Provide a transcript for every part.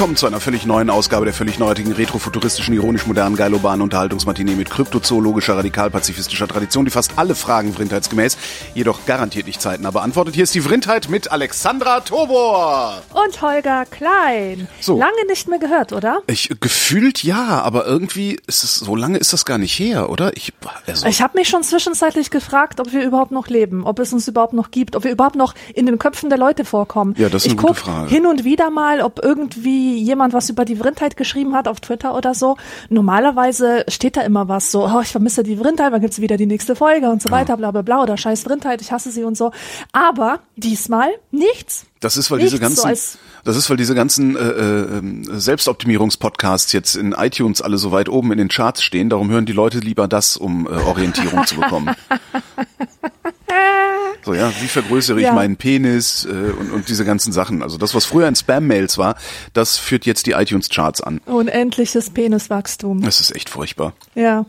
Willkommen zu einer völlig neuen Ausgabe der völlig neuartigen, retrofuturistischen, ironisch-modernen, geilobanen Unterhaltungsmatinee mit kryptozoologischer, radikal-pazifistischer Tradition, die fast alle Fragen vrindheitsgemäß, jedoch garantiert nicht zeitnah beantwortet. Hier ist die Vrindheit mit Alexandra Tobor. Und Holger Klein. So. Lange nicht mehr gehört, oder? Ich gefühlt ja, aber irgendwie ist es so lange ist das gar nicht her, oder? Ich also, Ich habe mich schon zwischenzeitlich gefragt, ob wir überhaupt noch leben, ob es uns überhaupt noch gibt, ob wir überhaupt noch in den Köpfen der Leute vorkommen. Ja, das ist ich eine gute Frage. hin und wieder mal, ob irgendwie jemand was über die Vrindheit geschrieben hat auf Twitter oder so. Normalerweise steht da immer was so, oh, ich vermisse die Vrindheit, wann gibt's wieder die nächste Folge und so weiter, bla bla bla, oder scheiß Vrindheit, ich hasse sie und so. Aber diesmal nichts. Das ist, weil Nichts diese so ganzen, als- das ist, weil diese ganzen äh, äh, ähm, Selbstoptimierungspodcasts jetzt in iTunes alle so weit oben in den Charts stehen. Darum hören die Leute lieber das, um äh, Orientierung zu bekommen. So ja, wie vergrößere ich Ja. meinen Penis äh, und, und diese ganzen Sachen. Also das, was früher in Spam-Mails war, das führt jetzt die iTunes-Charts an. Unendliches Peniswachstum. Das ist echt furchtbar. Ja.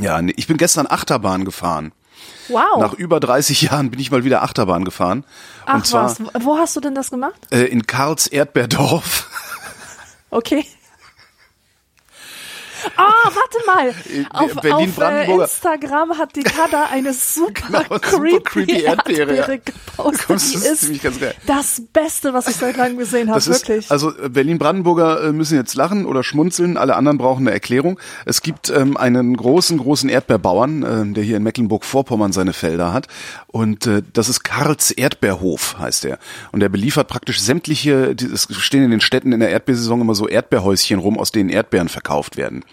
Ja, nee, ich bin gestern Achterbahn gefahren. Wow. Nach über 30 Jahren bin ich mal wieder Achterbahn gefahren. Ach und zwar was, wo hast du denn das gemacht? äh, in Karls Erdbeerdorf. Okay. Ah, warte mal. Auf, auf äh. Instagram hat die Kada eine super, Genau, super creepy, creepy Erdbeere, ja. Erdbeere gepostet. Das Die ist ziemlich ganz geil. das Beste, was ich seit langem gesehen habe, Das ist, wirklich. also äh, Berlin-Brandenburger äh, müssen jetzt lachen oder schmunzeln, alle anderen brauchen eine Erklärung. Es gibt ähm, einen großen, großen Erdbeerbauern, ähm, der hier in Mecklenburg-Vorpommern seine Felder hat. Und äh, das ist Karls Erdbeerhof, heißt er. Und er beliefert praktisch sämtliche, es stehen in den Städten in der Erdbeersaison immer so Erdbeerhäuschen rum, aus denen Erdbeeren verkauft werden.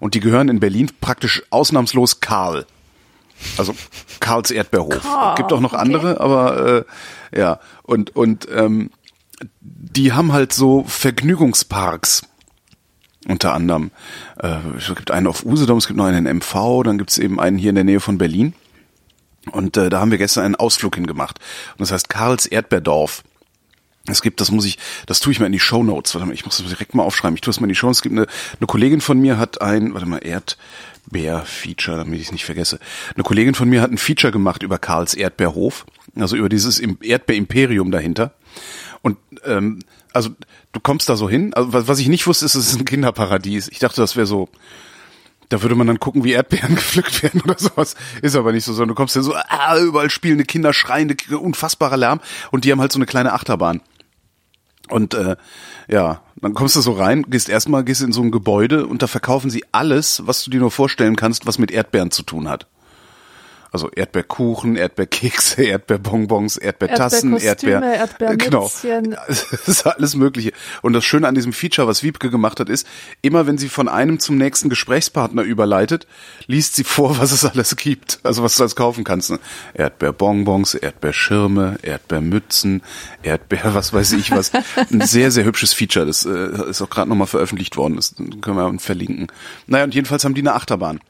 Und die gehören in Berlin praktisch ausnahmslos Karl. Also Karls Erdbeerhof. Karl, Gibt auch noch okay. andere, aber äh, ja. Und, und ähm, die haben halt so Vergnügungsparks unter anderem. Äh, es gibt einen auf Usedom, es gibt noch einen in MV, dann gibt es eben einen hier in der Nähe von Berlin. Und äh, da haben wir gestern einen Ausflug hingemacht. Und das heißt Karls Erdbeerdorf. Es gibt, das muss ich, das tue ich mal in die Show Notes. Warte mal, ich muss das direkt mal aufschreiben. Ich tue es mal in die Show Notes. Es gibt eine, eine Kollegin von mir hat ein, warte mal, Erdbeer-Feature, damit ich es nicht vergesse. Eine Kollegin von mir hat ein Feature gemacht über Karls Erdbeerhof, also über dieses Im- Erdbeerimperium dahinter. Und ähm, also du kommst da so hin. Also was was ich nicht wusste, ist, es ist ein Kinderparadies. Ich dachte, das wäre so. Da würde man dann gucken, wie Erdbeeren gepflückt werden oder sowas. Ist aber nicht so, sondern du kommst ja so, ah, überall spielende Kinder, schreiende, unfassbarer Lärm und die haben halt so eine kleine Achterbahn. Und äh, ja, dann kommst du so rein, gehst erstmal, gehst in so ein Gebäude und da verkaufen sie alles, was du dir nur vorstellen kannst, was mit Erdbeeren zu tun hat. Also Erdbeerkuchen, Erdbeerkekse, Erdbeerbonbons, Erdbeertassen, Erdbeerkostüme, Erdbeer, genau. Das ist alles Mögliche. Und das Schöne an diesem Feature, was Wiebke gemacht hat, ist, immer wenn sie von einem zum nächsten Gesprächspartner überleitet, liest sie vor, was es alles gibt. Also was du alles kaufen kannst. Ne? Erdbeerbonbons, Erdbeerschirme, Erdbeermützen, Erdbeer, was weiß ich was. Ein sehr, sehr hübsches Feature. Das äh, ist auch gerade nochmal veröffentlicht worden. Das können wir verlinken. Naja, und jedenfalls haben die eine Achterbahn.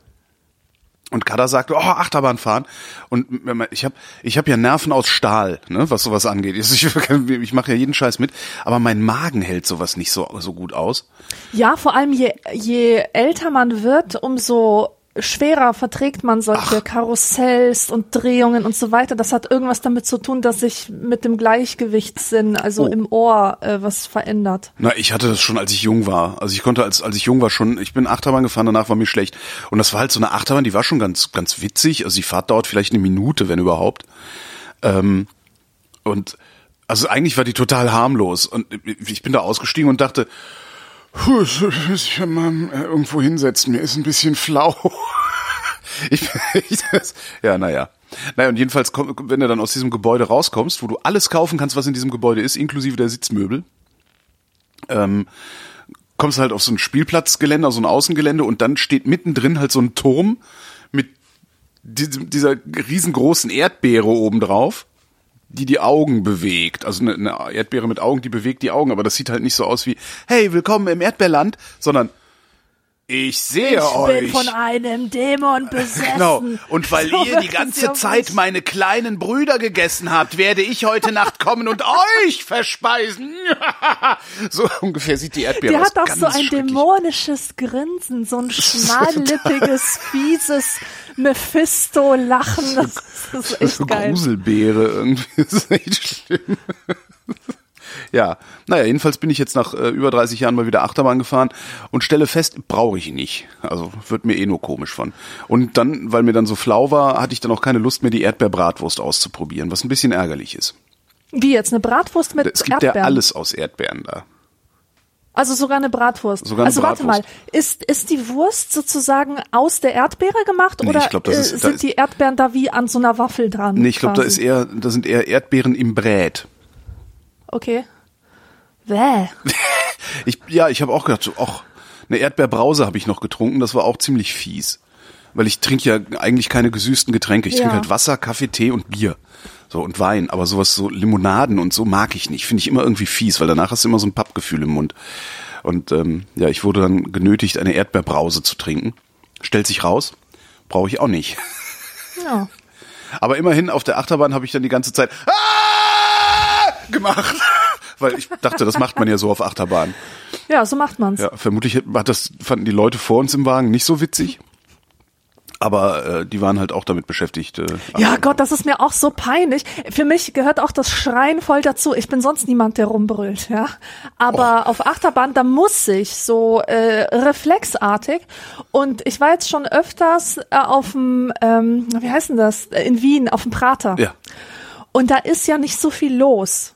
Und Kada sagte, oh, Achterbahn fahren. Und ich habe ich hab ja Nerven aus Stahl, ne, was sowas angeht. Ich, ich mache ja jeden Scheiß mit, aber mein Magen hält sowas nicht so, so gut aus. Ja, vor allem je, je älter man wird, umso schwerer verträgt man solche Karussells und Drehungen und so weiter. Das hat irgendwas damit zu tun, dass sich mit dem Gleichgewichtssinn, also Oh. im Ohr, äh, was verändert. Na, ich hatte das schon, als ich jung war. Also ich konnte, als, als ich jung war schon, ich bin Achterbahn gefahren, danach war mir schlecht. Und das war halt so eine Achterbahn, die war schon ganz, ganz witzig. Also die Fahrt dauert vielleicht eine Minute, wenn überhaupt. Ähm, und also eigentlich war die total harmlos. Und ich bin da ausgestiegen und dachte, Puh, ich kann mal äh, irgendwo hinsetzen, mir ist ein bisschen flau. Ich, ich das, ja, naja. Naja, und jedenfalls, komm, wenn du dann aus diesem Gebäude rauskommst, wo du alles kaufen kannst, was in diesem Gebäude ist, inklusive der Sitzmöbel, ähm, kommst halt auf so ein Spielplatzgelände, auf so ein Außengelände und dann steht mittendrin halt so ein Turm mit dieser riesengroßen Erdbeere oben drauf, die die Augen bewegt. Also eine, eine Erdbeere mit Augen, die bewegt die Augen, aber das sieht halt nicht so aus wie, hey, willkommen im Erdbeerland, sondern ich sehe ich euch. bin von einem Dämon besessen. Genau. Und weil So ihr die ganze Zeit mich. meine kleinen Brüder gegessen habt, werde ich heute Nacht kommen und euch verspeisen. so ungefähr sieht die Erdbeere Der aus. hat auch so ein dämonisches Grinsen, so ein schmallippiges, fieses Mephisto-Lachen. Das, das ist echt so geil. Gruselbeere irgendwie. Das ist echt schlimm. Ja, naja, jedenfalls bin ich jetzt nach äh, über 30 Jahren mal wieder Achterbahn gefahren und stelle fest, brauche ich nicht. Also wird mir eh nur komisch von. Und dann, weil mir dann so flau war, hatte ich dann auch keine Lust mehr, die Erdbeerbratwurst auszuprobieren, was ein bisschen ärgerlich ist. Wie jetzt, eine Bratwurst mit Es gibt Erdbeeren? ja alles aus Erdbeeren da. Also sogar eine Bratwurst. Sogar eine also warte mal, Bratwurst. ist, ist die Wurst sozusagen aus der Erdbeere gemacht Nee, oder glaub, äh, ist- sind ist- die Erdbeeren da wie an so einer Waffel dran? Nee, ich glaube, da ist eher, da sind eher Erdbeeren im Brät. Okay. Bäh. Ich, ja, ich habe auch gedacht, so, ach, eine Erdbeerbrause habe ich noch getrunken, das war auch ziemlich fies. Weil ich trinke ja eigentlich keine gesüßten Getränke. Ich Ja. trinke halt Wasser, Kaffee, Tee und Bier. So, und Wein. Aber sowas, so Limonaden und so mag ich nicht. Finde ich immer irgendwie fies, weil danach hast du immer so ein Pappgefühl im Mund. Und ähm, ja, ich wurde dann genötigt, eine Erdbeerbrause zu trinken. Stellt sich raus, brauche ich auch nicht. Ja. Aber immerhin auf der Achterbahn habe ich dann die ganze Zeit ah! gemacht. Weil ich dachte, das macht man ja so auf Achterbahn. ja, so macht man's. Ja, vermutlich hat das, fanden die Leute vor uns im Wagen nicht so witzig. Aber äh, die waren halt auch damit beschäftigt. Äh, Ja, Gott, das ist mir auch so peinlich. Für mich gehört auch das Schreien voll dazu. Ich bin sonst niemand, der rumbrüllt, ja. Aber auf Achterbahn, da muss ich so äh, reflexartig. Und ich war jetzt schon öfters äh, auf dem, ähm, wie heißt denn das, Äh, in Wien, auf dem Prater. Ja. Und da ist ja nicht so viel los.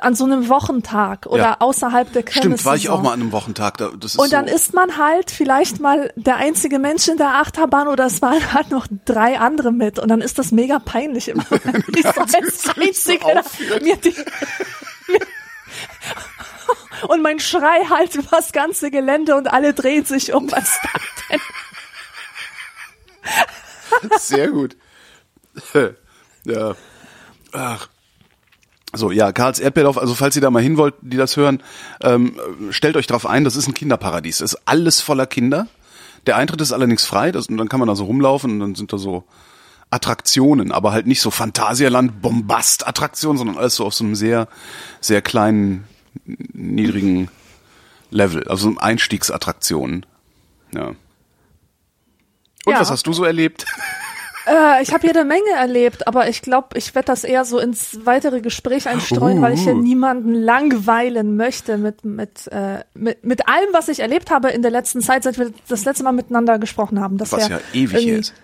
An so einem Wochentag oder Ja. außerhalb der Kirmes. Stimmt, war ich auch mal an einem Wochentag. Da, das ist Und dann so, ist man halt vielleicht mal der einzige Mensch in der Achterbahn oder es waren halt noch drei andere mit und dann ist das mega peinlich immer. ich so als einzige da mir die, mir, und mein Schrei halt über das ganze Gelände und alle drehen sich um. Was ist das denn? sehr gut. ja. Ach. So, ja, Karls Erdbeerlauf, also falls ihr da mal hin wollt, die das hören, ähm, stellt euch drauf ein, das ist ein Kinderparadies. Es ist alles voller Kinder. Der Eintritt ist allerdings frei, das, und dann kann man da so rumlaufen und dann sind da so Attraktionen, aber halt nicht so Phantasialand Bombast Attraktionen, sondern alles so auf so einem sehr sehr kleinen niedrigen Level, also Einstiegsattraktionen. Ja. Und Ja. was hast du so erlebt? Äh, ich habe jede Menge erlebt, aber ich glaube, ich werde das eher so ins weitere Gespräch einstreuen, weil ich hier Uh. niemanden langweilen möchte mit, mit, äh, mit, mit allem, was ich erlebt habe in der letzten Zeit, seit wir das letzte Mal miteinander gesprochen haben. Das Was ja ewig ist.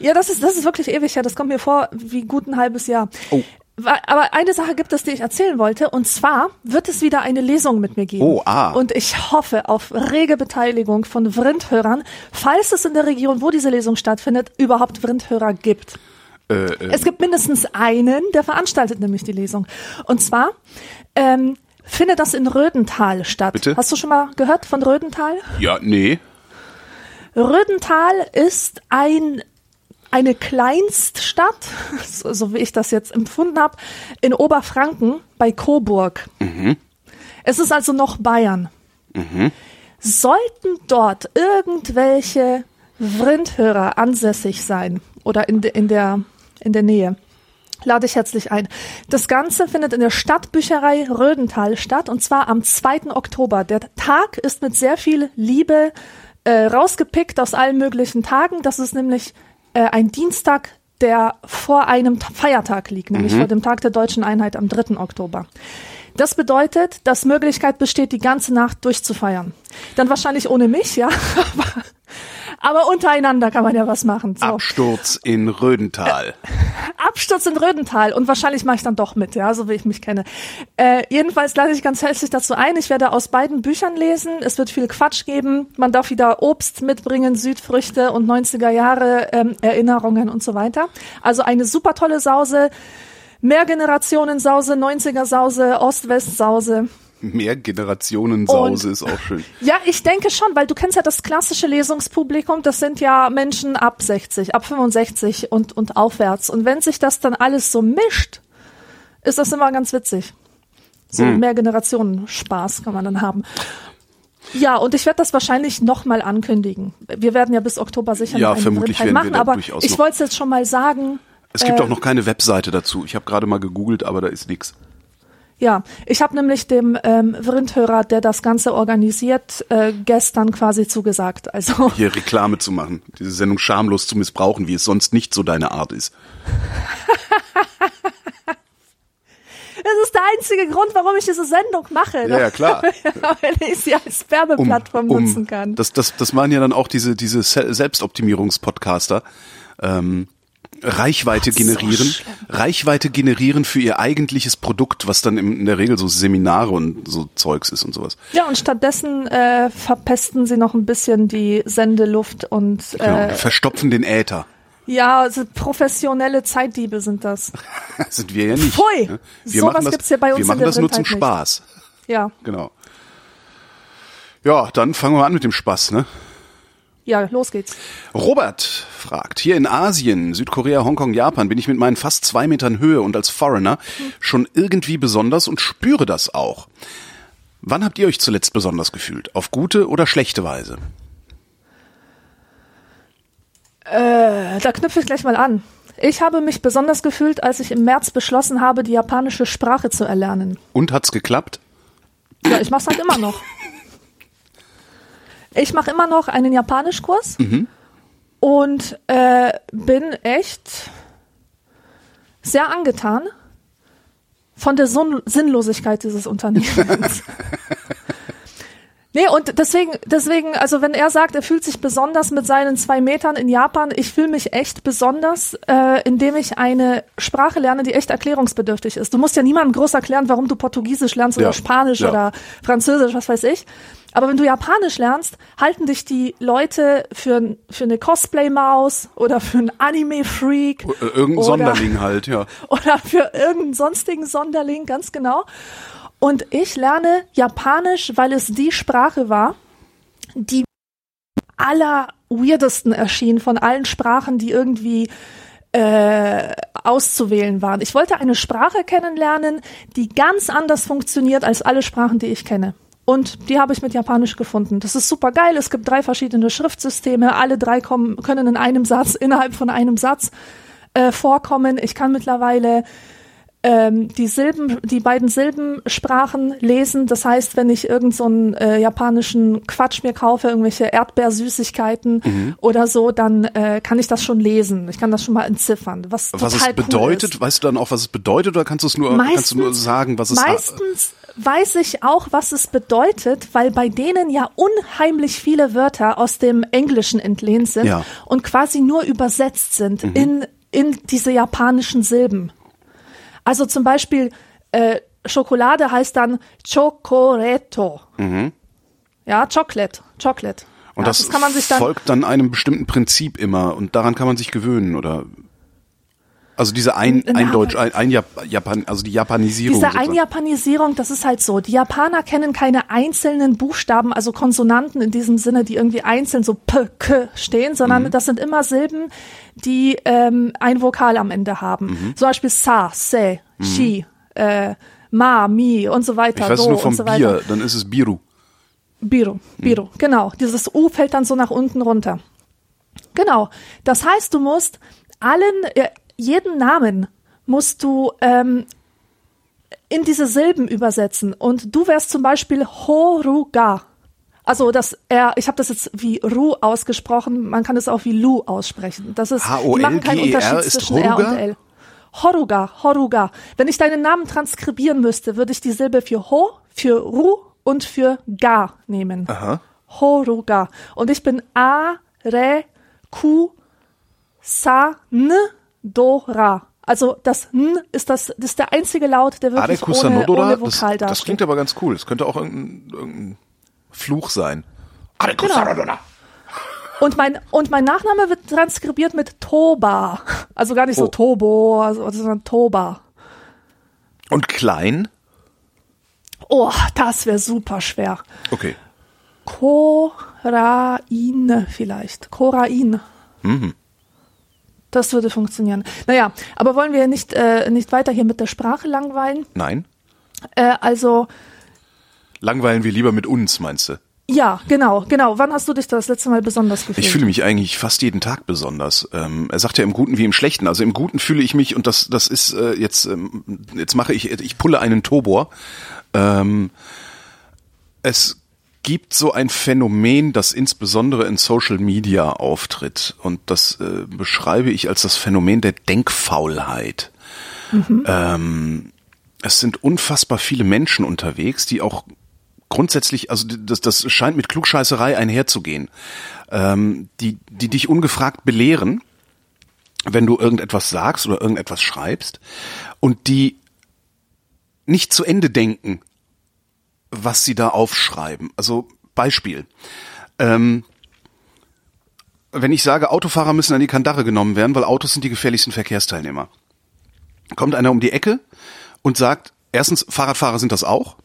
Ja, das ist, das ist wirklich ewig her. Das kommt mir vor wie gut ein halbes Jahr. Oh. Aber eine Sache gibt es, die ich erzählen wollte. Und zwar wird es wieder eine Lesung mit mir geben. Oh, ah. Und ich hoffe auf rege Beteiligung von Vrindhörern, falls es in der Region, wo diese Lesung stattfindet, überhaupt Vrindhörer gibt. Äh, äh, Es gibt mindestens einen, der veranstaltet nämlich die Lesung. Und zwar ähm, findet das in Rödental statt. Bitte? Hast du schon mal gehört von Rödental? ja, nee. Rödental ist ein eine Kleinststadt, so, so wie ich das jetzt empfunden habe, in Oberfranken bei Coburg. Es ist also noch Bayern. Sollten dort irgendwelche Vrindhörer ansässig sein oder in, de, in, der, in der Nähe, lade ich herzlich ein. Das Ganze findet in der Stadtbücherei Rödental statt und zwar am 2. Oktober. Der Tag ist mit sehr viel Liebe äh, rausgepickt aus allen möglichen Tagen. Das ist nämlich äh, ein Dienstag, der vor einem Ta- Feiertag liegt, nämlich vor dem Tag der deutschen Einheit am 3. Oktober. Das bedeutet, dass Möglichkeit besteht, die ganze Nacht durchzufeiern. Dann wahrscheinlich ohne mich, ja. Aber, aber untereinander kann man ja was machen. So. Absturz in Rödental. Absturz in Rödental und wahrscheinlich mache ich dann doch mit, ja, so wie ich mich kenne. Äh, jedenfalls lade ich ganz herzlich dazu ein. Ich werde aus beiden Büchern lesen. Es wird viel Quatsch geben. Man darf wieder Obst mitbringen, Südfrüchte und 90er Jahre ähm, Erinnerungen und so weiter. Also eine super tolle Sause. Mehrgenerationen-Sause, 90er-Sause, Ost-West-Sause. Mehr Generationen Sause ist auch schön. Ja, ich denke schon, weil du kennst ja das klassische Lesungspublikum, das sind ja Menschen ab 60, ab 65 und, und aufwärts. Und wenn sich das dann alles so mischt, ist das immer ganz witzig. So mehr Generationen Spaß kann man dann haben. Ja, und ich werde das wahrscheinlich nochmal ankündigen. Wir werden ja bis Oktober sicher Ja, noch einen vermutlich wir machen, aber ich wollte es jetzt schon mal sagen. Es gibt Äh, auch noch keine Webseite dazu. Ich habe gerade mal gegoogelt, aber da ist nichts. Ja, ich habe nämlich dem ähm, Vrindhörer, der das Ganze organisiert, äh, gestern quasi zugesagt. Also Hier Reklame zu machen, diese Sendung schamlos zu missbrauchen, wie es sonst nicht so deine Art ist. das ist der einzige Grund, warum ich diese Sendung mache. Ja, ja, klar. Weil ich sie als Werbeplattform nutzen kann. Das, das, das machen ja dann auch diese, diese Se- Selbstoptimierungspodcaster. Ähm, Reichweite so generieren, schlimm. Reichweite generieren für ihr eigentliches Produkt, was dann in der Regel so Seminare und so Zeugs ist und sowas. Ja, und stattdessen äh, verpesten sie noch ein bisschen die Sendeluft und Genau. äh, Verstopfen den Äther. ja, also professionelle Zeitdiebe sind das. sind wir ja nicht. Pfui! ne? Wir Sowas machen das, gibt's hier bei uns Wir machen das nur zum Blindheit nicht. Spaß. Ja, Genau. Ja, dann fangen wir an mit dem Spaß, ne? Ja, los geht's. Robert fragt, hier in Asien, Südkorea, Hongkong, Japan bin ich mit meinen fast zwei Metern Höhe und als Foreigner schon irgendwie besonders und spüre das auch. Wann habt ihr euch zuletzt besonders gefühlt? Auf gute oder schlechte Weise? Äh, da knüpfe ich gleich mal an. Ich habe mich besonders gefühlt, als ich im März beschlossen habe, die japanische Sprache zu erlernen. Und hat's geklappt? Ja, ich mache es halt immer noch. Ich mache immer noch einen Japanischkurs und äh, bin echt sehr angetan von der Sun Sinnlosigkeit dieses Unternehmens. Nee, und deswegen, deswegen, also wenn er sagt, er fühlt sich besonders mit seinen zwei Metern in Japan, ich fühle mich echt besonders, äh, indem ich eine Sprache lerne, die echt erklärungsbedürftig ist. Du musst ja niemandem groß erklären, warum du Portugiesisch lernst oder Ja, Spanisch ja. oder Französisch, was weiß ich. Aber wenn du Japanisch lernst, halten dich die Leute für, für eine Cosplay-Maus oder für einen Anime-Freak. Irgendein oder- Sonderling halt, ja. oder für irgendeinen sonstigen Sonderling, ganz genau. Und ich lerne Japanisch, weil es die Sprache war, die aller weirdesten erschien von allen Sprachen, die irgendwie äh, auszuwählen waren. Ich wollte eine Sprache kennenlernen, die ganz anders funktioniert als alle Sprachen, die ich kenne. Und die habe ich mit Japanisch gefunden. Das ist super geil. Es gibt drei verschiedene Schriftsysteme. Alle drei kommen, können in einem Satz, innerhalb von einem Satz äh, vorkommen. Ich kann mittlerweile ähm, die Silben, die beiden Silbensprachen lesen. Das heißt, wenn ich irgend so einen äh, japanischen Quatsch mir kaufe, irgendwelche Erdbeersüßigkeiten Mhm. oder so, dann äh, kann ich das schon lesen. Ich kann das schon mal entziffern. Was, Was es bedeutet, Cool weißt du dann auch, was es bedeutet, oder kannst du es nur, kannst du nur sagen, was es Meistens weiß ich auch, was es bedeutet, weil bei denen ja unheimlich viele Wörter aus dem Englischen entlehnt sind Ja. und quasi nur übersetzt sind in, in diese japanischen Silben. Also zum Beispiel äh, Schokolade heißt dann Chocoreto. Ja, Chocolate, Chocolate. Mhm. Und ja, das, sich dann folgt dann einem bestimmten Prinzip immer und daran kann man sich gewöhnen, oder? Also diese ein, Na, Eindeutsch, ein, ein Jap Japan, also die Japanisierung. Diese sozusagen. Einjapanisierung, das ist halt so. Die Japaner kennen keine einzelnen Buchstaben, also Konsonanten in diesem Sinne, die irgendwie einzeln so p, k stehen, sondern Mhm. das sind immer Silben, die ähm, ein Vokal am Ende haben. Mhm. Zum Beispiel sa, se, shi, äh, ma, mi und so weiter. Ich weiß do nur vom so. Bier, dann ist es Biru. Biro, Biro, genau. Dieses U fällt dann so nach unten runter. Genau. Das heißt, du musst allen, äh, jeden Namen musst du ähm, in diese Silben übersetzen. Und du wärst zum Beispiel Horuga. Also das R, ich habe das jetzt wie Ru ausgesprochen, man kann es auch wie Lu aussprechen. Das ist, die machen keinen H-O-L-G-E-R Unterschied zwischen R und L. Horuga, Horuga. Wenn ich deinen Namen transkribieren müsste, würde ich die Silbe für Ho, für Ru und für Ga nehmen. Aha. Horuga. Und ich bin A, Re, Ku, Sa, N, Do, Ra. Also das N ist das, das ist der einzige Laut, der wirklich Areku ohne, ohne das, Vokal das dasteht. klingt aber ganz cool. Das könnte auch irgendein, irgendein Fluch sein. Genau. Und mein, und mein Nachname wird transkribiert mit Toba. Also gar nicht so Oh. Tobo, also, sondern Toba. Und klein? Oh, das wäre super schwer. Okay. Korain vielleicht. Korain. Das würde funktionieren. Naja, aber wollen wir nicht, äh, nicht weiter hier mit der Sprache langweilen? Nein? Äh, also, Langweilen wir lieber mit uns, meinst du? Ja, genau, genau. Wann hast du dich das letzte Mal besonders gefühlt? Ich fühle mich eigentlich fast jeden Tag besonders. Ähm, er sagt ja im Guten wie im Schlechten. Also im Guten fühle ich mich und das das ist äh, jetzt ähm, jetzt mache ich ich pulle einen Tobor. Ähm, es gibt so ein Phänomen, das insbesondere in Social Media auftritt und das äh, beschreibe ich als das Phänomen der Denkfaulheit. Mhm. Ähm, es sind unfassbar viele Menschen unterwegs, die auch grundsätzlich, also das, das scheint mit Klugscheißerei einherzugehen, ähm, die, die dich ungefragt belehren, wenn du irgendetwas sagst oder irgendetwas schreibst und die nicht zu Ende denken, was sie da aufschreiben. Also Beispiel. Ähm, wenn ich sage, Autofahrer müssen an die Kandare genommen werden, weil Autos sind die gefährlichsten Verkehrsteilnehmer. Kommt einer um die Ecke und sagt, erstens, Fahrradfahrer sind das auch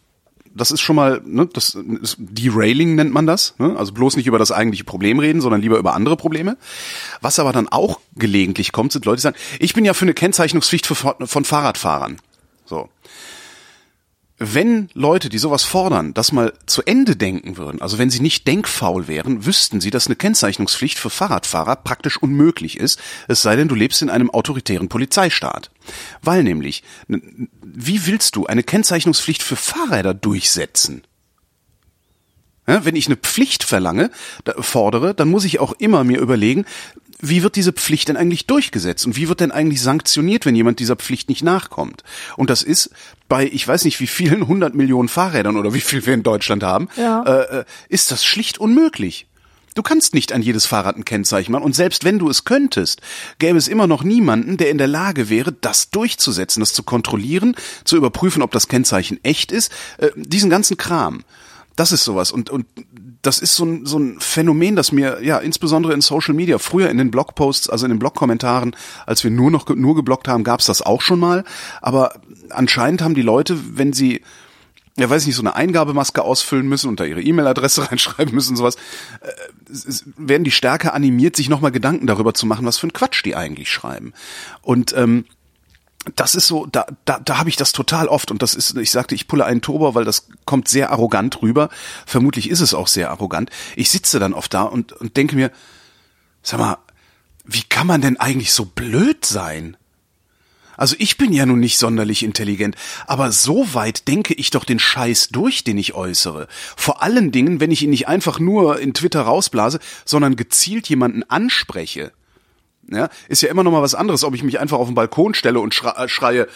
das ist schon mal, ne, das ist Derailing nennt man das. Ne? Also bloß nicht über das eigentliche Problem reden, sondern lieber über andere Probleme. Was aber dann auch gelegentlich kommt, sind Leute, die sagen, ich bin ja für eine Kennzeichnungspflicht von Fahrradfahrern. So wenn Leute, die sowas fordern, das mal zu Ende denken würden, also wenn sie nicht denkfaul wären, wüssten sie, dass eine Kennzeichnungspflicht für Fahrradfahrer praktisch unmöglich ist, es sei denn, du lebst in einem autoritären Polizeistaat. Weil nämlich, wie willst du eine Kennzeichnungspflicht für Fahrräder durchsetzen? Ja, wenn ich eine Pflicht verlange, fordere, dann muss ich auch immer mir überlegen, wie wird diese Pflicht denn eigentlich durchgesetzt und wie wird denn eigentlich sanktioniert, wenn jemand dieser Pflicht nicht nachkommt? Und das ist bei, ich weiß nicht wie vielen hundert Millionen Fahrrädern oder wie viel wir in Deutschland haben, ja. äh, äh ist das schlicht unmöglich. Du kannst nicht an jedes Fahrrad ein Kennzeichen machen und selbst wenn du es könntest, gäbe es immer noch niemanden, der in der Lage wäre, das durchzusetzen, das zu kontrollieren, zu überprüfen, ob das Kennzeichen echt ist, äh, diesen ganzen Kram. Das ist sowas. Und, und das ist so ein, so ein Phänomen, das mir, ja, insbesondere in Social Media, früher in den Blogposts, also in den Blogkommentaren, als wir nur noch nur geblockt haben, gab es das auch schon mal. Aber anscheinend haben die Leute, wenn sie ja, weiß ich nicht, so eine Eingabemaske ausfüllen müssen und da ihre E-Mail-Adresse reinschreiben müssen, sowas, äh, werden die stärker animiert, sich nochmal Gedanken darüber zu machen, was für ein Quatsch die eigentlich schreiben. Und ähm, das ist so, da, da, da habe ich das total oft und das ist, ich sagte, ich pulle einen Turbo, weil das kommt sehr arrogant rüber. Vermutlich ist es auch sehr arrogant. Ich sitze dann oft da und, und denke mir, sag mal, wie kann man denn eigentlich so blöd sein? Also ich bin ja nun nicht sonderlich intelligent, aber so weit denke ich doch den Scheiß durch, den ich äußere. Vor allen Dingen, wenn ich ihn nicht einfach nur in Twitter rausblase, sondern gezielt jemanden anspreche. Ja, ist ja immer noch mal was anderes, ob ich mich einfach auf den Balkon stelle und äh, schreie,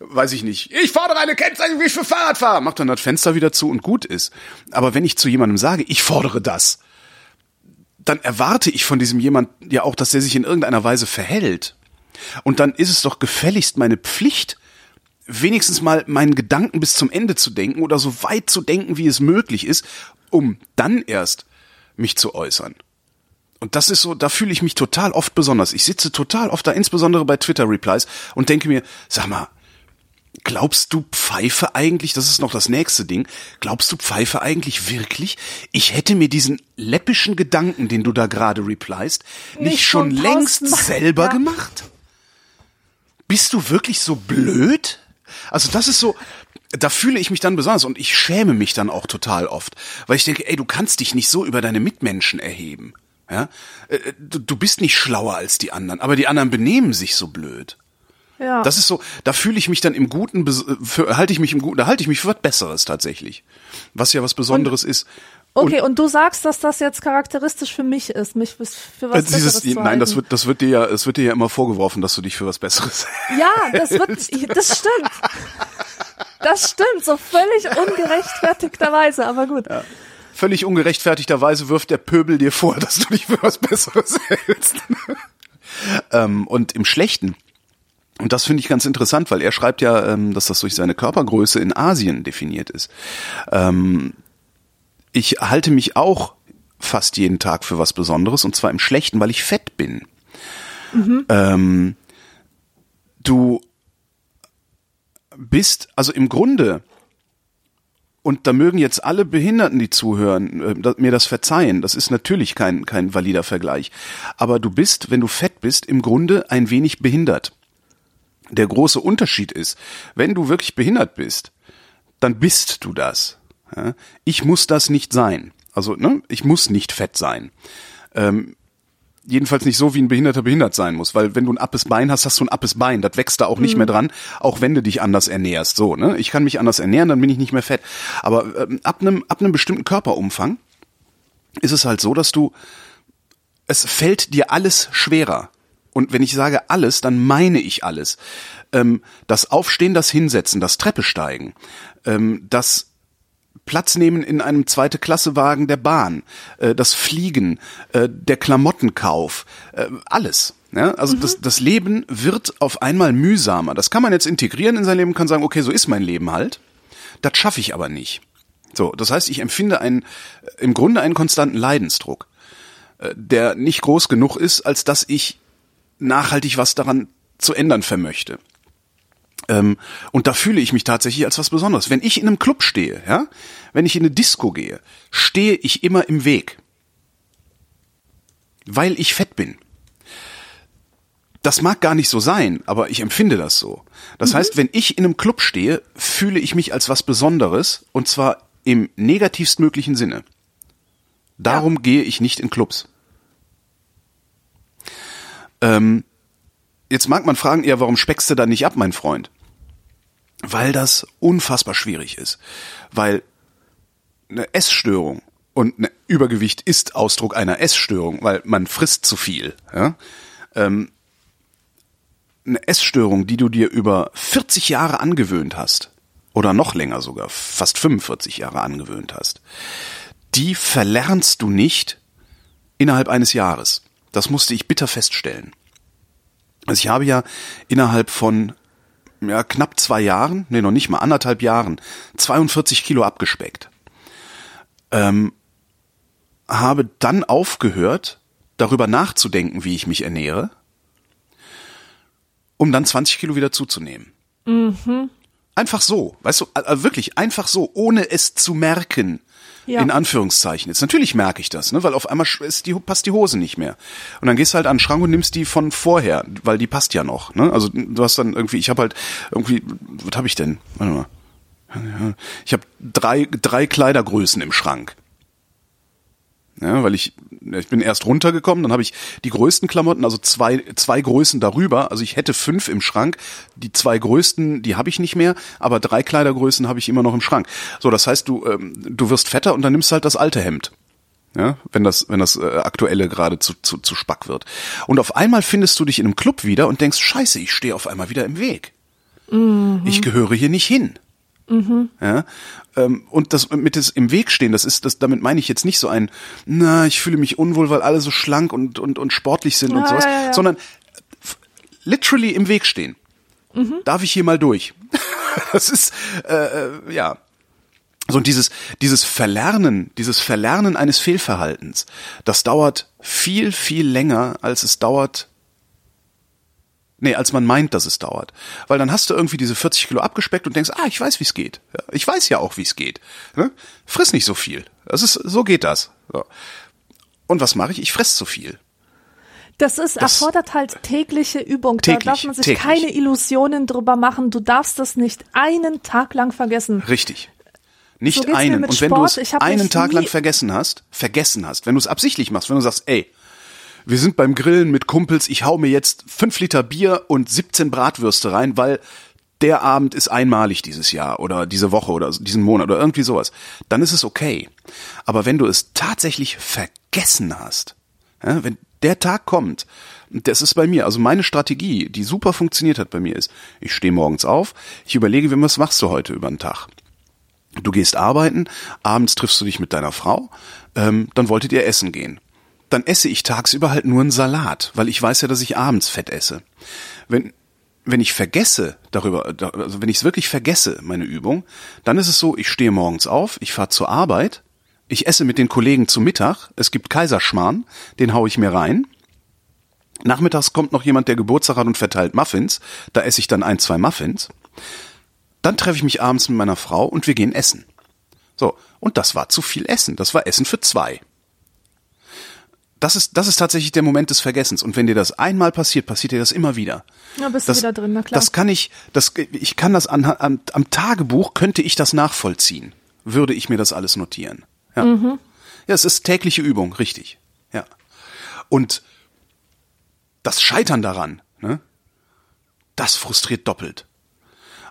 weiß ich nicht, ich fordere eine Kennzeichnung, wie ich für Fahrrad fahre, mach dann das Fenster wieder zu und gut ist. Aber wenn ich zu jemandem sage, ich fordere das, dann erwarte ich von diesem jemand ja auch, dass er sich in irgendeiner Weise verhält. Und dann ist es doch gefälligst meine Pflicht, wenigstens mal meinen Gedanken bis zum Ende zu denken oder so weit zu denken, wie es möglich ist, um dann erst mich zu äußern. Und das ist so, da fühle ich mich total oft besonders. Ich sitze total oft da, insbesondere bei Twitter-Replies und denke mir, sag mal, glaubst du Pfeife eigentlich, das ist noch das nächste Ding, glaubst du Pfeife eigentlich wirklich, ich hätte mir diesen läppischen Gedanken, den du da gerade repliest, nicht, nicht schon längst selber ja. gemacht? Bist du wirklich so blöd? Also das ist so, da fühle ich mich dann besonders und ich schäme mich dann auch total oft, weil ich denke, ey, du kannst dich nicht so über deine Mitmenschen erheben. Ja? Äh, äh, du, du bist nicht schlauer als die anderen, aber die anderen benehmen sich so blöd. Ja. Das ist so, da fühle ich mich dann im Guten, für, halte ich mich im Guten, da halte ich mich für was Besseres tatsächlich. Was ja was Besonderes und, ist. Okay, und, und, du sagst, dass das jetzt charakteristisch für mich ist, mich für was äh, dieses, Besseres zu Nein, das wird, das wird dir ja, es wird dir ja immer vorgeworfen, dass du dich für was Besseres. Ja, das wird, das stimmt. Das stimmt, so völlig ungerechtfertigterweise, aber gut. Ja völlig ungerechtfertigterweise wirft der Pöbel dir vor, dass du dich für was Besseres hältst. ähm, und im Schlechten. Und das finde ich ganz interessant, weil er schreibt ja, ähm, dass das durch seine Körpergröße in Asien definiert ist. Ähm, ich halte mich auch fast jeden Tag für was Besonderes und zwar im Schlechten, weil ich fett bin. Mhm. Ähm, du bist, also im Grunde und da mögen jetzt alle Behinderten, die zuhören, äh, mir das verzeihen. Das ist natürlich kein, kein valider Vergleich. Aber du bist, wenn du fett bist, im Grunde ein wenig behindert. Der große Unterschied ist, wenn du wirklich behindert bist, dann bist du das. Ich muss das nicht sein. Also, ne, ich muss nicht fett sein. Ähm, jedenfalls nicht so, wie ein Behinderter behindert sein muss, weil wenn du ein appes Bein hast, hast du ein appes Bein, das wächst da auch nicht mehr dran, auch wenn du dich anders ernährst. So, ne? Ich kann mich anders ernähren, dann bin ich nicht mehr fett. Aber ähm, ab einem ab einem bestimmten Körperumfang ist es halt so, dass du es fällt dir alles schwerer. Und wenn ich sage alles, dann meine ich alles. Ähm, das Aufstehen, das Hinsetzen, das Treppe steigen, ähm, das Platz nehmen in einem zweite Klasse Wagen der Bahn, äh, das Fliegen, äh, der Klamottenkauf, äh, alles. Ja, also das, das Leben wird auf einmal mühsamer. Das kann man jetzt integrieren in sein Leben, kann sagen, okay, so ist mein Leben halt. Das schaffe ich aber nicht. So, das heißt, ich empfinde einen, im Grunde einen konstanten Leidensdruck, äh, der nicht groß genug ist, als dass ich nachhaltig was daran zu ändern vermöchte. Ähm, und da fühle ich mich tatsächlich als was Besonderes. Wenn ich in einem Club stehe, ja, wenn ich in eine Disco gehe, stehe ich immer im Weg. Weil ich fett bin. Das mag gar nicht so sein, aber ich empfinde das so. Das heißt, wenn ich in einem Club stehe, fühle ich mich als was Besonderes und zwar im negativstmöglichen Sinne. Darum gehe ich nicht in Clubs. Ähm, jetzt mag man fragen, ja, warum speckst du da nicht ab, mein Freund? Weil das unfassbar schwierig ist. Weil eine Essstörung und ein Übergewicht ist Ausdruck einer Essstörung, weil man frisst zu viel. Ja? Ähm, eine Essstörung, die du dir über 40 Jahre angewöhnt hast, oder noch länger sogar, fast 45 Jahre angewöhnt hast, die verlernst du nicht innerhalb eines Jahres. Das musste ich bitter feststellen. Also ich habe ja innerhalb von ja, knapp zwei Jahren, nee, noch nicht mal anderthalb Jahren, 42 Kilo abgespeckt. Ähm, habe dann aufgehört, darüber nachzudenken, wie ich mich ernähre, um dann 20 Kilo wieder zuzunehmen. Einfach so, weißt du, wirklich einfach so, ohne es zu merken. Ja. In Anführungszeichen. Jetzt natürlich merke ich das, ne, weil auf einmal ist die, passt die Hose nicht mehr. Und dann gehst du halt an den Schrank und nimmst die von vorher, weil die passt ja noch. Ne? Also du hast dann irgendwie, ich habe halt irgendwie, was habe ich denn? Warte mal. Ich habe drei, drei Kleidergrößen im Schrank. Ja, weil ich, ich bin erst runtergekommen, dann habe ich die größten Klamotten, also zwei, zwei Größen darüber. Also ich hätte fünf im Schrank. Die zwei größten, die habe ich nicht mehr, aber drei Kleidergrößen habe ich immer noch im Schrank. So, das heißt, du, ähm, du wirst fetter und dann nimmst halt das alte Hemd. Ja, wenn das, wenn das äh, aktuelle gerade zu, zu, zu spack wird. Und auf einmal findest du dich in einem Club wieder und denkst, scheiße, ich stehe auf einmal wieder im Weg. Ich gehöre hier nicht hin. Ja, ähm, und das mit des im Weg stehen, das ist, das, damit meine ich jetzt nicht so ein, na, ich fühle mich unwohl, weil alle so schlank und, und, und sportlich sind und Ja, sowas, ja, sondern literally im Weg stehen. Darf ich hier mal durch? das ist, äh, äh, ja. So und dieses, dieses Verlernen, dieses Verlernen eines Fehlverhaltens, das dauert viel, viel länger, als es dauert, Nee, als man meint, dass es dauert. Weil dann hast du irgendwie diese 40 Kilo abgespeckt und denkst, ah, ich weiß, wie es geht. Ja, ich weiß ja auch, wie es geht. Ne? Friss nicht so viel. Das ist, so geht das. So. Und was mache ich? Ich fress zu viel. Das ist, Das- erfordert halt tägliche Übung. Täglich, da darf man sich täglich. keine Illusionen drüber machen. Du darfst das nicht einen Tag lang vergessen. Richtig. Nicht So einen. Und wenn du es einen Tag lang vergessen hast, vergessen hast, wenn du es absichtlich machst, wenn du sagst, ey, wir sind beim Grillen mit Kumpels, ich hau mir jetzt fünf Liter Bier und 17 Bratwürste rein, weil der Abend ist einmalig dieses Jahr oder diese Woche oder diesen Monat oder irgendwie sowas, dann ist es okay. Aber wenn du es tatsächlich vergessen hast, ja, wenn der Tag kommt, das ist bei mir, also meine Strategie, die super funktioniert hat bei mir ist, ich stehe morgens auf, ich überlege, was machst du heute über den Tag? Du gehst arbeiten, abends triffst du dich mit deiner Frau, ähm, dann wolltet ihr essen gehen. Dann esse ich tagsüber halt nur einen Salat, weil ich weiß ja, dass ich abends Fett esse. Wenn, wenn ich vergesse darüber, da- also wenn ich es wirklich vergesse, meine Übung, dann ist es so, ich stehe morgens auf, ich fahre zur Arbeit, ich esse mit den Kollegen zu Mittag, es gibt Kaiserschmarrn, den hau ich mir rein. Nachmittags kommt noch jemand, der Geburtstag hat und verteilt Muffins, da esse ich dann ein, zwei Muffins. Dann treffe ich mich abends mit meiner Frau und wir gehen essen. So, und das war zu viel Essen. Das war Essen für zwei. Das ist, das ist tatsächlich der Moment des Vergessens. Und wenn dir das einmal passiert, passiert dir das immer wieder. Ja, bist das, du wieder drin, na klar. Das kann ich, das, ich kann das an, am, am Tagebuch könnte ich das nachvollziehen. Würde ich mir das alles notieren. Ja. Mhm. Ja, es ist tägliche Übung, richtig. Ja. Und das Scheitern daran, ne, das frustriert doppelt.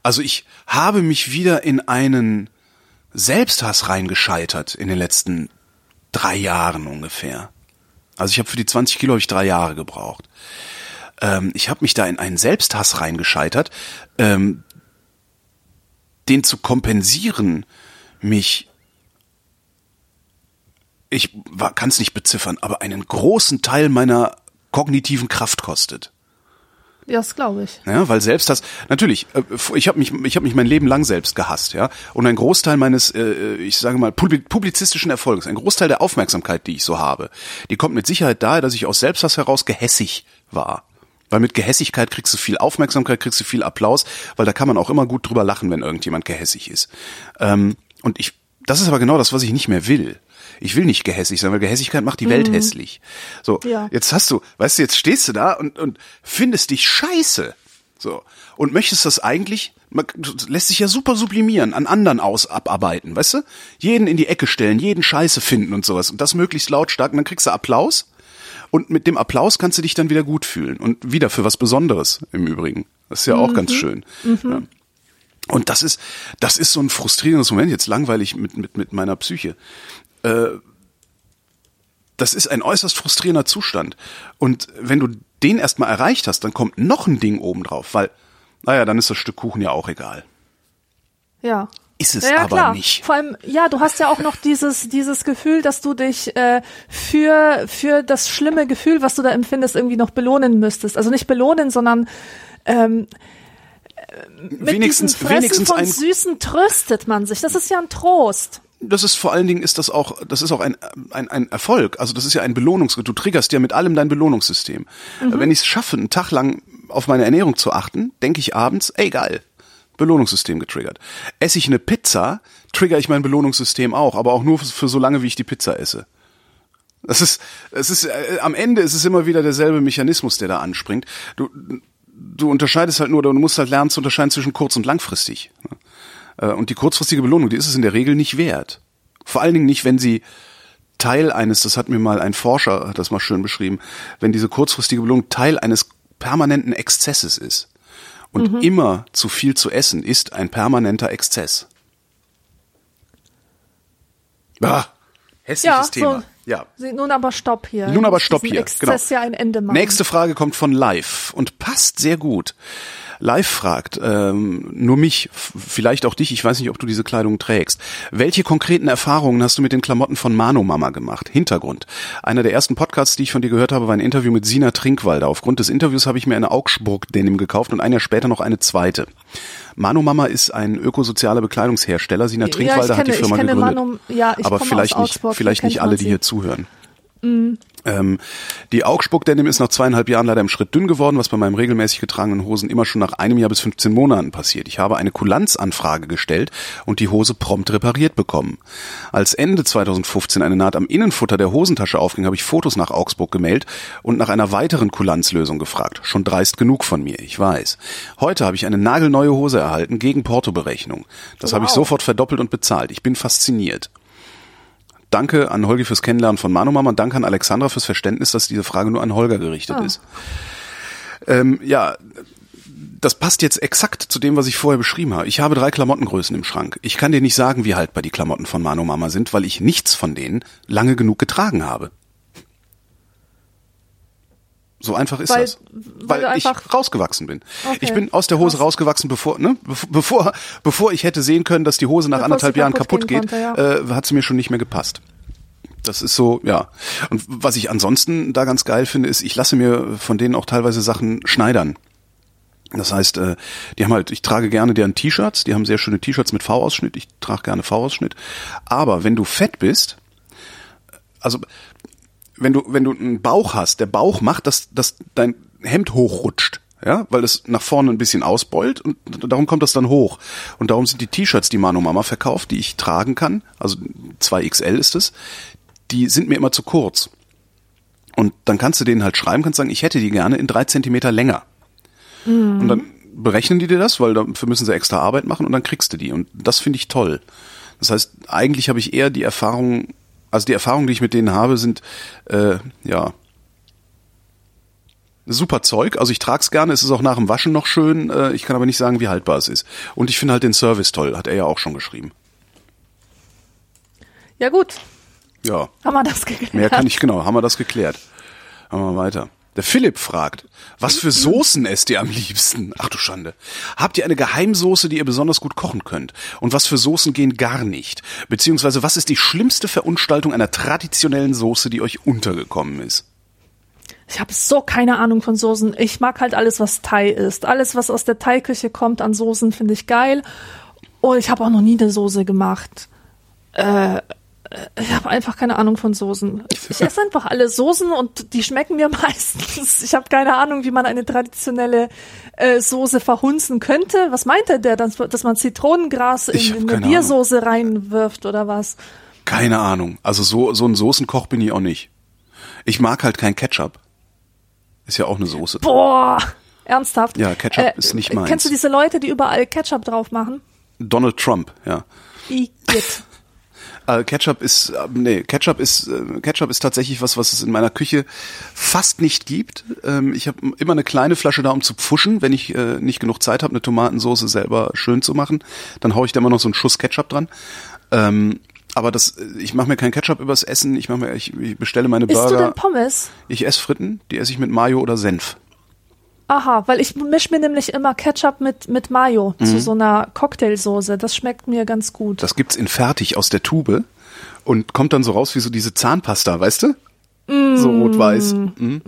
Also ich habe mich wieder in einen Selbsthass reingescheitert in den letzten drei Jahren ungefähr. Also ich habe für die 20 Kilo habe ich drei Jahre gebraucht. Ähm, ich habe mich da in einen Selbsthass reingescheitert, ähm, den zu kompensieren, mich ich kann es nicht beziffern, aber einen großen Teil meiner kognitiven Kraft kostet. Ja, das glaube ich. Ja, weil selbst das natürlich, äh, ich habe mich ich habe mich mein Leben lang selbst gehasst, ja, und ein Großteil meines äh, ich sage mal publizistischen Erfolgs, ein Großteil der Aufmerksamkeit, die ich so habe, die kommt mit Sicherheit daher, dass ich aus Selbsthass heraus gehässig war. Weil mit Gehässigkeit kriegst du viel Aufmerksamkeit, kriegst du viel Applaus, weil da kann man auch immer gut drüber lachen, wenn irgendjemand gehässig ist. Ähm, und ich, das ist aber genau das, was ich nicht mehr will. Ich will nicht gehässig sein, weil Gehässigkeit macht die Welt mhm. hässlich. So, ja. jetzt hast du, weißt du, jetzt stehst du da und, und findest dich scheiße. So. Und möchtest das eigentlich, man lässt sich ja super sublimieren, an anderen aus abarbeiten, weißt du? Jeden in die Ecke stellen, jeden Scheiße finden und sowas. Und das möglichst lautstark. Und dann kriegst du Applaus. Und mit dem Applaus kannst du dich dann wieder gut fühlen. Und wieder für was Besonderes im Übrigen. Das ist ja auch mhm. ganz schön. Mhm. Ja. Und das ist, das ist so ein frustrierendes Moment, jetzt langweilig mit, mit, mit meiner Psyche. Äh, das ist ein äußerst frustrierender Zustand. Und wenn du den erstmal erreicht hast, dann kommt noch ein Ding obendrauf, weil, naja, dann ist das Stück Kuchen ja auch egal. Ja. Ist es ja, ja, aber klar. nicht. Vor allem, ja, du hast ja auch noch dieses, dieses Gefühl, dass du dich äh, für, für das schlimme Gefühl, was du da empfindest, irgendwie noch belohnen müsstest. Also nicht belohnen, sondern ähm, mit wenigstens, diesem Fressen wenigstens von Süßen tröstet man sich. Das ist ja ein Trost das ist vor allen Dingen ist das auch, das ist auch ein, ein, ein Erfolg. Also das ist ja ein Belohnungs, du triggerst ja mit allem dein Belohnungssystem. Mhm. Wenn ich es schaffe, einen Tag lang auf meine Ernährung zu achten, denke ich abends, ey geil, Belohnungssystem getriggert. Esse ich eine Pizza, trigger ich mein Belohnungssystem auch, aber auch nur für, für so lange, wie ich die Pizza esse. Das ist, es ist, äh, am Ende ist es immer wieder derselbe Mechanismus, der da anspringt. Du, du unterscheidest halt nur, du musst halt lernen zu unterscheiden zwischen kurz und langfristig. Äh, und die kurzfristige Belohnung, die ist es in der Regel nicht wert. Vor allen Dingen nicht, wenn sie Teil eines, das hat mir mal ein Forscher, das mal schön beschrieben, wenn diese kurzfristige Belohnung Teil eines permanenten Exzesses ist. Und mhm. immer zu viel zu essen ist ein permanenter Exzess. Ah, hässliches ja, Thema. Ja. Nun aber Stopp hier. Nun aber Stopp hier. Exzess genau. ja ein Ende machen. Nächste Frage kommt von Live und passt sehr gut live fragt, ähm, nur mich, vielleicht auch dich, ich weiß nicht, ob du diese Kleidung trägst. Welche konkreten Erfahrungen hast du mit den Klamotten von Mano Mama gemacht? Hintergrund. Einer der ersten Podcasts, die ich von dir gehört habe, war ein Interview mit Sina Trinkwalder. Aufgrund des Interviews habe ich mir eine Augsburg-Denim gekauft und ein Jahr später noch eine zweite. Mano Mama ist ein ökosozialer Bekleidungshersteller. Sina Trinkwalder ja, kenne, hat die Firma gegründet. Manu, ja, aber vielleicht nicht, vielleicht nicht alle, die hier zuhören. Ähm, die Augsburg Denim ist nach zweieinhalb Jahren leider im Schritt dünn geworden, was bei meinem regelmäßig getragenen Hosen immer schon nach einem Jahr bis 15 Monaten passiert. Ich habe eine Kulanzanfrage gestellt und die Hose prompt repariert bekommen. Als Ende 2015 eine Naht am Innenfutter der Hosentasche aufging, habe ich Fotos nach Augsburg gemeldet und nach einer weiteren Kulanzlösung gefragt. Schon dreist genug von mir, ich weiß. Heute habe ich eine nagelneue Hose erhalten gegen Portoberechnung. Das wow. habe ich sofort verdoppelt und bezahlt. Ich bin fasziniert. Danke an Holgi fürs Kennenlernen von Manu Mama und danke an Alexandra fürs Verständnis, dass diese Frage nur an Holger gerichtet oh. ist. Ähm, ja, das passt jetzt exakt zu dem, was ich vorher beschrieben habe. Ich habe drei Klamottengrößen im Schrank. Ich kann dir nicht sagen, wie haltbar die Klamotten von Manu Mama sind, weil ich nichts von denen lange genug getragen habe. So einfach ist weil, das. Weil, weil ich rausgewachsen bin. Okay. Ich bin aus der Hose rausgewachsen, bevor, ne, bevor, bevor ich hätte sehen können, dass die Hose nach bevor anderthalb Jahren kaputt, geht, konnte, ja. äh, hat sie mir schon nicht mehr gepasst. Das ist so, ja. Und was ich ansonsten da ganz geil finde, ist, ich lasse mir von denen auch teilweise Sachen schneidern. Das heißt, äh, die haben halt, ich trage gerne deren T-Shirts, die haben sehr schöne T-Shirts mit V-Ausschnitt, ich trage gerne V-Ausschnitt. Aber wenn du fett bist, also wenn du, wenn du einen Bauch hast, der Bauch macht, dass, dass dein Hemd hochrutscht. Ja, weil es nach vorne ein bisschen ausbeult und darum kommt das dann hoch. Und darum sind die T-Shirts, die Manu Mama verkauft, die ich tragen kann, also 2XL ist es, die sind mir immer zu kurz. Und dann kannst du denen halt schreiben, kannst sagen, ich hätte die gerne in drei Zentimeter länger. Mhm. Und dann berechnen die dir das, weil dafür müssen sie extra Arbeit machen und dann kriegst du die. Und das finde ich toll. Das heißt, eigentlich habe ich eher die Erfahrung Also die Erfahrungen, die ich mit denen habe, sind äh, ja super Zeug. Also ich trag's gerne, es ist auch nach dem Waschen noch schön. Äh, ich kann aber nicht sagen, wie haltbar es ist. Und ich finde halt den Service toll, hat er ja auch schon geschrieben. Ja gut, Ja, haben wir das geklärt. mehr kann ich genau. Haben wir das geklärt. Machen wir weiter. Der Philipp fragt, was für Soßen esst ihr am liebsten? Ach du Schande. Habt ihr eine Geheimsoße, die ihr besonders gut kochen könnt? Und was für Soßen gehen gar nicht? Beziehungsweise was ist die schlimmste Verunstaltung einer traditionellen Soße, die euch untergekommen ist? Ich habe so keine Ahnung von Soßen. Ich mag halt alles, was Thai ist. Alles, was aus der Thai-Küche kommt an Soßen, finde ich geil. Und ich habe auch noch nie eine Soße gemacht. Äh, ich habe einfach keine Ahnung von Soßen. Ich, esse einfach alle Soßen und die schmecken mir meistens. Ich habe keine Ahnung, wie man eine traditionelle äh, Soße verhunzen könnte. Was meint er der, dass, dass man Zitronengras in, in eine Biersoße reinwirft oder was? Keine Ahnung. Also so, so ein Soßenkoch bin ich auch nicht. Ich mag halt kein Ketchup. Ist ja auch eine Soße. Boah, ernsthaft. Ja, Ketchup ist nicht meins. Kennst du diese Leute, die überall Ketchup drauf machen? Donald Trump, ja. Igitt. Äh, Ketchup ist, äh, nee, Ketchup ist, äh, Ketchup ist tatsächlich was, was es in meiner Küche fast nicht gibt. Ähm, ich habe immer eine kleine Flasche da, um zu pfuschen, wenn ich äh, nicht genug Zeit habe, eine Tomatensauce selber schön zu machen. Dann hau ich da immer noch so einen Schuss Ketchup dran. Ähm, aber das, ich mache mir kein Ketchup übers Essen. Ich mache mir, ich, ich bestelle meine Isst du Burger. denn Pommes? Ich esse Fritten, die esse ich mit Mayo oder Senf. Aha, weil ich misch mir nämlich immer Ketchup mit, mit Mayo zu so einer Cocktailsoße. Das schmeckt mir ganz gut. Mhm. Das gibt's in fertig aus der Tube und kommt dann so raus wie so diese Zahnpasta, weißt du? So rot-weiß. Mhm.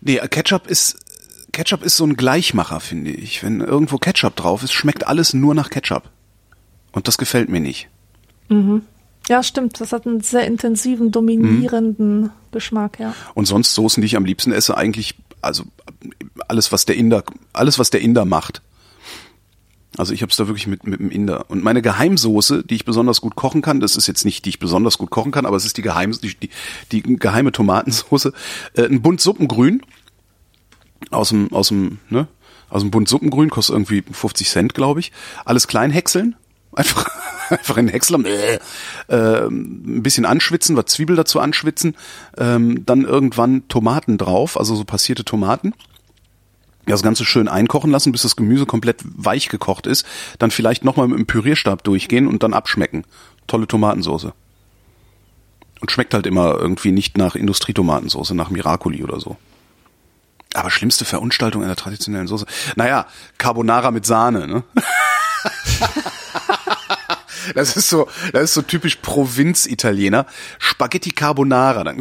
Nee, Ketchup ist Ketchup ist so ein Gleichmacher, finde ich. Wenn irgendwo Ketchup drauf ist, schmeckt alles nur nach Ketchup. Und das gefällt mir nicht. ja, stimmt. Das hat einen sehr intensiven, dominierenden Geschmack, ja. Und sonst Soßen, die ich am liebsten esse, eigentlich, also alles, was der Inder, alles, was der Inder macht. Also ich habe es da wirklich mit, mit dem Inder. Und meine Geheimsoße, die ich besonders gut kochen kann, das ist jetzt nicht, die ich besonders gut kochen kann, aber es ist die geheime, die, die, die geheime Tomatensoße. Äh, ein Bund Suppengrün aus dem, aus dem, ne? Aus dem Bund Suppengrün, kostet irgendwie 50 Cent, glaube ich. Alles klein häckseln. Einfach, einfach in Häcksler, äh, äh, ein bisschen anschwitzen, was Zwiebel dazu anschwitzen, ähm, dann irgendwann Tomaten drauf, also so passierte Tomaten. Das Ganze schön einkochen lassen, bis das Gemüse komplett weich gekocht ist. Dann vielleicht nochmal mit dem Pürierstab durchgehen und dann abschmecken. Tolle Tomatensoße. Und schmeckt halt immer irgendwie nicht nach Industrietomatensoße, nach Miracoli oder so. Aber schlimmste Verunstaltung einer traditionellen Soße. Naja, Carbonara mit Sahne, ne? Das ist so, das ist so typisch Provinz-Italiener. Spaghetti Carbonara. Dann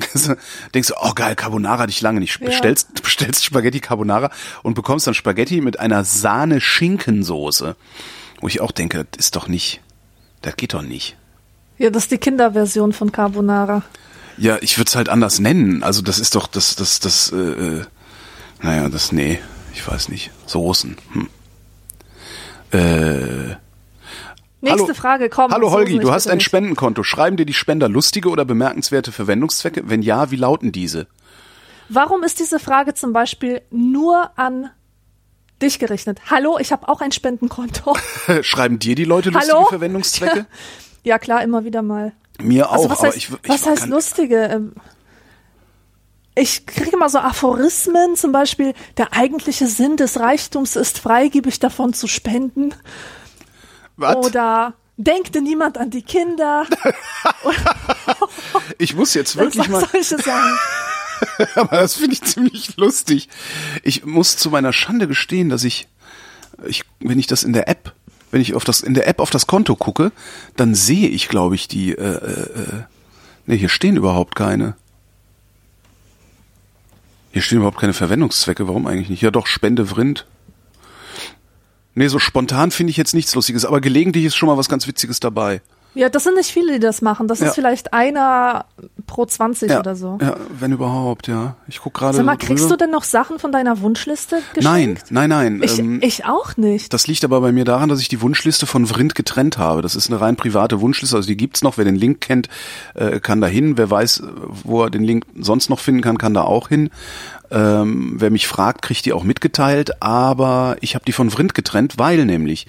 denkst du, oh geil, Carbonara hatte ich lange nicht. Ja. Bestellst, bestellst Spaghetti Carbonara und bekommst dann Spaghetti mit einer Sahne-Schinkensoße. Wo ich auch denke, das ist doch nicht, das geht doch nicht. Ja, das ist die Kinderversion von Carbonara. Ja, ich würde es halt anders nennen. Also das ist doch das, das, das, äh, äh, naja, das, nee, ich weiß nicht. Soßen. Hm. Äh, Nächste Hallo. Frage, komm. Hallo Holgi, du hast ein nicht. Spendenkonto. Schreiben dir die Spender lustige oder bemerkenswerte Verwendungszwecke? Wenn ja, wie lauten diese? Warum ist diese Frage zum Beispiel nur an dich gerichtet? Hallo, ich habe auch ein Spendenkonto. Schreiben dir die Leute lustige Hallo? Verwendungszwecke? ja, klar, immer wieder mal. Mir auch, Also was aber heißt, ich, ich was heißt lustige? Ähm, Ich kriege immer so Aphorismen, zum Beispiel, der eigentliche Sinn des Reichtums ist freigebig davon zu spenden. Was? Oder denkte niemand an die Kinder. Ich muss jetzt wirklich mal, solche Sachen. aber das finde ich ziemlich lustig. Ich muss zu meiner Schande gestehen, dass ich, ich, wenn ich das in der App, wenn ich auf das in der App auf das Konto gucke, dann sehe ich, glaube ich, die. Äh, äh, nee, hier stehen überhaupt keine. Hier stehen überhaupt keine Verwendungszwecke. Warum eigentlich nicht? Ja, doch Spende Vrind. Nee, so spontan finde ich jetzt nichts Lustiges, aber gelegentlich ist schon mal was ganz Witziges dabei. Ja, das sind nicht viele, die das machen. Das Ja. ist vielleicht einer pro 20 Ja, oder so. ja, wenn überhaupt, ja. Ich guck gerade. Sag mal, so kriegst drüber. du denn noch Sachen von deiner Wunschliste geschenkt? Nein, nein, nein. Ich, ähm, ich auch nicht. Das liegt aber bei mir daran, dass ich die Wunschliste von Vrind getrennt habe. Das ist eine rein private Wunschliste, also die gibt's noch. Wer den Link kennt, äh, kann da hin. Wer weiß, wo er den Link sonst noch finden kann, kann da auch hin. Ähm, wer mich fragt, kriegt die auch mitgeteilt. Aber ich habe die von Vrind getrennt, weil nämlich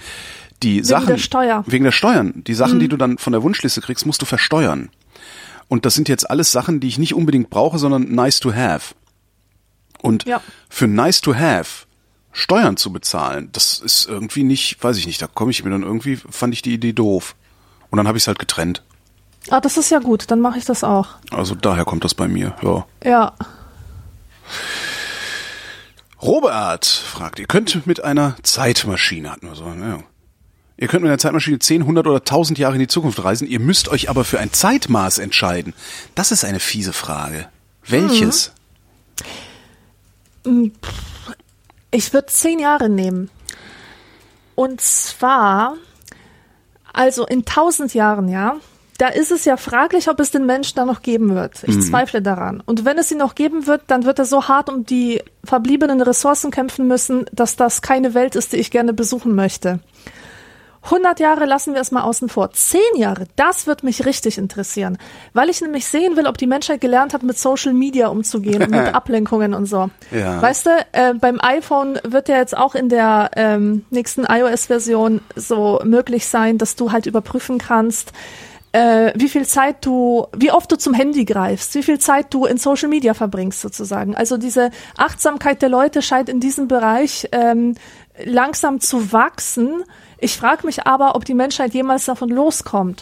die Wegen Sachen der Steuer. wegen der Steuern, die Mhm. Sachen, die du dann von der Wunschliste kriegst, musst du versteuern. Und das sind jetzt alles Sachen, die ich nicht unbedingt brauche, sondern nice to have. Und Ja. für nice to have Steuern zu bezahlen, das ist irgendwie nicht, weiß ich nicht, da komme ich mir dann irgendwie, fand ich die Idee doof. Und dann habe ich es halt getrennt. Ah, das ist ja gut, dann mache ich das auch. Also daher kommt das bei mir, ja. Ja. Robert fragt, ihr könnt mit einer Zeitmaschine, hatten wir so, ja. Ihr könnt mit einer Zeitmaschine 10, 100 oder 1000 Jahre in die Zukunft reisen, ihr müsst euch aber für ein Zeitmaß entscheiden. Das ist eine fiese Frage. Welches? Ich würde zehn Jahre nehmen. Und zwar, also in tausend Jahren, ja, da ist es ja fraglich, ob es den Menschen da noch geben wird. Ich zweifle daran. Und wenn es ihn noch geben wird, dann wird er so hart um die verbliebenen Ressourcen kämpfen müssen, dass das keine Welt ist, die ich gerne besuchen möchte. 100 Jahre lassen wir es mal außen vor. 10 Jahre, das wird mich richtig interessieren, weil ich nämlich sehen will, ob die Menschheit gelernt hat, mit Social Media umzugehen und mit Ablenkungen und so. Ja. Weißt du, äh, beim iPhone wird ja jetzt auch in der ähm, nächsten iOS-Version so möglich sein, dass du halt überprüfen kannst, äh, wie viel Zeit du, wie oft du zum Handy greifst, wie viel Zeit du in Social Media verbringst sozusagen. Also diese Achtsamkeit der Leute scheint in diesem Bereich ähm, langsam zu wachsen. Ich frage mich aber, ob die Menschheit jemals davon loskommt.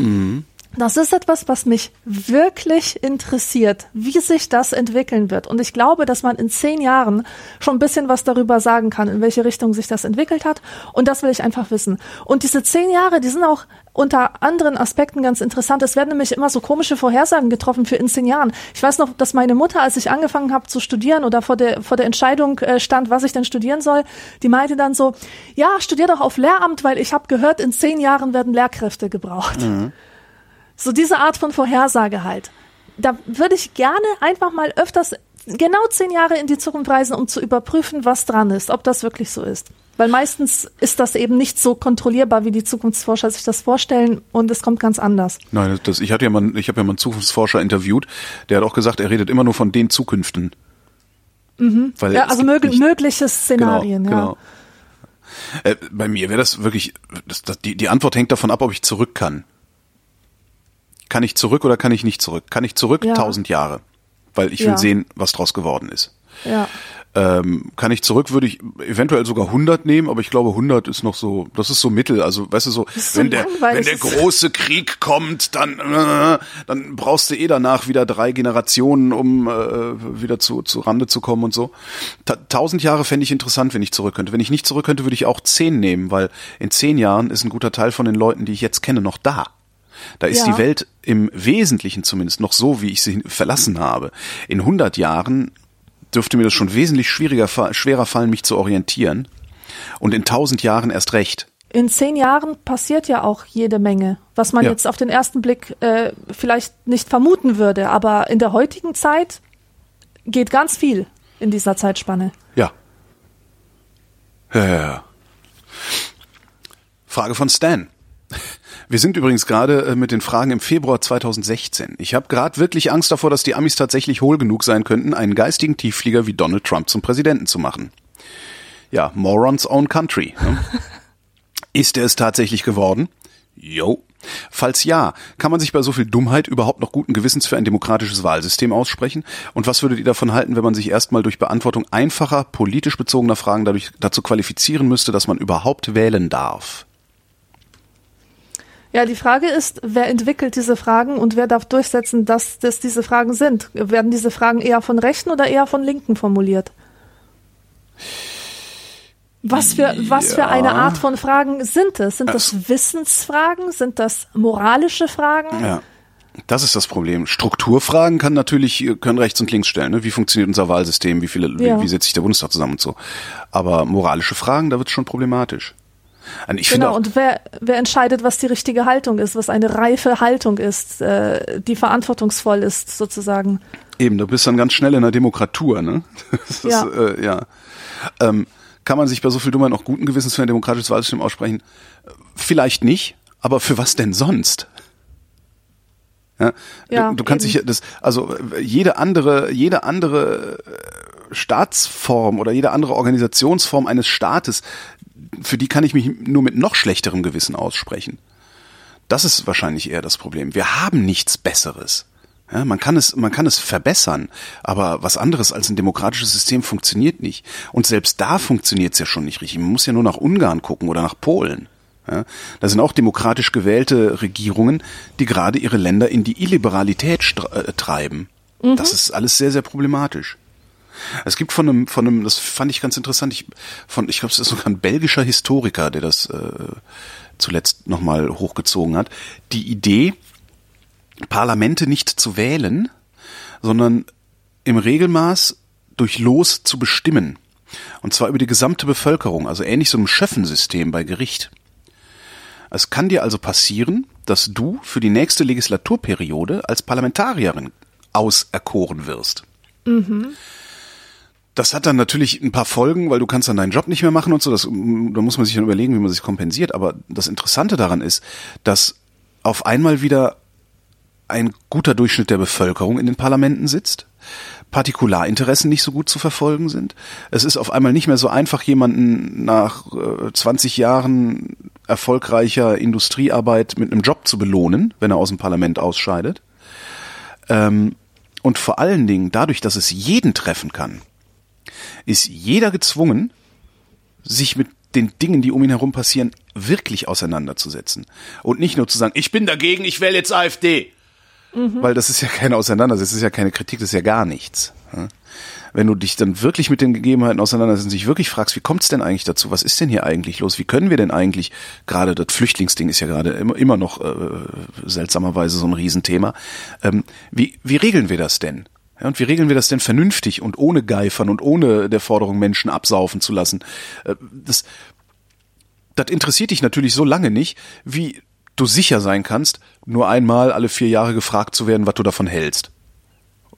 Das ist etwas, was mich wirklich interessiert, wie sich das entwickeln wird. Und ich glaube, dass man in zehn Jahren schon ein bisschen was darüber sagen kann, in welche Richtung sich das entwickelt hat. Und das will ich einfach wissen. Und diese zehn Jahre, die sind auch unter anderen Aspekten ganz interessant. Es werden nämlich immer so komische Vorhersagen getroffen für in zehn Jahren. Ich weiß noch, dass meine Mutter, als ich angefangen habe zu studieren oder vor der, vor der Entscheidung äh, stand, was ich denn studieren soll, die meinte dann so, ja, studier doch auf Lehramt, weil ich habe gehört, in zehn Jahren werden Lehrkräfte gebraucht. So diese Art von Vorhersage halt. Da würde ich gerne einfach mal öfters genau zehn Jahre in die Zukunft reisen, um zu überprüfen, was dran ist, ob das wirklich so ist. Weil meistens ist das eben nicht so kontrollierbar, wie die Zukunftsforscher sich das vorstellen und es kommt ganz anders. Nein, das, ich hatte ja mal, ich habe ja mal einen Zukunftsforscher interviewt, der hat auch gesagt, er redet immer nur von den Zukünften. Weil Ja, also mög nicht- mögliche Szenarien, genau, ja. Genau. Äh, bei mir wäre das wirklich, das, das, die, die Antwort hängt davon ab, ob ich zurück kann. Kann ich zurück oder kann ich nicht zurück? Kann ich zurück Ja. tausend Jahre? Weil ich will Ja. sehen, was draus geworden ist. Ja. Ähm, kann ich zurück, würde ich eventuell sogar 100 nehmen, aber ich glaube 100 ist noch so, das ist so Mittel, also weißt du so, so wenn der wenn der große Krieg kommt, dann äh, dann brauchst du eh danach wieder drei Generationen, um äh, wieder zu zu Rande zu kommen und so. Ta tausend Jahre fände ich interessant, wenn ich zurück könnte. Wenn ich nicht zurück könnte, würde ich auch zehn nehmen, weil in zehn Jahren ist ein guter Teil von den Leuten, die ich jetzt kenne, noch da. Da ist Ja. die Welt im Wesentlichen zumindest noch so, wie ich sie verlassen habe. In 100 Jahren dürfte mir das schon wesentlich schwieriger, schwerer fallen, mich zu orientieren. Und in 1000 Jahren erst recht. In zehn Jahren passiert ja auch jede Menge, was man Ja. jetzt auf den ersten Blick äh, vielleicht nicht vermuten würde. Aber in der heutigen Zeit geht ganz viel in dieser Zeitspanne. Ja. Ja, ja, ja. Frage von Stan. Wir sind übrigens gerade äh, mit den Fragen im Februar 2016. Ich habe gerade wirklich Angst davor, dass die Amis tatsächlich hohl genug sein könnten, einen geistigen Tiefflieger wie Donald Trump zum Präsidenten zu machen. Ja, Morons own country. Ne? Ist er es tatsächlich geworden? Jo. Falls ja, kann man sich bei so viel Dummheit überhaupt noch guten Gewissens für ein demokratisches Wahlsystem aussprechen? Und was würdet ihr davon halten, wenn man sich erstmal durch Beantwortung einfacher, politisch bezogener Fragen dadurch dazu qualifizieren müsste, dass man überhaupt wählen darf? Ja, die Frage ist, wer entwickelt diese Fragen und wer darf durchsetzen, dass das diese Fragen sind? Werden diese Fragen eher von Rechten oder eher von Linken formuliert? Was für, was für eine Art von Fragen sind es? Sind das Wissensfragen? Sind das moralische Fragen? Ja. Das ist das Problem. Strukturfragen kann natürlich, können rechts und links stellen. Ne? Wie funktioniert unser Wahlsystem? Wie viele, Ja. wie, wie setzt sich der Bundestag zusammen und so? Aber moralische Fragen, da wird es schon problematisch. Und ich Genau, auch, und wer, wer entscheidet, was die richtige Haltung ist, was eine reife Haltung ist, äh, die verantwortungsvoll ist, sozusagen. Eben, du bist dann ganz schnell in der Demokratur, ne? Das ist, Ja. Äh, ja. Ähm, kann man sich bei so viel Dummheit noch guten Gewissens für ein demokratisches Wahlsystem aussprechen? Vielleicht nicht, aber für was denn sonst? Ja, Ja, du, du kannst eben. dich das, also jede andere, jede andere äh, Staatsform oder jede andere Organisationsform eines Staates, für die kann ich mich nur mit noch schlechterem Gewissen aussprechen. Das ist wahrscheinlich eher das Problem. Wir haben nichts Besseres. Ja, man kann es, man kann es verbessern, aber was anderes als ein demokratisches System funktioniert nicht. Und selbst da funktioniert es ja schon nicht richtig. Man muss ja nur nach Ungarn gucken oder nach Polen. Ja, da sind auch demokratisch gewählte Regierungen, die gerade ihre Länder in die Illiberalität äh, treiben. Mhm. Das ist alles sehr, sehr problematisch. Es gibt von einem, von einem, das fand ich ganz interessant, ich, von, ich glaube, es ist sogar ein belgischer Historiker, der das äh, zuletzt nochmal hochgezogen hat, die Idee, Parlamente nicht zu wählen, sondern im Regelmaß durch Los zu bestimmen. Und zwar über die gesamte Bevölkerung, also ähnlich so einem Schöffensystem bei Gericht. Es kann dir also passieren, dass du für die nächste Legislaturperiode als Parlamentarierin auserkoren wirst. Mhm. Das hat dann natürlich ein paar Folgen, weil du kannst dann deinen Job nicht mehr machen und so. Das, da muss man sich dann überlegen, wie man sich kompensiert. Aber das Interessante daran ist, dass auf einmal wieder ein guter Durchschnitt der Bevölkerung in den Parlamenten sitzt, Partikularinteressen nicht so gut zu verfolgen sind. Es ist auf einmal nicht mehr so einfach, jemanden nach äh, 20 Jahren erfolgreicher Industriearbeit mit einem Job zu belohnen, wenn er aus dem Parlament ausscheidet. Ähm, und vor allen Dingen dadurch, dass es jeden treffen kann, ist jeder gezwungen, sich mit den Dingen, die um ihn herum passieren, wirklich auseinanderzusetzen. Und nicht nur zu sagen, ich bin dagegen, ich wähle jetzt AfD. Mhm. Weil das ist ja keine Auseinandersetzung, das ist ja keine Kritik, das ist ja gar nichts. Wenn du dich dann wirklich mit den Gegebenheiten auseinandersetzt und sich wirklich fragst, wie kommt es denn eigentlich dazu? Was ist denn hier eigentlich los? Wie können wir denn eigentlich, gerade das Flüchtlingsding ist ja gerade immer, immer noch äh, seltsamerweise so ein Riesenthema. Ähm, wie, wie regeln wir das denn? Ja, und wie regeln wir das denn vernünftig und ohne Geifern und ohne der Forderung, Menschen absaufen zu lassen? Äh, das, das interessiert dich natürlich so lange nicht, wie du sicher sein kannst, nur einmal alle vier Jahre gefragt zu werden, was du davon hältst.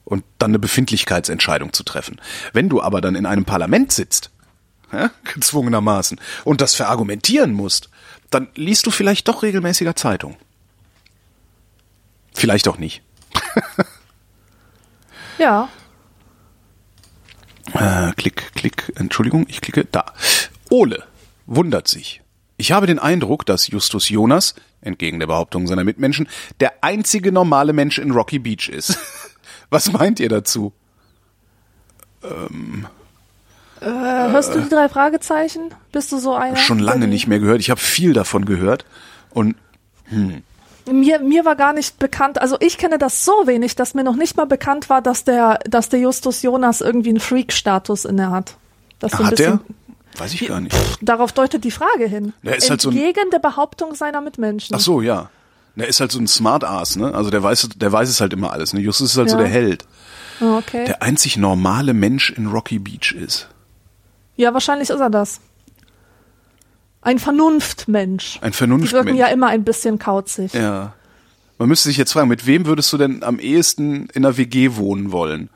Und dann eine Befindlichkeitsentscheidung zu treffen. Wenn du aber dann in einem Parlament sitzt, ja, gezwungenermaßen, und das verargumentieren musst, dann liest du vielleicht doch regelmäßiger Zeitung. Vielleicht auch nicht. Ja. Äh, klick, klick, Entschuldigung, ich klicke da. Ole wundert sich. Ich habe den Eindruck, dass Justus Jonas, entgegen der Behauptung seiner Mitmenschen, der einzige normale Mensch in Rocky Beach ist. Was meint ihr dazu? Ähm, äh, hörst du die drei Fragezeichen? Bist du so einer? Schon lange nicht mehr gehört. Ich habe viel davon gehört und hm mir, mir war gar nicht bekannt, also ich kenne das so wenig, dass mir noch nicht mal bekannt war, dass der, dass der Justus Jonas irgendwie einen Freak-Status inne hat. Das so hat er? Weiß ich gar nicht. Pff, darauf deutet die Frage hin. Der ist halt so ein, der Behauptung seiner Mitmenschen. Ach so, ja. Der ist halt so ein Smart-Ass, ne? Also der weiß, der weiß es halt immer alles, ne? Justus ist halt ja. so der Held. Oh, okay. Der einzig normale Mensch in Rocky Beach ist. Ja, wahrscheinlich ist er das. Ein Vernunftmensch. Ein Vernunftmensch. Die wirken ja immer ein bisschen kauzig. Ja. Man müsste sich jetzt fragen, mit wem würdest du denn am ehesten in einer WG wohnen wollen?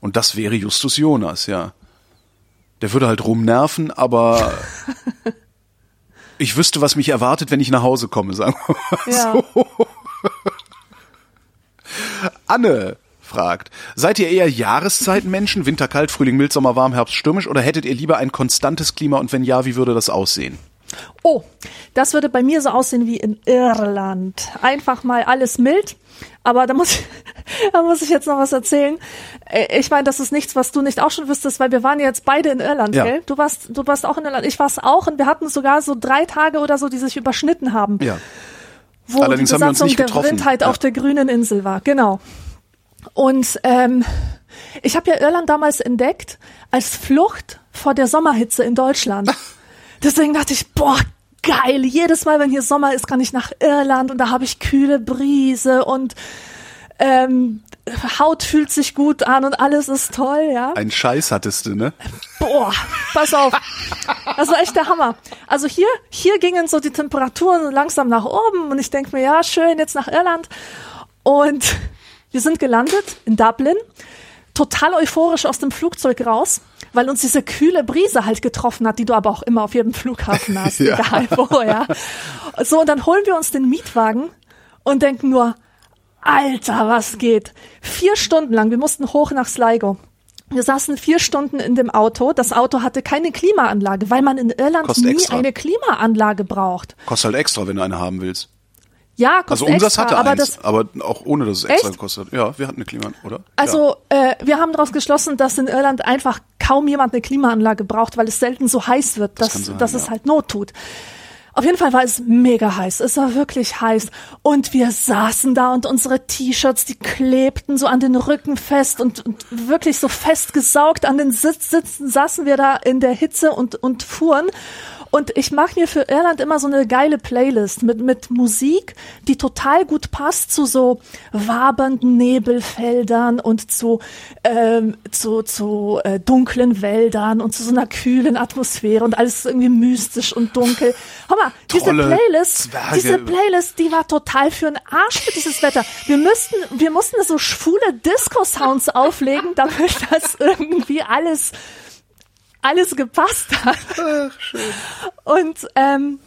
Und das wäre Justus Jonas, ja. Der würde halt rumnerven, aber ich wüsste, was mich erwartet, wenn ich nach Hause komme, sagen wir mal ja. so. Anne fragt, seid ihr eher Jahreszeitenmenschen, Winter kalt, Frühling mild, Sommer warm, Herbst stürmisch oder hättet ihr lieber ein konstantes Klima und wenn ja, wie würde das aussehen? Oh, das würde bei mir so aussehen wie in Irland. Einfach mal alles mild. Aber da muss, ich, da muss ich jetzt noch was erzählen. Äh, ich meine, das ist nichts, was du nicht auch schon wüsstest, weil wir waren jetzt beide in Irland, ja. gell? Du warst, du warst auch in Irland. Ich war es auch und wir hatten sogar so drei Tage oder so, die sich überschnitten haben. Ja. Wo Allerdings die Besatzung der Blindheit ja. auf der grünen Insel war. Genau. Und ähm, ich habe ja Irland damals entdeckt als Flucht vor der Sommerhitze in Deutschland. Deswegen dachte ich, boah, geil. Jedes Mal, wenn hier Sommer ist, kann ich nach Irland und da habe ich kühle Brise und ähm, Haut fühlt sich gut an und alles ist toll, ja. Ein Scheiß hattest du, ne? Boah, pass auf. Das war echt der Hammer. Also hier, hier gingen so die Temperaturen langsam nach oben und ich denke mir, ja, schön, jetzt nach Irland. Und wir sind gelandet in Dublin, total euphorisch aus dem Flugzeug raus weil uns diese kühle Brise halt getroffen hat, die du aber auch immer auf jedem Flughafen hast, ja. egal wo, ja. So, und dann holen wir uns den Mietwagen und denken nur, Alter, was geht? Vier Stunden lang, wir mussten hoch nach Sligo. Wir saßen vier Stunden in dem Auto. Das Auto hatte keine Klimaanlage, weil man in Irland Kostet nie extra. eine Klimaanlage braucht. Kostet halt extra, wenn du eine haben willst. Ja, Also kostet Umsatz extra, hatte aber eins, das, aber auch ohne, dass es extra Echt? gekostet hat. Ja, wir hatten eine Klima, oder? Also äh, wir haben daraus geschlossen, dass in Irland einfach kaum jemand eine Klimaanlage braucht, weil es selten so heiß wird, Das dass, sein, dass es ja. halt Not tut. Auf jeden Fall war es mega heiß. Es war wirklich heiß. Und wir saßen da und unsere T-Shirts, die klebten so an den Rücken fest und, und wirklich so festgesaugt an den Sitz, Sitzen saßen wir da in der Hitze und, und fuhren. Und ich mache mir für Irland immer so eine geile Playlist mit, mit Musik, die total gut passt zu so wabernden Nebelfeldern und zu, ähm, zu, zu äh, dunklen Wäldern und zu so einer kühlen Atmosphäre und alles irgendwie mystisch und dunkel. Hör mal, diese Playlist, Zwerge. diese Playlist, die war total für den Arsch für dieses Wetter. Wir müssten, wir mussten so schwule Disco-Sounds auflegen, damit das irgendwie alles alles gepasst hat. Und ähm,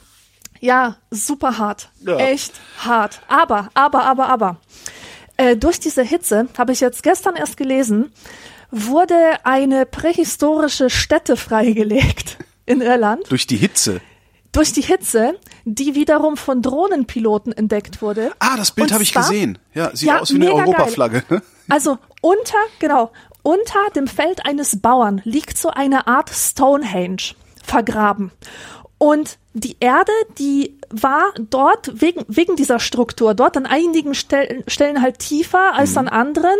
ja, super hart. Ja. Echt hart. Aber, aber, aber, aber. Äh, durch diese Hitze, habe ich jetzt gestern erst gelesen, wurde eine prähistorische Stätte freigelegt in Irland. Durch die Hitze. Durch die Hitze, die wiederum von Drohnenpiloten entdeckt wurde. Ah, das Bild habe ich gesehen. Ja, sieht Ja, aus wie eine geil. Europaflagge. Ne? Also unter, genau, unter dem Feld eines Bauern liegt so eine Art Stonehenge vergraben. Und die Erde, die war dort wegen, wegen dieser Struktur, dort an einigen Stellen, Stellen halt tiefer als an anderen.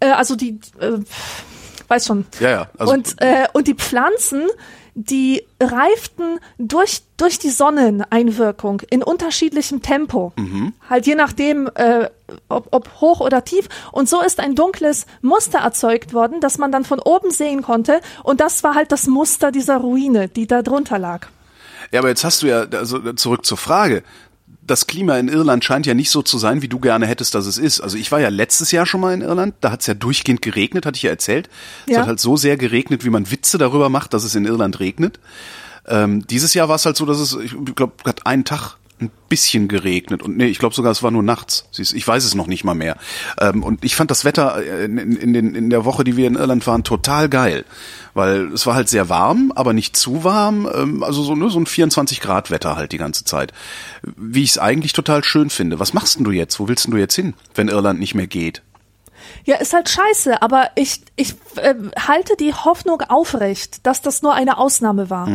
Äh, also die, äh, weiß schon. Ja, ja, also- und, äh, und die Pflanzen, die reiften durch, durch die Sonneneinwirkung in unterschiedlichem Tempo. Halt je nachdem, äh, ob, ob hoch oder tief. Und so ist ein dunkles Muster erzeugt worden, das man dann von oben sehen konnte. Und das war halt das Muster dieser Ruine, die da drunter lag. Ja, aber jetzt hast du ja, also zurück zur Frage. Das Klima in Irland scheint ja nicht so zu sein, wie du gerne hättest, dass es ist. Also ich war ja letztes Jahr schon mal in Irland, da hat es ja durchgehend geregnet, hatte ich ja erzählt. Es Ja. hat halt so sehr geregnet, wie man Witze darüber macht, dass es in Irland regnet. Ähm, dieses Jahr war es halt so, dass es, ich glaube, hat einen Tag ein bisschen geregnet und nee, ich glaube sogar, es war nur nachts. Ich weiß es noch nicht mal mehr. Ähm, und ich fand das Wetter äh, in, in, den, in der Woche, die wir in Irland waren, total geil, weil es war halt sehr warm, aber nicht zu warm. Ähm, also so, ne, so ein 24 Grad Wetter halt die ganze Zeit. Wie ich es eigentlich total schön finde. Was machst denn du jetzt? Wo willst denn du jetzt hin, wenn Irland nicht mehr geht? Ja, ist halt scheiße, aber ich, ich äh, halte die Hoffnung aufrecht, dass das nur eine Ausnahme war.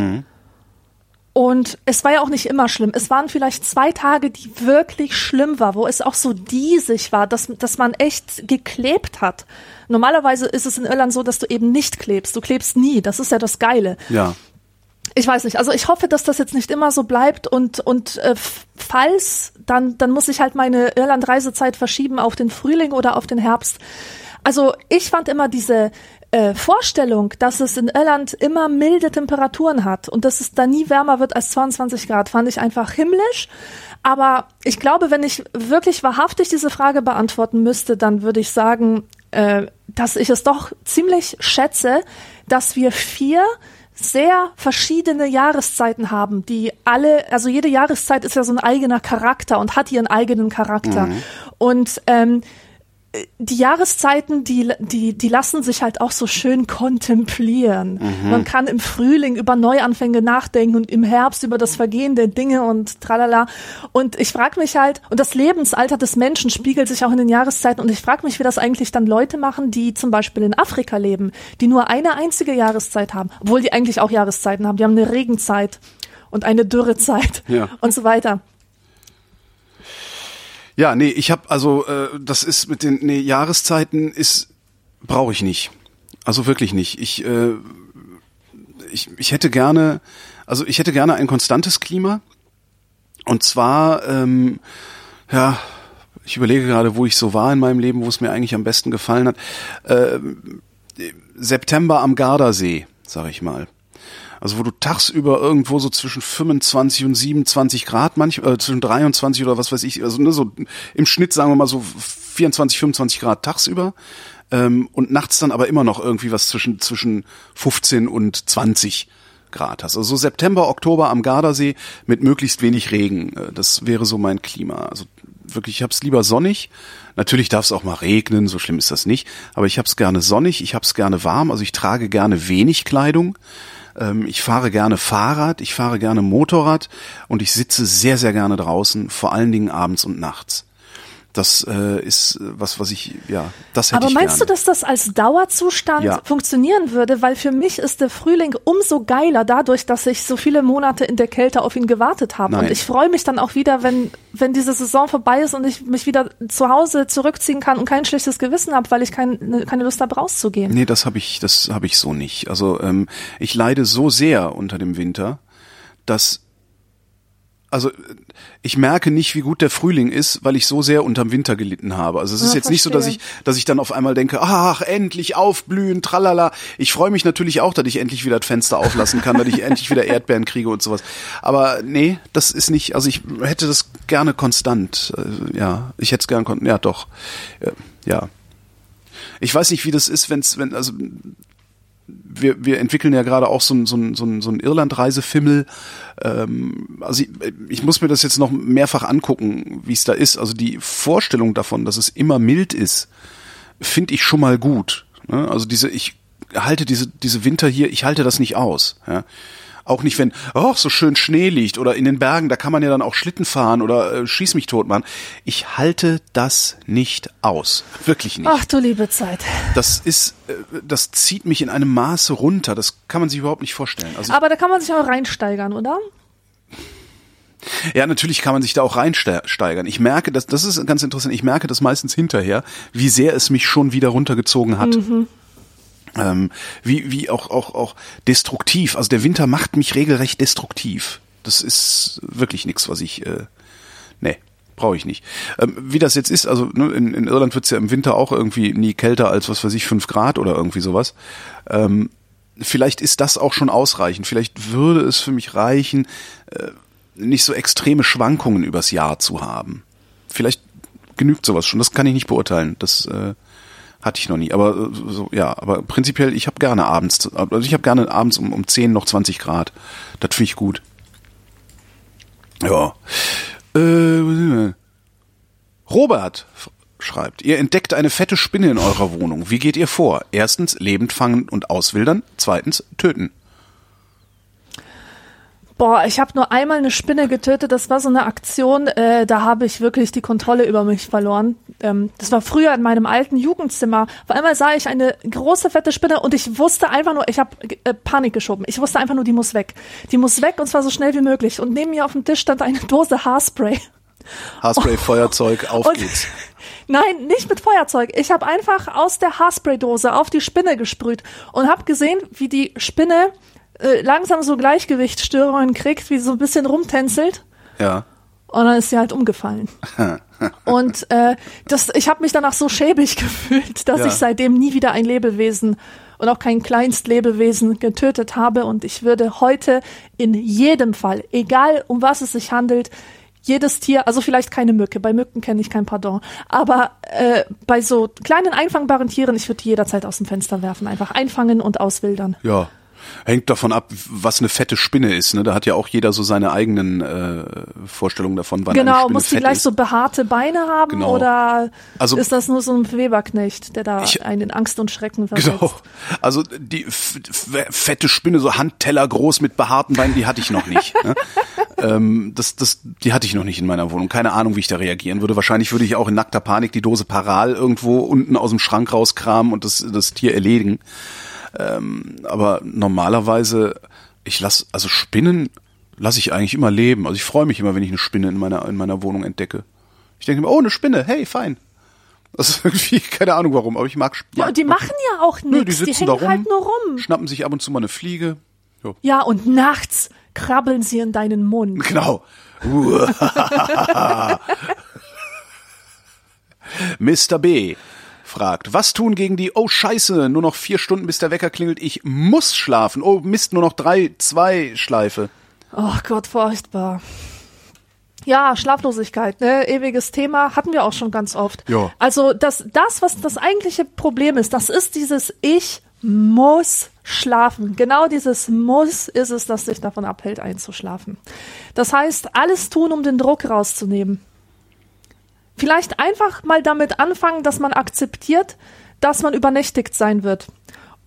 Und es war ja auch nicht immer schlimm. Es waren vielleicht zwei Tage, die wirklich schlimm war, wo es auch so diesig war, dass, dass man echt geklebt hat. Normalerweise ist es in Irland so, dass du eben nicht klebst. Du klebst nie. Das ist ja das Geile. Ja. Ich weiß nicht. Also ich hoffe, dass das jetzt nicht immer so bleibt und und äh, falls dann dann muss ich halt meine Irland-Reisezeit verschieben auf den Frühling oder auf den Herbst. Also ich fand immer diese äh, Vorstellung, dass es in Irland immer milde Temperaturen hat und dass es da nie wärmer wird als 22 Grad, fand ich einfach himmlisch. Aber ich glaube, wenn ich wirklich wahrhaftig diese Frage beantworten müsste, dann würde ich sagen, äh, dass ich es doch ziemlich schätze, dass wir vier sehr verschiedene Jahreszeiten haben, die alle, also jede Jahreszeit ist ja so ein eigener Charakter und hat ihren eigenen Charakter. Und ähm, die Jahreszeiten, die, die, die lassen sich halt auch so schön kontemplieren. Man kann im Frühling über Neuanfänge nachdenken und im Herbst über das Vergehen der Dinge und tralala. Und ich frage mich halt, und das Lebensalter des Menschen spiegelt sich auch in den Jahreszeiten. Und ich frage mich, wie das eigentlich dann Leute machen, die zum Beispiel in Afrika leben, die nur eine einzige Jahreszeit haben, obwohl die eigentlich auch Jahreszeiten haben. Die haben eine Regenzeit und eine Dürrezeit Ja. und so weiter. Ja, nee, ich habe also äh, das ist mit den nee, Jahreszeiten ist brauche ich nicht. Also wirklich nicht. Ich äh, ich ich hätte gerne also ich hätte gerne ein konstantes Klima und zwar ähm, ja ich überlege gerade, wo ich so war in meinem Leben, wo es mir eigentlich am besten gefallen hat. Äh, September am Gardasee, sag ich mal. Also wo du tagsüber irgendwo so zwischen 25 und 27 Grad, manchmal äh, zwischen 23 oder was weiß ich, also ne, so im Schnitt sagen wir mal so 24, 25 Grad tagsüber ähm, und nachts dann aber immer noch irgendwie was zwischen zwischen 15 und 20 Grad hast. Also so September, Oktober am Gardasee mit möglichst wenig Regen. Äh, Das wäre so mein Klima. Also wirklich, ich hab's lieber sonnig. Natürlich darf es auch mal regnen, so schlimm ist das nicht. Aber ich hab's gerne sonnig, ich hab's gerne warm. Also ich trage gerne wenig Kleidung. Ähm, Ich fahre gerne Fahrrad, ich fahre gerne Motorrad und ich sitze sehr, sehr gerne draußen, vor allen Dingen abends und nachts. Das äh, ist äh, was, was ich, ja, das hätte Aber ich meinst gerne. du, dass das als Dauerzustand Ja. funktionieren würde? Weil für mich ist der Frühling umso geiler dadurch, dass ich so viele Monate in der Kälte auf ihn gewartet habe. Nein. Und ich freue mich dann auch wieder, wenn, wenn diese Saison vorbei ist und ich mich wieder zu Hause zurückziehen kann und kein schlechtes Gewissen habe, weil ich kein, keine Lust habe, rauszugehen. Nee, das habe ich, das habe ich so nicht. Also ähm, ich leide so sehr unter dem Winter, dass also ich merke nicht, wie gut der Frühling ist, weil ich so sehr unterm Winter gelitten habe. Also es ist Ja, jetzt nicht so, dass ich, verstehe. dass ich dann auf einmal denke, ach, endlich aufblühen, tralala. Ich freue mich natürlich auch, dass ich endlich wieder das Fenster auflassen kann, dass ich endlich wieder Erdbeeren kriege und sowas. Aber nee, das ist nicht, also ich hätte das gerne konstant. Äh, ja, ich hätte es gerne, kon- ja doch, Äh, ja. Ich weiß nicht, wie das ist, wenn's, wenn, also wir, wir entwickeln ja gerade auch so ein, so ein, so ein, so ein Irland-Reisefimmel. Ähm, also ich, ich muss mir das jetzt noch mehrfach angucken, wie es da ist. Also die Vorstellung davon, dass es immer mild ist, finde ich schon mal gut. Ne? Also diese, ich halte diese, diese Winter hier, ich halte das nicht aus. Ja? Auch nicht, wenn, oh, so schön Schnee liegt oder in den Bergen, da kann man ja dann auch Schlitten fahren oder äh, schieß mich tot machen. Ich halte das nicht aus. Wirklich nicht. Ach du liebe Zeit. Das ist, äh, das zieht mich in einem Maße runter. Das kann man sich überhaupt nicht vorstellen. Also Aber da kann man sich auch reinsteigern, oder? ja, natürlich kann man sich da auch reinsteigern. Ich merke, dass das ist ganz interessant. Ich merke das meistens hinterher, wie sehr es mich schon wieder runtergezogen hat. Ähm, wie wie auch auch auch destruktiv. Also der Winter macht mich regelrecht destruktiv. Das ist wirklich nichts, was ich äh, nee brauche ich nicht. Ähm, wie das jetzt ist, also ne, in, in Irland wird's ja im Winter auch irgendwie nie kälter als was weiß ich fünf Grad oder irgendwie sowas. Ähm, vielleicht ist das auch schon ausreichend. Vielleicht würde es für mich reichen, äh, nicht so extreme Schwankungen übers Jahr zu haben. Vielleicht genügt sowas schon. Das kann ich nicht beurteilen. Das äh, hatte ich noch nie. Aber äh, so ja, aber prinzipiell ich habe gerne abends, also ich habe gerne abends um um 10 noch 20 Grad. Das finde ich gut. Ja. Äh, Robert schreibt, ihr entdeckt eine fette Spinne in eurer Wohnung. Wie geht ihr vor? Erstens lebend fangen und auswildern. Zweitens töten. Boah, ich habe nur einmal eine Spinne getötet. Das war so eine Aktion, äh, da habe ich wirklich die Kontrolle über mich verloren. Ähm, das war früher in meinem alten Jugendzimmer. Auf einmal sah ich eine große, fette Spinne und ich wusste einfach nur, ich habe äh, Panik geschoben. Ich wusste einfach nur, die muss weg. Die muss weg und zwar so schnell wie möglich. Und neben mir auf dem Tisch stand eine Dose Haarspray. Haarspray, Feuerzeug, auf. Und- geht's. Nein, nicht mit Feuerzeug. Ich habe einfach aus der Haarspraydose auf die Spinne gesprüht und habe gesehen, wie die Spinne äh, langsam so Gleichgewichtsstörungen kriegt, wie sie so ein bisschen rumtänzelt. Ja. Und dann ist sie halt umgefallen. und äh, das, ich habe mich danach so schäbig gefühlt, dass Ja. ich seitdem nie wieder ein Lebewesen und auch kein Kleinstlebewesen getötet habe. Und ich würde heute in jedem Fall, egal um was es sich handelt, jedes Tier, also vielleicht keine Mücke, bei Mücken kenne ich kein Pardon, aber äh, bei so kleinen einfangbaren Tieren, ich würde die jederzeit aus dem Fenster werfen, einfach einfangen und auswildern. Ja. Hängt davon ab, was eine fette Spinne ist. Ne? Da hat ja auch jeder so seine eigenen äh, Vorstellungen davon, wann eine Genau, Spinne muss die gleich ist. so behaarte Beine haben Genau. oder Also- ist das nur so ein Weberknecht, der da Ich- einen in Angst und Schrecken versetzt? Genau. Also die fette Spinne, so Handteller groß mit behaarten Beinen, die hatte ich noch nicht. ne? ähm, das, das, die hatte ich noch nicht in meiner Wohnung. Keine Ahnung, wie ich da reagieren würde. Wahrscheinlich würde ich auch in nackter Panik die Dose Paral irgendwo unten aus dem Schrank rauskramen und das, das Tier erledigen. Ähm, aber normalerweise, ich lass, also Spinnen lasse ich eigentlich immer leben. Also ich freue mich immer, wenn ich eine Spinne in meiner, in meiner Wohnung entdecke. Ich denke immer, oh, eine Spinne, hey, fein. Das ist irgendwie, keine Ahnung warum, aber ich mag Spinnen. Ja, und die machen ja auch nichts, die die, sitzen hängen da rum, halt nur rum. schnappen sich ab und zu mal eine Fliege. Jo. Ja, und nachts krabbeln sie in deinen Mund. Genau. Mr. B fragt, was tun gegen die, oh scheiße, nur noch vier Stunden bis der Wecker klingelt, ich muss schlafen. Oh Mist, nur noch drei, zwei Schleife. Oh Gott, furchtbar. Ja, Schlaflosigkeit, ne, ewiges Thema, hatten wir auch schon ganz oft. Ja. Also das, das, was das eigentliche Problem ist, das ist dieses Ich muss schlafen. Genau dieses Muss ist es, das dich davon abhält, einzuschlafen. Das heißt, alles tun, um den Druck rauszunehmen. Vielleicht einfach mal damit anfangen, dass man akzeptiert, dass man übernächtigt sein wird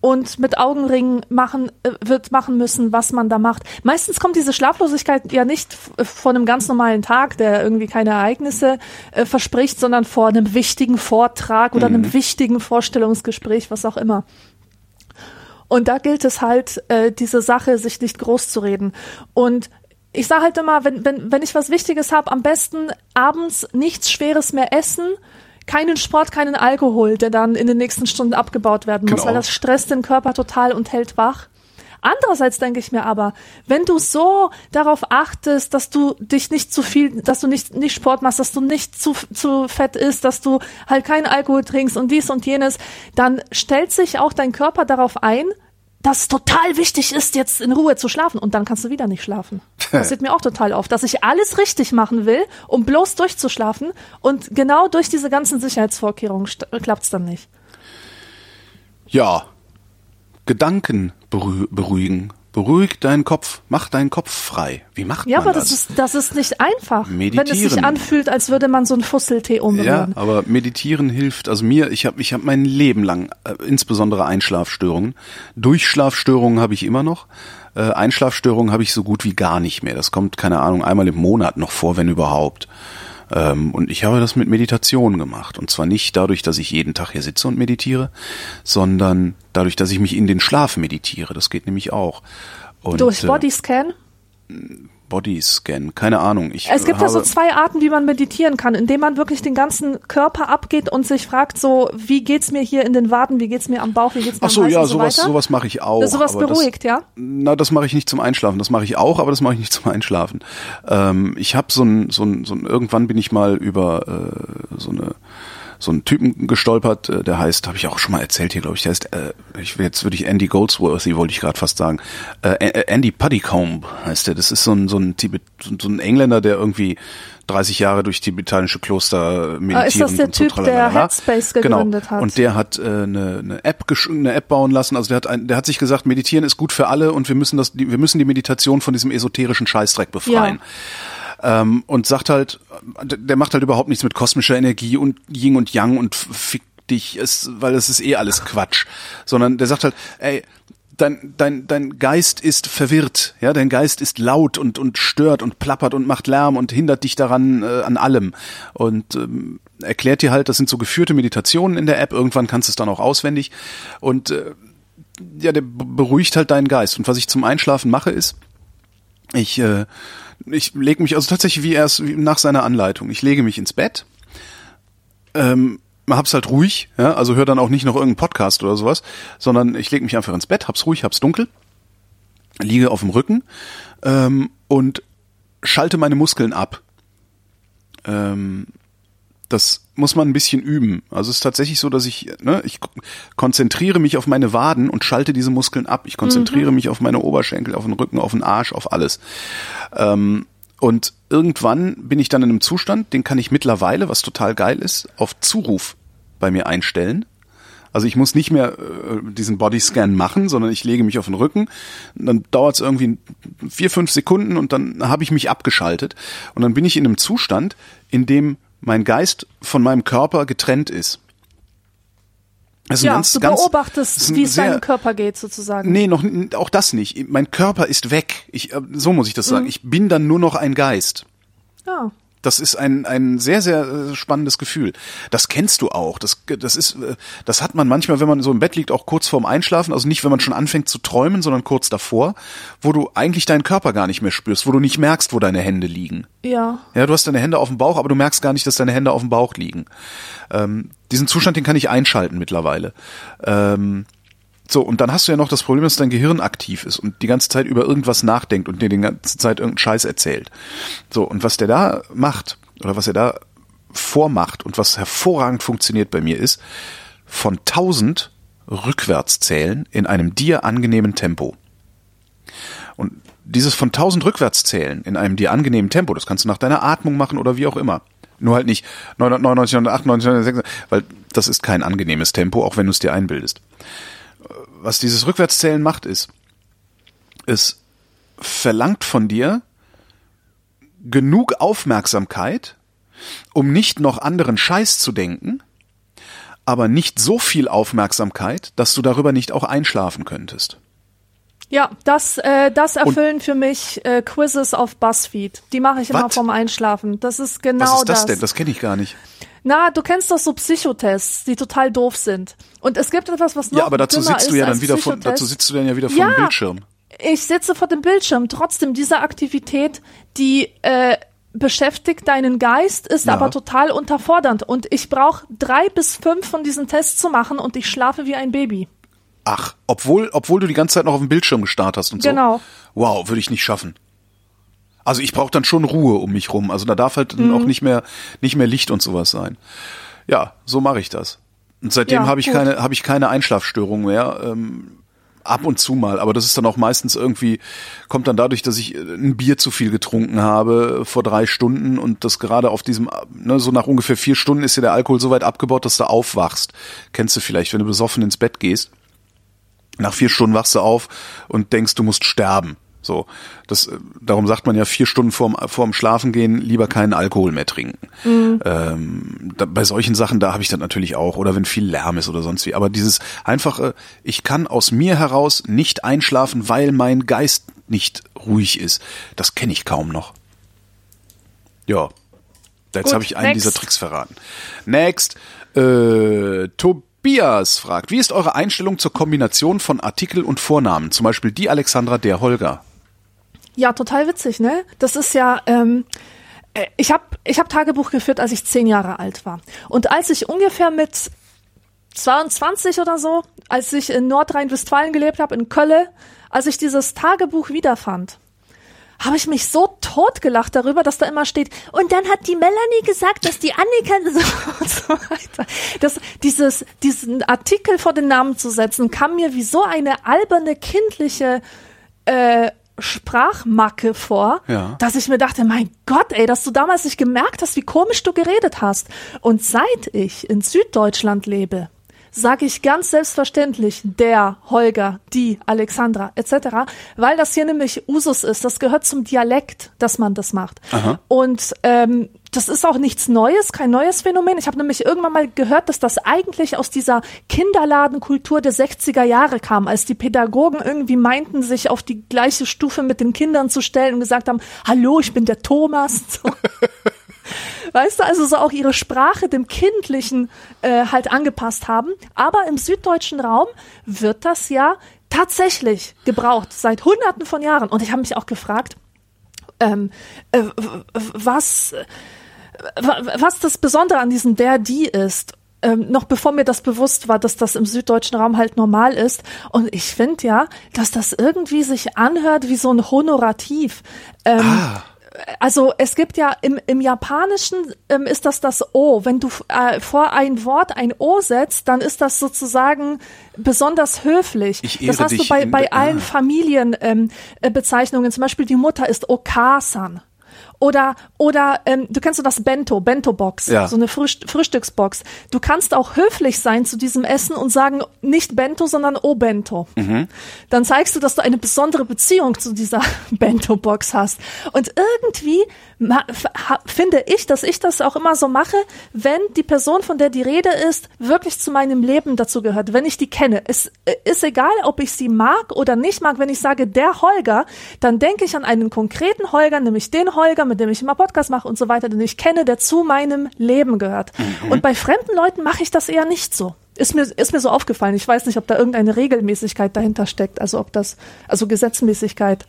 und mit Augenringen machen äh, wird machen müssen, was man da macht. Meistens kommt diese Schlaflosigkeit ja nicht von einem ganz normalen Tag, der irgendwie keine Ereignisse äh, verspricht, sondern vor einem wichtigen Vortrag oder mhm. einem wichtigen Vorstellungsgespräch, was auch immer. Und da gilt es halt, äh, diese Sache sich nicht groß zu reden. Und ich sage halt immer, wenn, wenn, wenn ich was Wichtiges habe, am besten abends nichts Schweres mehr essen, keinen Sport, keinen Alkohol, der dann in den nächsten Stunden abgebaut werden muss, genau. weil das stresst den Körper total und hält wach. Andererseits denke ich mir aber, wenn du so darauf achtest, dass du dich nicht zu viel, dass du nicht, nicht Sport machst, dass du nicht zu, zu fett isst, dass du halt keinen Alkohol trinkst und dies und jenes, dann stellt sich auch dein Körper darauf ein, dass es total wichtig ist, jetzt in Ruhe zu schlafen und dann kannst du wieder nicht schlafen. Das sieht mir auch total auf, dass ich alles richtig machen will, um bloß durchzuschlafen und genau durch diese ganzen Sicherheitsvorkehrungen klappt es dann nicht. Ja, Gedanken beruhigen Beruhig deinen Kopf, mach deinen Kopf frei. Wie macht ja, man das? Ja, aber das ist, das ist nicht einfach. Meditieren. Wenn es sich anfühlt, als würde man so einen Fusseltee umrühren. Ja, aber meditieren hilft, also mir, ich habe ich hab mein Leben lang, äh, insbesondere Einschlafstörungen. Durchschlafstörungen habe ich immer noch. Äh, Einschlafstörungen habe ich so gut wie gar nicht mehr. Das kommt, keine Ahnung, einmal im Monat noch vor, wenn überhaupt. Ähm, und ich habe das mit Meditation gemacht. Und zwar nicht dadurch, dass ich jeden Tag hier sitze und meditiere, sondern dadurch, dass ich mich in den Schlaf meditiere. Das geht nämlich auch. Und, Durch äh, Bodyscan? Bodyscan, keine Ahnung. Ich es gibt ja so zwei Arten, wie man meditieren kann, indem man wirklich den ganzen Körper abgeht und sich fragt, so wie geht's mir hier in den Waden, wie geht's mir am Bauch, wie geht's mir Ach so, am Hals ja, und so sowas, weiter. sowas mache ich auch. Das sowas beruhigt, das, ja? Na, das mache ich nicht zum Einschlafen. Das mache ich auch, aber das mache ich nicht zum Einschlafen. Ähm, ich habe so ein, so ein, so ein, irgendwann bin ich mal über äh, so eine so einen Typen gestolpert, äh, der heißt, habe ich auch schon mal erzählt hier, glaube ich, der heißt, äh, ich, jetzt würde ich Andy Goldsworthy, wollte ich gerade fast sagen, äh, Andy Puddycomb heißt der. Das ist so ein, so ein Tibet, so ein Engländer, der irgendwie 30 Jahre durch tibetanische Kloster meditiert. Ah, ist das der Typ, so der Headspace genau. gegründet genau. hat? Und der hat äh, eine, eine App eine App bauen lassen. Also der hat ein, der hat sich gesagt, meditieren ist gut für alle und wir müssen das, wir müssen die Meditation von diesem esoterischen Scheißdreck befreien. Ja ähm, und sagt halt, der macht halt überhaupt nichts mit kosmischer Energie und Yin und Yang und fick dich, ist, weil es ist eh alles Quatsch, sondern der sagt halt, ey, dein, dein, dein Geist ist verwirrt, ja, dein Geist ist laut und, und stört und plappert und macht Lärm und hindert dich daran äh, an allem. Und ähm, erklärt dir halt, das sind so geführte Meditationen in der App, irgendwann kannst du es dann auch auswendig. Und äh, ja, der beruhigt halt deinen Geist. Und was ich zum Einschlafen mache, ist, ich äh, ich lege mich also tatsächlich wie erst nach seiner Anleitung. Ich lege mich ins Bett, ähm, hab's halt ruhig, ja, also hör dann auch nicht noch irgendeinen Podcast oder sowas, sondern ich lege mich einfach ins Bett, hab's ruhig, hab's dunkel, liege auf dem Rücken ähm, und schalte meine Muskeln ab. Ähm, das muss man ein bisschen üben. Also es ist tatsächlich so, dass ich, ne, ich konzentriere mich auf meine Waden und schalte diese Muskeln ab. Ich konzentriere mhm. mich auf meine Oberschenkel, auf den Rücken, auf den Arsch, auf alles. Ähm, und irgendwann bin ich dann in einem Zustand, den kann ich mittlerweile, was total geil ist, auf Zuruf bei mir einstellen. Also ich muss nicht mehr äh, diesen Bodyscan machen, sondern ich lege mich auf den Rücken. Dann dauert es irgendwie vier, fünf Sekunden und dann habe ich mich abgeschaltet. Und dann bin ich in einem Zustand, in dem mein Geist von meinem Körper getrennt ist. Also ja, ganz, du ganz, beobachtest, wie es deinem Körper geht, sozusagen. Nee, noch auch das nicht. Mein Körper ist weg. Ich, äh, so muss ich das sagen. Mhm. Ich bin dann nur noch ein Geist. Ja. Das ist ein, ein sehr, sehr äh, spannendes Gefühl. Das kennst du auch. Das, das ist, äh, das hat man manchmal, wenn man so im Bett liegt, auch kurz vorm Einschlafen. Also nicht, wenn man schon anfängt zu träumen, sondern kurz davor, wo du eigentlich deinen Körper gar nicht mehr spürst, wo du nicht merkst, wo deine Hände liegen. Ja. Ja, du hast deine Hände auf dem Bauch, aber du merkst gar nicht, dass deine Hände auf dem Bauch liegen. Ähm, diesen Zustand, den kann ich einschalten mittlerweile. Ähm, so, und dann hast du ja noch das Problem, dass dein Gehirn aktiv ist und die ganze Zeit über irgendwas nachdenkt und dir die ganze Zeit irgendeinen Scheiß erzählt. So, und was der da macht, oder was er da vormacht und was hervorragend funktioniert bei mir ist, von 1000 rückwärts zählen in einem dir angenehmen Tempo. Und dieses von 1000 rückwärts zählen in einem dir angenehmen Tempo, das kannst du nach deiner Atmung machen oder wie auch immer. Nur halt nicht 999, 998, 999, weil das ist kein angenehmes Tempo, auch wenn du es dir einbildest. Was dieses Rückwärtszählen macht, ist, es verlangt von dir genug Aufmerksamkeit, um nicht noch anderen Scheiß zu denken, aber nicht so viel Aufmerksamkeit, dass du darüber nicht auch einschlafen könntest. Ja, das, äh, das erfüllen für mich äh, Quizzes auf BuzzFeed. Die mache ich immer Was? vorm Einschlafen. Das ist genau Was ist das, das. denn? Das kenne ich gar nicht. Na, du kennst doch so Psychotests, die total doof sind. Und es gibt etwas, was noch Ja, aber dazu sitzt du ist ja dann wieder vor, dazu sitzt du dann ja wieder vor Ja. dem Bildschirm. Ich sitze vor dem Bildschirm. Trotzdem, diese Aktivität, die äh, beschäftigt deinen Geist, ist Ja. aber total unterfordernd. Und ich brauche drei bis fünf von diesen Tests zu machen und ich schlafe wie ein Baby. Ach, obwohl, obwohl du die ganze Zeit noch auf dem Bildschirm gestarrt hast und so. Genau. Wow, würde ich nicht schaffen. Also ich brauche dann schon Ruhe um mich rum. Also da darf halt dann Mhm. auch nicht mehr, nicht mehr Licht und sowas sein. Ja, so mache ich das. Und seitdem Ja, habe ich gut. keine, habe ich keine Einschlafstörung mehr. Ähm, ab und zu mal, aber das ist dann auch meistens irgendwie, kommt dann dadurch, dass ich äh, ein Bier zu viel getrunken habe vor drei Stunden und das gerade auf diesem, ne, so nach ungefähr vier Stunden ist ja der Alkohol so weit abgebaut, dass du aufwachst. Kennst du vielleicht, wenn du besoffen ins Bett gehst. Nach vier Stunden wachst du auf und denkst, du musst sterben. So, das, äh, darum sagt man ja vier Stunden vorm, vorm Schlafengehen lieber keinen Alkohol mehr trinken. Ähm, da, bei solchen Sachen, da habe ich das natürlich auch, oder wenn viel Lärm ist oder sonst wie. Aber dieses einfache, ich kann aus mir heraus nicht einschlafen, weil mein Geist nicht ruhig ist, das kenne ich kaum noch. Ja, jetzt habe ich einen next. dieser Tricks verraten. Next, äh, Tobias fragt, wie ist eure Einstellung zur Kombination von Artikel und Vornamen? Zum Beispiel die Alexandra, der Holger. Ja, total witzig, ne? Das ist ja, ähm, äh, ich habe ich hab Tagebuch geführt, als ich zehn Jahre alt war. Und als ich ungefähr mit 22 oder so, als ich in Nordrhein-Westfalen gelebt habe, in Kölle, als ich dieses Tagebuch wiederfand, habe ich mich so totgelacht darüber, dass da immer steht, und dann hat die Melanie gesagt, dass die Annika und so weiter. Das, dieses, diesen Artikel vor den Namen zu setzen, kam mir wie so eine alberne, kindliche äh, Sprachmacke vor, Ja. dass ich mir dachte, mein Gott, ey, dass du damals nicht gemerkt hast, wie komisch du geredet hast. Und seit ich in Süddeutschland lebe, sage ich ganz selbstverständlich der, Holger, die, Alexandra etc., weil das hier nämlich Usus ist. Das gehört zum Dialekt, dass man das macht. Und ähm, das ist auch nichts Neues, kein neues Phänomen. Ich habe nämlich irgendwann mal gehört, dass das eigentlich aus dieser Kinderladenkultur der 60er Jahre kam, als die Pädagogen irgendwie meinten, sich auf die gleiche Stufe mit den Kindern zu stellen und gesagt haben, hallo, ich bin der Thomas. So. Weißt du, also so auch ihre Sprache dem Kindlichen äh, halt angepasst haben. Aber im süddeutschen Raum wird das ja tatsächlich gebraucht, seit hunderten von Jahren. Und ich habe mich auch gefragt, ähm, äh, was, wa- was das Besondere an diesem der, die ist. Ähm, noch bevor mir das bewusst war, dass das im süddeutschen Raum halt normal ist. Und ich finde ja, dass das irgendwie sich anhört wie so ein Honorativ. Ähm, also es gibt ja im, im Japanischen ähm, ist das das O. Wenn du äh, vor ein Wort ein O setzt, dann ist das sozusagen besonders höflich. Ich das hast du bei, bei allen ah. Familienbezeichnungen. Ähm, äh. Zum Beispiel die Mutter ist Okasan. Oder, oder ähm, du kennst so das Bento, Bento-Box, Ja. so eine Frühst Frühstücksbox. Du kannst auch höflich sein zu diesem Essen und sagen, nicht Bento, sondern O Bento. Dann zeigst du, dass du eine besondere Beziehung zu dieser Bento-Box hast. Und irgendwie finde ich, dass ich das auch immer so mache, wenn die Person, von der die Rede ist, wirklich zu meinem Leben dazu gehört, wenn ich die kenne. Es äh, ist egal, ob ich sie mag oder nicht mag. Wenn ich sage, der Holger, dann denke ich an einen konkreten Holger, nämlich den Holger, mit dem ich immer Podcast mache und so weiter, den ich kenne, der zu meinem Leben gehört. Und bei fremden Leuten mache ich das eher nicht so. Ist mir, ist mir so aufgefallen. Ich weiß nicht, ob da irgendeine Regelmäßigkeit dahinter steckt, also ob das, also Gesetzmäßigkeit.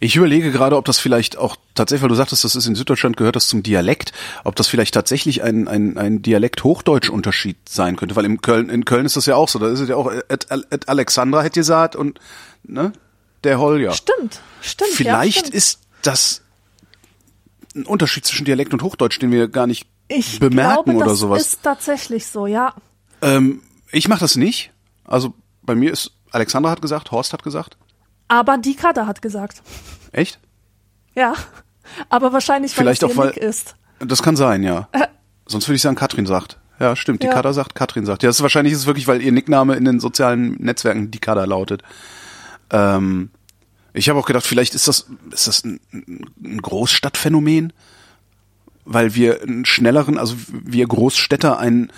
Ich überlege gerade, ob das vielleicht auch tatsächlich, weil du sagtest, das ist in Süddeutschland gehört das zum Dialekt, ob das vielleicht tatsächlich ein, ein, ein Dialekt-Hochdeutsch-Unterschied sein könnte, weil in Köln, in Köln ist das ja auch so, da ist es ja auch, et, et Alexandra hätte gesagt und, ne, der Holger. Stimmt, stimmt. Vielleicht ja, stimmt. ist das ein Unterschied zwischen Dialekt und Hochdeutsch, den wir gar nicht ich bemerken glaube, oder das sowas. ist tatsächlich so, ja. Ähm, ich mache das nicht. Also bei mir ist, Alexandra hat gesagt, Horst hat gesagt. Aber die Kader hat gesagt. Echt? Ja. Aber wahrscheinlich, weil Vielleicht es auch, weil- ist. Das kann sein, ja. Sonst würde ich sagen, Katrin sagt. Ja, stimmt. Die Ja. Kader sagt, Katrin sagt. Ja, das ist wahrscheinlich ist es wirklich, weil ihr Nickname in den sozialen Netzwerken die Kader lautet. Ähm, ich habe auch gedacht, vielleicht ist das, ist das ein, ein Großstadtphänomen, weil wir einen schnelleren, also wir Großstädter einen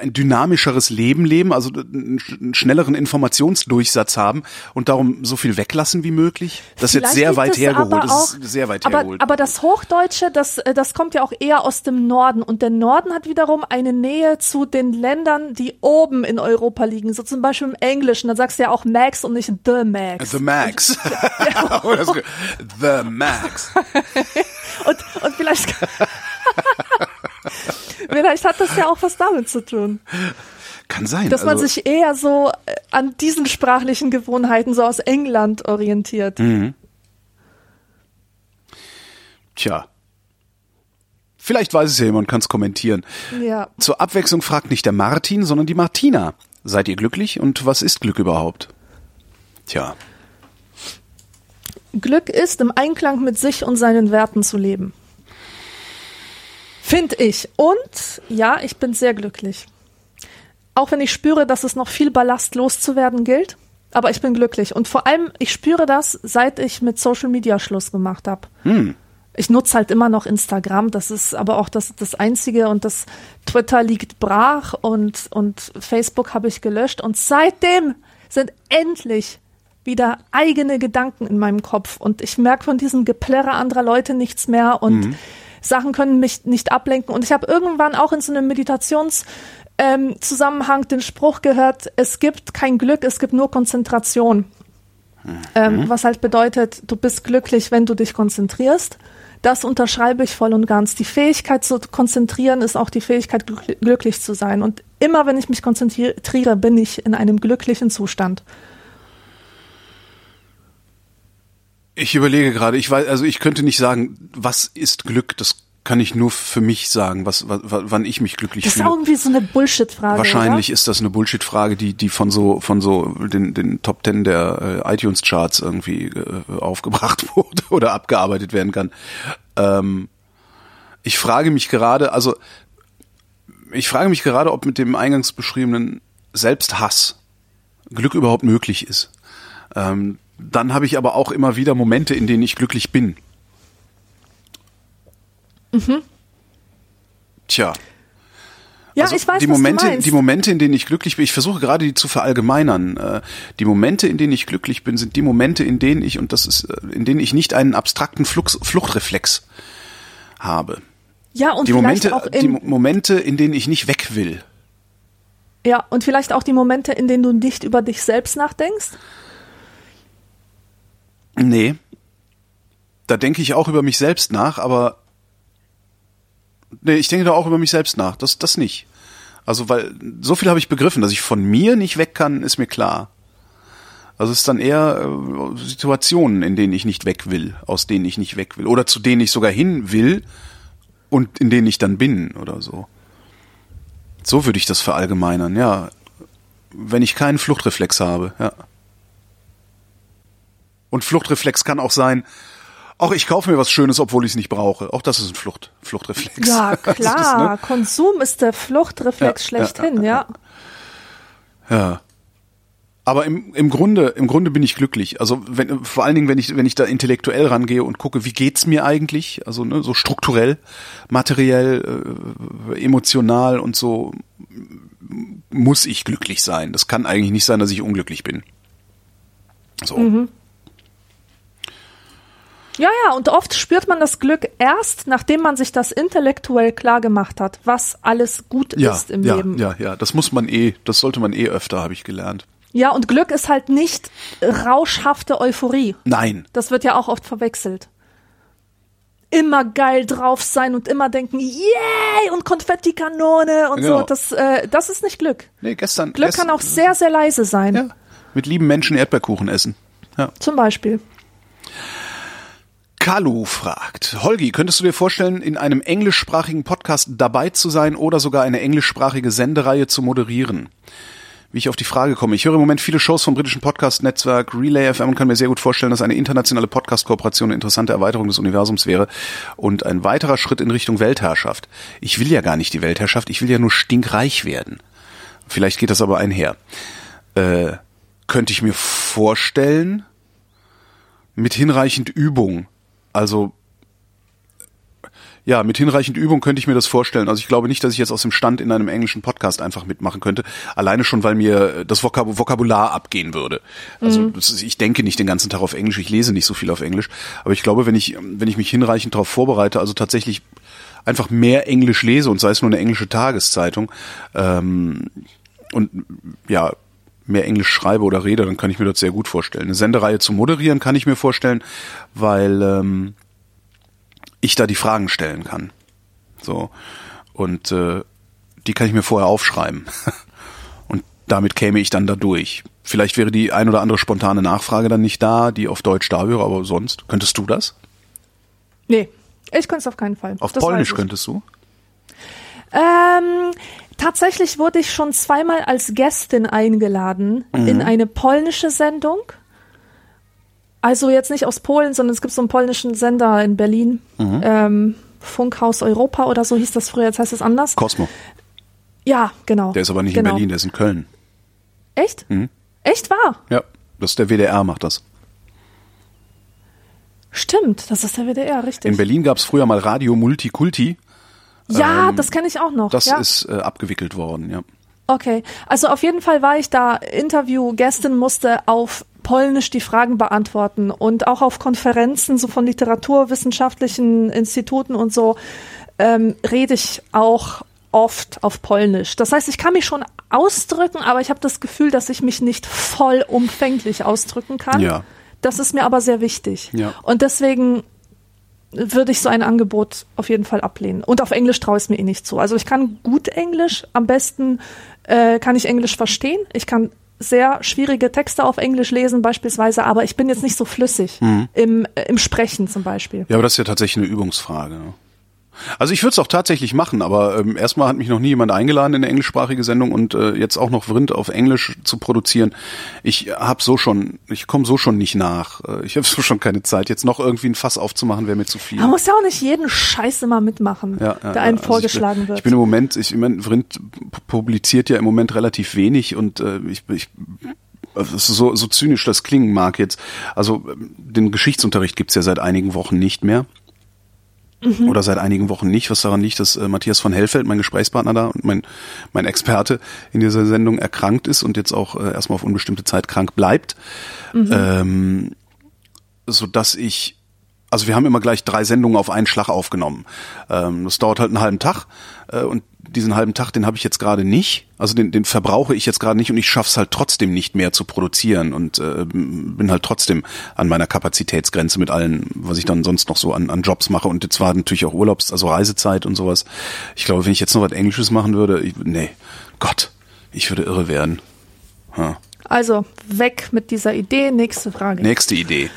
ein dynamischeres Leben leben, also einen sch- einen schnelleren Informationsdurchsatz haben und darum so viel weglassen wie möglich. Das ist jetzt sehr weit hergeholt. aber Das ist sehr weit aber, hergeholt. aber das Hochdeutsche, das, äh, das kommt ja auch eher aus dem Norden. Und der Norden hat wiederum eine Nähe zu den Ländern, die oben in Europa liegen. So zum Beispiel im Englischen, da sagst du ja auch Max und nicht The Max. The Max. Oh, ist gut. The Max. Und, und vielleicht, vielleicht hat das ja auch was damit zu tun. Kann sein. Dass man also, sich eher so äh, an diesen sprachlichen Gewohnheiten so aus England orientiert. Mhm. Tja. Vielleicht weiß es ja jemand, kann es kommentieren. Ja. Zur Abwechslung fragt nicht der Martin, sondern die Martina. Seid ihr glücklich und was ist Glück überhaupt? Tja. Glück ist, im Einklang mit sich und seinen Werten zu leben. Find ich. Und ja, ich bin sehr glücklich. Auch wenn ich spüre, dass es noch viel Ballast loszuwerden gilt. Aber ich bin glücklich. Und vor allem, ich spüre das, seit ich mit Social Media Schluss gemacht habe. Ich nutze halt immer noch Instagram. Das ist aber auch das, das Einzige. Und das Twitter liegt brach und, und Facebook habe ich gelöscht. Und seitdem sind endlich wieder eigene Gedanken in meinem Kopf. Und ich merke von diesem Geplärre anderer Leute nichts mehr. Und Sachen können mich nicht ablenken. Und ich habe irgendwann auch in so einem Meditations- ähm, Zusammenhang den Spruch gehört, es gibt kein Glück, es gibt nur Konzentration. Ähm, was halt bedeutet, du bist glücklich, wenn du dich konzentrierst. Das unterschreibe ich voll und ganz. Die Fähigkeit zu konzentrieren ist auch die Fähigkeit, glück- glücklich zu sein. Und immer wenn ich mich konzentriere, bin ich in einem glücklichen Zustand. Ich überlege gerade, ich weiß, also ich könnte nicht sagen, was ist Glück? Das kann ich nur für mich sagen, was, was wann ich mich glücklich Das ist fühle. auch irgendwie so eine Bullshit-Frage. Wahrscheinlich Oder? ist das eine Bullshit-Frage, die, die von so, von so den, den Top Ten der äh, iTunes-Charts irgendwie äh, aufgebracht wurde oder abgearbeitet werden kann. Ähm, ich frage mich gerade, also ich frage mich gerade, ob mit dem eingangs beschriebenen Selbsthass Glück überhaupt möglich ist. Ähm, dann habe ich aber auch immer wieder Momente, in denen ich glücklich bin. Tja. Ja, Also ich weiß, die was Momente, die Momente, in denen ich glücklich bin, ich versuche gerade die zu verallgemeinern. Äh, Die Momente, in denen ich glücklich bin, sind die Momente, in denen ich und das ist, äh, in denen ich nicht einen abstrakten Flux, Fluchtreflex habe. ja, und Die vielleicht Momente, auch die in, Mo- Momente, in denen ich nicht weg will. ja, und vielleicht auch die Momente, in denen du nicht über dich selbst nachdenkst. Nee. Da denke ich auch über mich selbst nach, aber nee, ich denke da auch über mich selbst nach. Das, das nicht. Also, weil so viel habe ich begriffen, dass ich von mir nicht weg kann, ist mir klar. Also es ist dann eher äh, Situationen, in denen ich nicht weg will, aus denen ich nicht weg will. Oder zu denen ich sogar hin will und in denen ich dann bin oder so. So würde ich das verallgemeinern, ja. Wenn ich keinen Fluchtreflex habe, ja. Und Fluchtreflex kann auch sein, auch ich kaufe mir was Schönes, obwohl ich es nicht brauche. Auch das ist ein Flucht, Fluchtreflex. Ja, klar. ne? Konsum ist der Fluchtreflex Ja, schlechthin, ja. Ja. Aber im, im Grunde, im Grunde bin ich glücklich. Also wenn, vor allen Dingen, wenn ich, wenn ich da intellektuell rangehe und gucke, wie geht's mir eigentlich? Also ne, so strukturell, materiell, äh, emotional und so muss ich glücklich sein. Das kann eigentlich nicht sein, dass ich unglücklich bin. So. Mhm. Ja, ja, und oft spürt man das Glück erst, nachdem man sich das intellektuell klar gemacht hat, was alles gut Ja, ist im ja, Leben. ja, ja. Das muss man eh, das sollte man eh öfter, habe ich gelernt. Ja, und Glück ist halt nicht rauschhafte Euphorie. Nein. Das wird ja auch oft verwechselt. Immer geil drauf sein und immer denken, yay, und Konfettikanone und Genau. so. Das, äh, das ist nicht Glück. Nee, gestern. Glück gestern, kann auch sehr, sehr leise sein. Ja, mit lieben Menschen Erdbeerkuchen essen. Ja. Zum Beispiel. Kalu fragt, Holgi, könntest du dir vorstellen, in einem englischsprachigen Podcast dabei zu sein oder sogar eine englischsprachige Sendereihe zu moderieren? wie ich auf die Frage komme. Ich höre im Moment viele Shows vom britischen Podcast-Netzwerk Relay FM und kann mir sehr gut vorstellen, dass eine internationale Podcast-Kooperation eine interessante Erweiterung des Universums wäre und ein weiterer Schritt in Richtung Weltherrschaft. Ich will ja gar nicht die Weltherrschaft, ich will ja nur stinkreich werden. Vielleicht geht das aber einher. Äh, könnte ich mir vorstellen, mit hinreichend Übung, also ja, mit hinreichend Übung könnte ich mir das vorstellen. Also ich glaube nicht, dass ich jetzt aus dem Stand in einem englischen Podcast einfach mitmachen könnte. Alleine schon, weil mir das Vokab Vokabular abgehen würde. Also mhm. ist, ich denke nicht den ganzen Tag auf Englisch, ich lese nicht so viel auf Englisch. Aber ich glaube, wenn ich, wenn ich mich hinreichend darauf vorbereite, also tatsächlich einfach mehr Englisch lese und sei es nur eine englische Tageszeitung, ähm, und ja, mehr Englisch schreibe oder rede, dann kann ich mir das sehr gut vorstellen. Eine Sendereihe zu moderieren kann ich mir vorstellen, weil ähm, ich da die Fragen stellen kann. So. Und äh, die kann ich mir vorher aufschreiben. Und damit käme ich dann da durch. Vielleicht wäre die ein oder andere spontane Nachfrage dann nicht da, die auf Deutsch da wäre, aber sonst. Könntest du das? Nee, ich könnte es auf keinen Fall. Auf das Polnisch könntest du? Ähm, tatsächlich wurde ich schon zweimal als Gästin eingeladen mhm. in eine polnische Sendung. Also jetzt nicht aus Polen, sondern es gibt so einen polnischen Sender in Berlin. Mhm. Ähm, Funkhaus Europa oder so hieß das früher, jetzt heißt es anders. Cosmo. Ja, genau. Der ist aber nicht genau. in Berlin, der ist in Köln. Echt? Mhm. Echt wahr? Ja, das ist der WDR, macht das. Stimmt, das ist der WDR, richtig. In Berlin gab es früher mal Radio Multikulti. Ja, ähm, das kenne ich auch noch. Das ja. ist äh, abgewickelt worden, ja. Okay, also auf jeden Fall war ich da Interviewgästin, musste auf Polnisch die Fragen beantworten und auch auf Konferenzen so von literaturwissenschaftlichen Instituten und so ähm, rede ich auch oft auf Polnisch. Das heißt, ich kann mich schon ausdrücken, aber ich habe das Gefühl, dass ich mich nicht vollumfänglich ausdrücken kann. Ja. Das ist mir aber sehr wichtig. Ja. Und deswegen würde ich so ein Angebot auf jeden Fall ablehnen. Und auf Englisch traue ich es mir eh nicht zu. Also ich kann gut Englisch, am besten äh, kann ich Englisch verstehen. Ich kann sehr schwierige Texte auf Englisch lesen beispielsweise, aber ich bin jetzt nicht so flüssig mhm. im, äh, im Sprechen zum Beispiel. Ja, aber das ist ja tatsächlich eine Übungsfrage. Ne? Also ich würde es auch tatsächlich machen, aber ähm, erstmal hat mich noch nie jemand eingeladen in eine englischsprachige Sendung und äh, jetzt auch noch Vrind auf Englisch zu produzieren. Ich habe so schon, ich komme so schon nicht nach. Äh, ich habe so schon keine Zeit. Jetzt noch irgendwie ein Fass aufzumachen, wäre mir zu viel. Man muss ja auch nicht jeden Scheiß immer mitmachen, ja, ja, der einem also vorgeschlagen ich bin, wird. Ich bin im Moment, ich, ich mein, Vrind publiziert ja im Moment relativ wenig und äh, ich, ich so, so zynisch das klingen mag jetzt. Also den Geschichtsunterricht gibt's ja seit einigen Wochen nicht mehr. Mhm. Oder seit einigen Wochen nicht, was daran liegt, dass äh, Matthias von Hellfeld, mein Gesprächspartner da und mein, mein Experte in dieser Sendung erkrankt ist und jetzt auch äh, erstmal auf unbestimmte Zeit krank bleibt. Mhm. Ähm, so dass ich also wir haben immer gleich drei Sendungen auf einen Schlag aufgenommen. Ähm, das dauert halt einen halben Tag äh, und diesen halben Tag, den habe ich jetzt gerade nicht. Also den, den verbrauche ich jetzt gerade nicht und ich schaff's halt trotzdem nicht mehr zu produzieren und äh, bin halt trotzdem an meiner Kapazitätsgrenze mit allen, was ich dann sonst noch so an, an Jobs mache. Und jetzt war natürlich auch Urlaubs, also Reisezeit und sowas. Ich glaube, wenn ich jetzt noch was Englisches machen würde, ich, nee, Gott, ich würde irre werden. Ha. Also weg mit dieser Idee. Nächste Frage. Nächste Idee.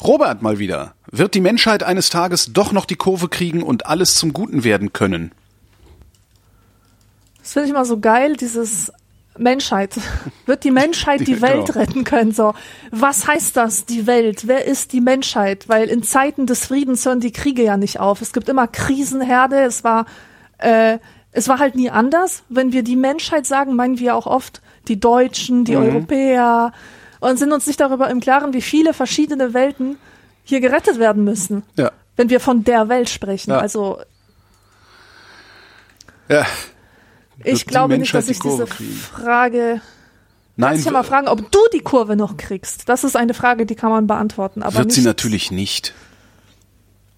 Robert mal wieder. Wird die Menschheit eines Tages doch noch die Kurve kriegen und alles zum Guten werden können? Das finde ich immer so geil, dieses Menschheit. Wird die Menschheit die, die Welt genau. retten können? So, was heißt das, die Welt? Wer ist die Menschheit? Weil in Zeiten des Friedens hören die Kriege ja nicht auf. Es gibt immer Krisenherde. Es war, äh, es war halt nie anders. Wenn wir die Menschheit sagen, meinen wir auch oft die Deutschen, die mhm. Europäer und sind uns nicht darüber im Klaren, wie viele verschiedene Welten hier gerettet werden müssen. Ja. Wenn wir von der Welt sprechen. Ja. Also. Ja. Ich glaube nicht, dass ich die diese kriegen. Frage. Nein. Ich mal fragen, ob du die Kurve noch kriegst. Das ist eine Frage, die kann man beantworten. Aber wird sie natürlich nicht.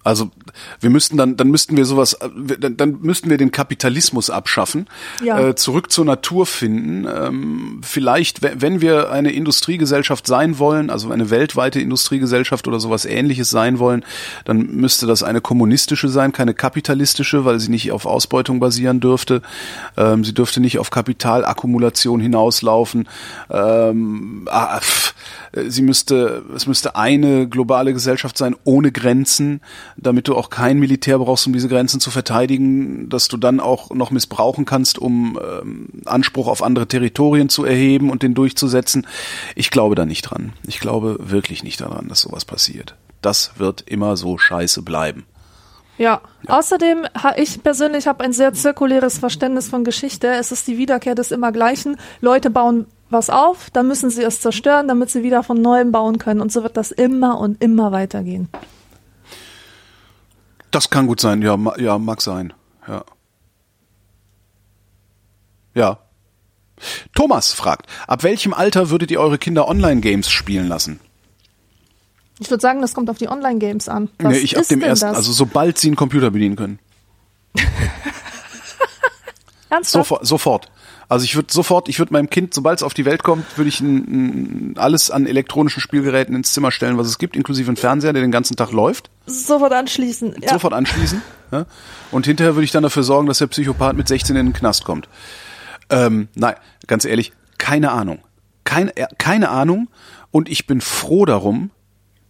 Also wir müssten dann, dann müssten wir sowas, dann, dann müssten wir den Kapitalismus abschaffen, ja. äh, zurück zur Natur finden. Ähm, vielleicht, wenn wir eine Industriegesellschaft sein wollen, also eine weltweite Industriegesellschaft oder sowas ähnliches sein wollen, dann müsste das eine kommunistische sein, keine kapitalistische, weil sie nicht auf Ausbeutung basieren dürfte. Ähm, sie dürfte nicht auf Kapitalakkumulation hinauslaufen. Ähm, ah, pff, äh, sie müsste, es müsste eine globale Gesellschaft sein ohne Grenzen, damit du auch kein Militär brauchst, um diese Grenzen zu verteidigen, dass du dann auch noch missbrauchen kannst, um ähm, Anspruch auf andere Territorien zu erheben und den durchzusetzen. Ich glaube da nicht dran. Ich glaube wirklich nicht daran, dass sowas passiert. Das wird immer so scheiße bleiben. Ja. Außerdem, ha, ich persönlich habe ein sehr zirkuläres Verständnis von Geschichte. Es ist die Wiederkehr des Immergleichen. Leute bauen was auf, dann müssen sie es zerstören, damit sie wieder von neuem bauen können. Und so wird das immer und immer weitergehen. Das kann gut sein, ja, ja, mag sein. Ja. Ja. Thomas fragt, ab welchem Alter würdet ihr eure Kinder Online-Games spielen lassen? Ich würde sagen, das kommt auf die Online-Games an. Was nee, ich ab dem ersten, das? also sobald sie einen Computer bedienen können. Ernsthaft? Sofort, sofort. Also ich würde sofort, ich würde meinem Kind, sobald es auf die Welt kommt, würde ich ein, ein, alles an elektronischen Spielgeräten ins Zimmer stellen, was es gibt, inklusive einen Fernseher, der den ganzen Tag läuft, Sofort anschließen. Ja. sofort anschließen. Ja? Und hinterher würde ich dann dafür sorgen, dass der Psychopath mit 16 in den Knast kommt. Ähm, nein, ganz ehrlich, keine Ahnung. Keine, äh, keine Ahnung. Und ich bin froh darum,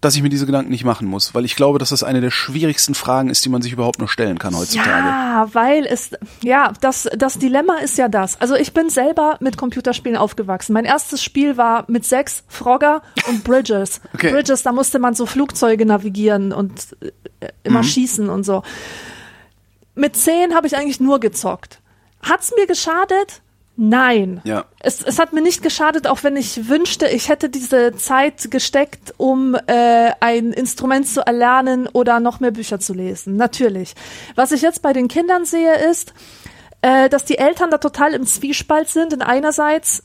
dass ich mir diese Gedanken nicht machen muss, weil ich glaube, dass das eine der schwierigsten Fragen ist, die man sich überhaupt nur stellen kann heutzutage. Ja, weil es, ja, das, das Dilemma ist ja das. Also ich bin selber mit Computerspielen aufgewachsen. Mein erstes Spiel war mit sechs Frogger und Bridges. Okay. Bridges, da musste man so Flugzeuge navigieren und äh, immer Mhm. schießen und so. Mit zehn habe ich eigentlich nur gezockt. Hat's mir geschadet? Nein. Ja. Es, es hat mir nicht geschadet, auch wenn ich wünschte, ich hätte diese Zeit gesteckt, um äh, ein Instrument zu erlernen oder noch mehr Bücher zu lesen. Natürlich. Was ich jetzt bei den Kindern sehe, ist, äh, dass die Eltern da total im Zwiespalt sind. In einerseits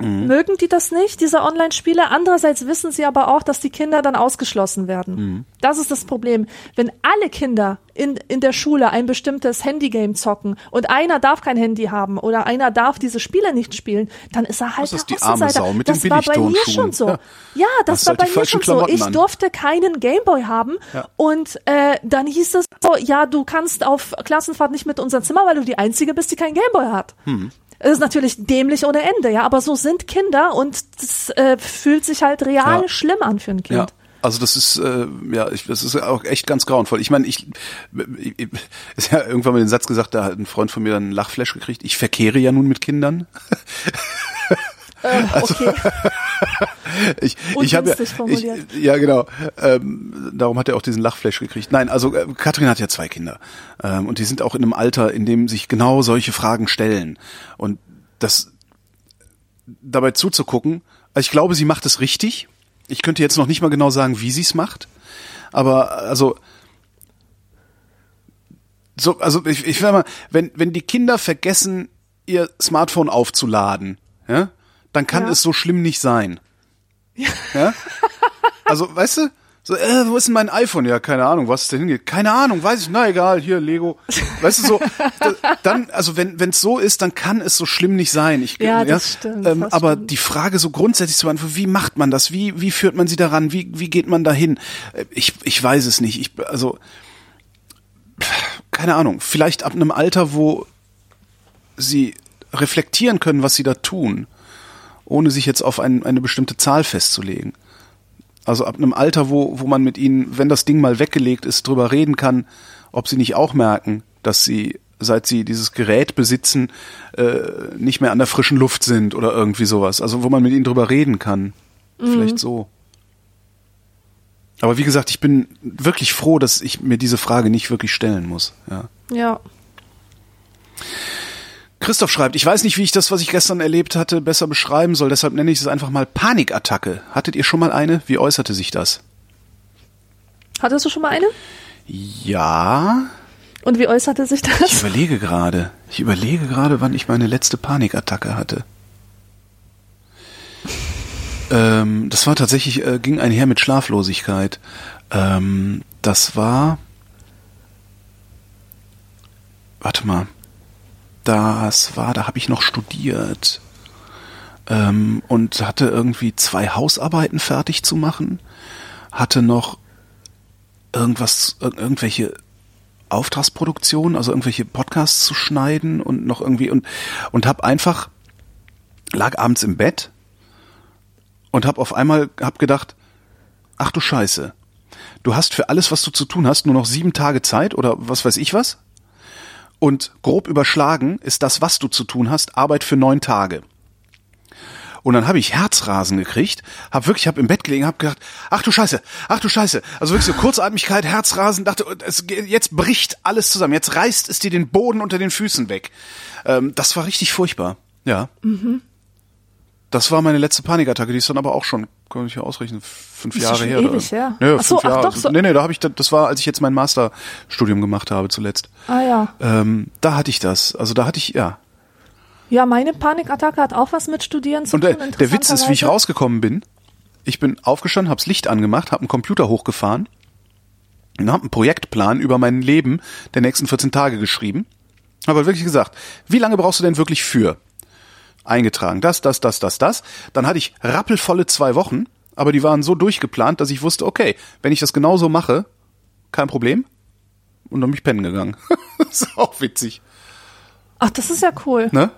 mögen die das nicht, diese Online-Spiele. Andererseits wissen sie aber auch, dass die Kinder dann ausgeschlossen werden. Das ist das Problem. Wenn alle Kinder in, in der Schule ein bestimmtes Handygame zocken und einer darf kein Handy haben oder einer darf diese Spiele nicht spielen, dann ist er halt Das ist der die arme Außenseiter. Sau mit das war bei mir schon so. Ja. Ja, das Hast war bei mir schon so. Klamotten Ich an. durfte keinen Gameboy haben Ja. und äh, dann hieß es so, ja, du kannst auf Klassenfahrt nicht mit unser Zimmer, weil du die Einzige bist, die keinen Gameboy hat. Hm. Es ist natürlich dämlich ohne Ende, ja, aber so sind Kinder und das äh, fühlt sich halt real Ja. schlimm an für ein Kind. Ja. Also das ist äh, ja, ich, das ist auch echt ganz grauenvoll. Ich meine, ich, ich, ist ja irgendwann mal den Satz gesagt, da hat ein Freund von mir dann einen Lachflash gekriegt. Ich verkehre ja nun mit Kindern. Äh, Also okay. Ich, ich habe ja, ich, ja genau. Ähm, darum hat er auch diesen Lachflash gekriegt. Nein, also äh, Katrin hat ja zwei Kinder ähm, und die sind auch in einem Alter, in dem sich genau solche Fragen stellen und das dabei zuzugucken. Also ich glaube, sie macht es richtig. Ich könnte jetzt noch nicht mal genau sagen, wie sie es macht, aber also so, also ich, ich sag mal, wenn wenn die Kinder vergessen, ihr Smartphone aufzuladen, ja, dann kann Ja. es so schlimm nicht sein. Ja? Also, weißt du? So, äh, wo ist denn mein iPhone? Ja, keine Ahnung, was es denn hingeht. Keine Ahnung, weiß ich, na egal, hier, Lego. Weißt du, so, da, dann, also wenn es so ist, dann kann es so schlimm nicht sein. Ich, Ja, das stimmt, Ähm, das aber stimmt. die Frage so grundsätzlich zu beantworten, wie macht man das? Wie, wie führt man sie daran? Wie, wie geht man dahin? Äh, Ich, ich weiß es nicht. Ich, also, keine Ahnung, vielleicht ab einem Alter, wo sie reflektieren können, was sie da tun, ohne sich jetzt auf ein, eine bestimmte Zahl festzulegen. Also ab einem Alter, wo, wo man mit ihnen, wenn das Ding mal weggelegt ist, drüber reden kann, ob sie nicht auch merken, dass sie, seit sie dieses Gerät besitzen, äh, nicht mehr an der frischen Luft sind oder irgendwie sowas. Also wo man mit ihnen drüber reden kann. Vielleicht so. Aber wie gesagt, ich bin wirklich froh, dass ich mir diese Frage nicht wirklich stellen muss. Ja. Ja. Christoph schreibt, ich weiß nicht, wie ich das, was ich gestern erlebt hatte, besser beschreiben soll, deshalb nenne ich es einfach mal Panikattacke. Hattet ihr schon mal eine? Wie äußerte sich das? Hattest du schon mal eine? Ja, Und wie äußerte sich ich das? überlege gerade. Ich überlege gerade, wann ich meine letzte Panikattacke hatte. Ähm, das war tatsächlich, äh, ging einher mit Schlaflosigkeit. Ähm, das war. Warte mal. Das war, da habe ich noch studiert. Ähm, und hatte irgendwie zwei Hausarbeiten fertig zu machen. Hatte noch irgendwas, ir- irgendwelche Auftragsproduktionen, also irgendwelche Podcasts zu schneiden und noch irgendwie und und habe einfach lag abends im Bett und habe auf einmal hab gedacht, ach du Scheiße, du hast für alles, was du zu tun hast, nur noch sieben Tage Zeit oder was weiß ich was. Und grob überschlagen ist das, was du zu tun hast, Arbeit für neun Tage. Und dann habe ich Herzrasen gekriegt, habe wirklich, habe im Bett gelegen, habe gedacht, ach du Scheiße, ach du Scheiße. Also wirklich so Kurzatmigkeit, Herzrasen, dachte, es, jetzt bricht alles zusammen, jetzt reißt es dir den Boden unter den Füßen weg. Ähm, das war richtig furchtbar, ja. Mhm. Das war meine letzte Panikattacke, die ist dann aber auch schon, kann ich ja ausrechnen, fünf Ist Jahre schon her. ewig her. Nee, Ach so, fünf ach Jahre. doch, so- Nee, nee, da habe ich, das war, als ich jetzt mein Masterstudium gemacht habe zuletzt. Ah ja. Ähm, da hatte ich das. Also da hatte ich, ja. Ja, meine Panikattacke hat auch was mit Studieren zu Und der, tun. der Witz ist, wie ich rausgekommen bin. Ich bin aufgestanden, hab's Licht angemacht, hab einen Computer hochgefahren und hab einen Projektplan über mein Leben der nächsten 14 Tage geschrieben. Aber wirklich gesagt, wie lange brauchst du denn wirklich für? Eingetragen, das, das, das, das, das. Dann hatte ich rappelvolle zwei Wochen, aber die waren so durchgeplant, dass ich wusste, okay, wenn ich das genauso mache, kein Problem. Und dann bin ich pennen gegangen. das ist auch witzig, Ach, das ist ja cool. ne?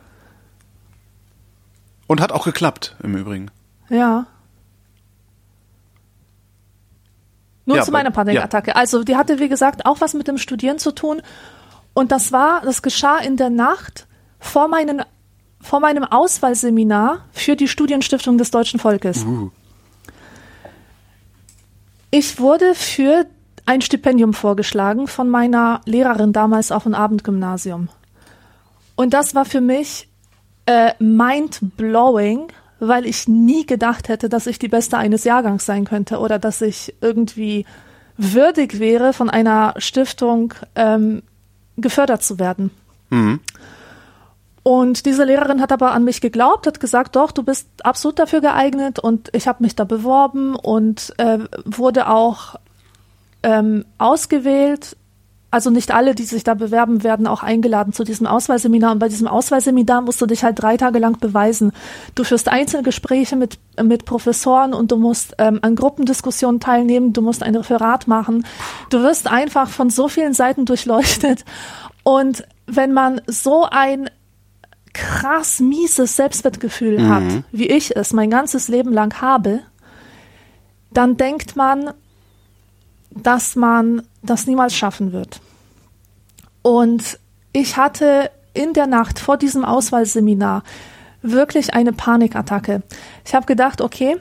Und hat auch geklappt, im Übrigen. Ja. Nun Ja, zu meiner Panikattacke. Also, die hatte, wie gesagt, auch was mit dem Studieren zu tun. Und das war, das geschah in der Nacht vor, meinen, vor meinem Auswahlseminar für die Studienstiftung des deutschen Volkes. Ich wurde für ein Stipendium vorgeschlagen von meiner Lehrerin damals auf dem Abendgymnasium. Und das war für mich äh, mind-blowing, weil ich nie gedacht hätte, dass ich die Beste eines Jahrgangs sein könnte oder dass ich irgendwie würdig wäre, von einer Stiftung ähm, gefördert zu werden. Und diese Lehrerin hat aber an mich geglaubt, hat gesagt, doch, du bist absolut dafür geeignet und ich habe mich da beworben und äh, wurde auch ähm, ausgewählt. Also nicht alle, die sich da bewerben, werden auch eingeladen zu diesem Auswahlseminar. Und bei diesem Auswahlseminar musst du dich halt drei Tage lang beweisen. Du führst Einzelgespräche mit, mit Professoren und du musst ähm, an Gruppendiskussionen teilnehmen. Du musst ein Referat machen. Du wirst einfach von so vielen Seiten durchleuchtet. Und wenn man so ein krass mieses Selbstwertgefühl hat, wie ich es mein ganzes Leben lang habe, dann denkt man, dass man das niemals schaffen wird. Und ich hatte in der Nacht vor diesem Auswahlseminar wirklich eine Panikattacke. Ich habe gedacht, okay,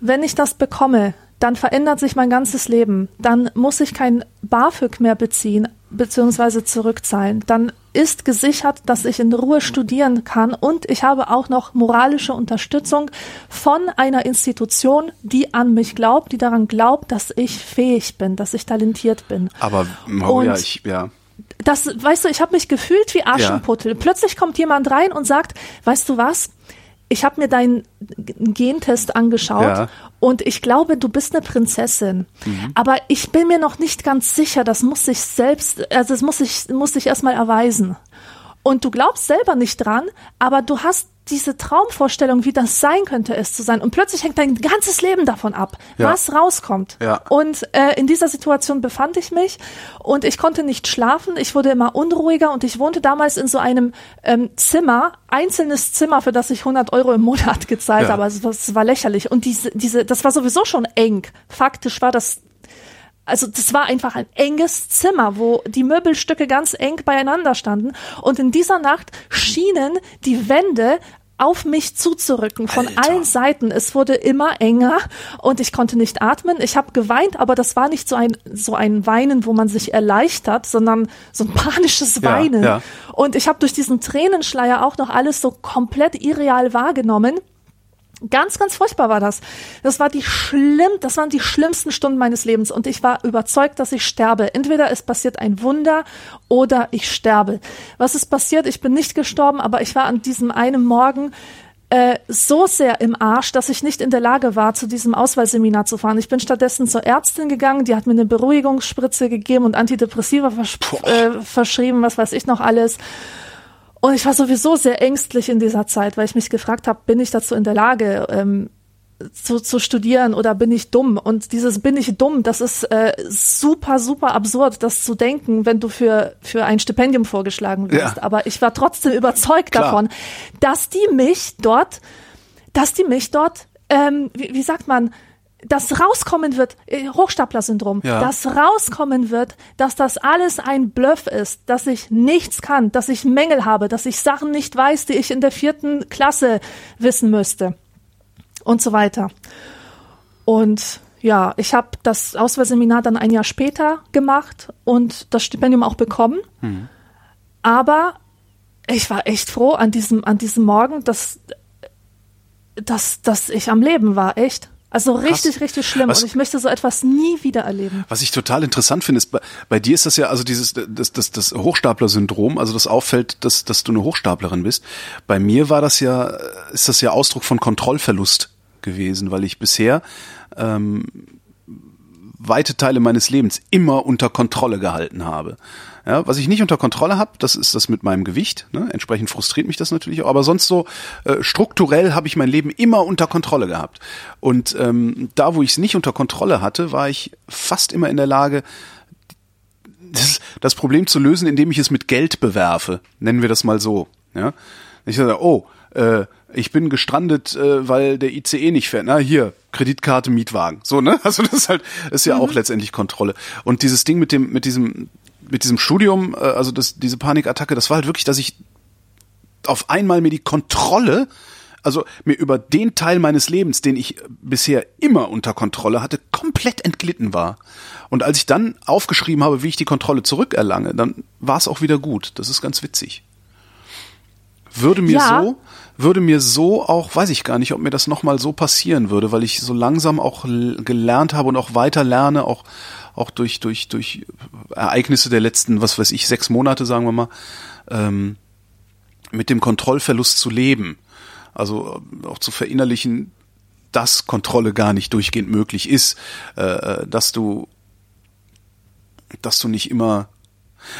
wenn ich das bekomme, dann verändert sich mein ganzes Leben. Dann muss ich kein BAföG mehr beziehen bzw. zurückzahlen. Dann ist gesichert, dass ich in Ruhe studieren kann und ich habe auch noch moralische Unterstützung von einer Institution, die an mich glaubt, die daran glaubt, dass ich fähig bin, dass ich talentiert bin. Aber oh, ja, ich, ja. das, weißt du, ich habe mich gefühlt wie Aschenputtel. Plötzlich kommt jemand rein und sagt, weißt du was? Ich habe mir deinen Gentest angeschaut Ja. und ich glaube, du bist eine Prinzessin. Aber ich bin mir noch nicht ganz sicher, das muss sich selbst, also das muss sich, muss sich erstmal erweisen. Und du glaubst selber nicht dran, aber du hast diese Traumvorstellung, wie das sein könnte, es zu sein. Und plötzlich hängt dein ganzes Leben davon ab, Ja. was rauskommt. Ja. Und äh, in dieser Situation befand ich mich und ich konnte nicht schlafen. Ich wurde immer unruhiger und ich wohnte damals in so einem ähm, Zimmer, einzelnes Zimmer, für das ich 100 Euro im Monat gezahlt Ja. habe. Also das war lächerlich. Und diese, diese, das war sowieso schon eng. Faktisch war das also das war einfach ein enges Zimmer, wo die Möbelstücke ganz eng beieinander standen. Und in dieser Nacht schienen die Wände auf mich zuzurücken von Alter. allen Seiten. Es wurde immer enger und ich konnte nicht atmen. Ich habe geweint, aber das war nicht so ein so ein Weinen, wo man sich erleichtert, sondern so ein panisches Ja, Weinen. ja. Und ich habe durch diesen Tränenschleier auch noch alles so komplett irreal wahrgenommen. Ganz, ganz furchtbar war das. Das war die schlimm, das waren die schlimmsten Stunden meines Lebens und ich war überzeugt, dass ich sterbe. Entweder es passiert ein Wunder oder ich sterbe. Was ist passiert? Ich bin nicht gestorben, aber ich war an diesem einen Morgen äh, so sehr im Arsch, dass ich nicht in der Lage war, zu diesem Auswahlseminar zu fahren. Ich bin stattdessen zur Ärztin gegangen, die hat mir eine Beruhigungsspritze gegeben und Antidepressiva vers äh, verschrieben, was weiß ich noch alles. Und ich war sowieso sehr ängstlich in dieser Zeit, weil ich mich gefragt habe, bin ich dazu in der Lage, ähm, zu, zu studieren oder bin ich dumm? Und dieses bin ich dumm, das ist äh, super, super absurd, das zu denken, wenn du für, für ein Stipendium vorgeschlagen wirst. Ja. Aber ich war trotzdem überzeugt Klar. davon, dass die mich dort, dass die mich dort ähm, wie, wie sagt man, das rauskommen wird, äh, Hochstapler-Syndrom, Ja. das rauskommen wird, dass das alles ein Bluff ist, dass ich nichts kann, dass ich Mängel habe, dass ich Sachen nicht weiß, die ich in der vierten Klasse wissen müsste und so weiter. Und ja, ich habe das Auswahlseminar dann ein Jahr später gemacht und das Stipendium auch bekommen. Aber ich war echt froh an diesem, an diesem Morgen, dass, dass, dass ich am Leben war, echt. Also richtig, richtig schlimm. Was- und ich möchte so etwas nie wieder erleben. Was ich total interessant finde, ist, bei, bei dir ist das ja, also dieses, das, das, das Hochstapler-Syndrom, also das auffällt, dass, dass du eine Hochstaplerin bist. Bei mir war das ja, ist das ja Ausdruck von Kontrollverlust gewesen, weil ich bisher ähm, weite Teile meines Lebens immer unter Kontrolle gehalten habe. Ja, was ich nicht unter Kontrolle habe, das ist das mit meinem Gewicht. Ne? Entsprechend frustriert mich das natürlich auch. Aber sonst so äh, strukturell habe ich mein Leben immer unter Kontrolle gehabt. Und ähm, da, wo ich es nicht unter Kontrolle hatte, war ich fast immer in der Lage, das, das Problem zu lösen, indem ich es mit Geld bewerfe. Nennen wir das mal so. Ja? Ich sage, oh, äh, ich bin gestrandet, äh, weil der ICE nicht fährt. Na hier, Kreditkarte, Mietwagen. So, ne? Also das ist halt, ist ja auch letztendlich Kontrolle. Und dieses Ding mit dem, mit diesem, mit diesem Studium, äh, also das, diese Panikattacke, das war halt wirklich, dass ich auf einmal mir die Kontrolle, also mir über den Teil meines Lebens, den ich bisher immer unter Kontrolle hatte, komplett entglitten war. Und als ich dann aufgeschrieben habe, wie ich die Kontrolle zurückerlange, dann war es auch wieder gut. Das ist ganz witzig. Würde mir Ja. so, würde mir so auch, weiß ich gar nicht, ob mir das nochmal so passieren würde, weil ich so langsam auch gelernt habe und auch weiter lerne, auch, auch durch, durch, durch Ereignisse der letzten, was weiß ich, sechs Monate, sagen wir mal, ähm, mit dem Kontrollverlust zu leben. Also äh, auch zu verinnerlichen, dass Kontrolle gar nicht durchgehend möglich ist, äh, äh, dass du, dass du nicht immer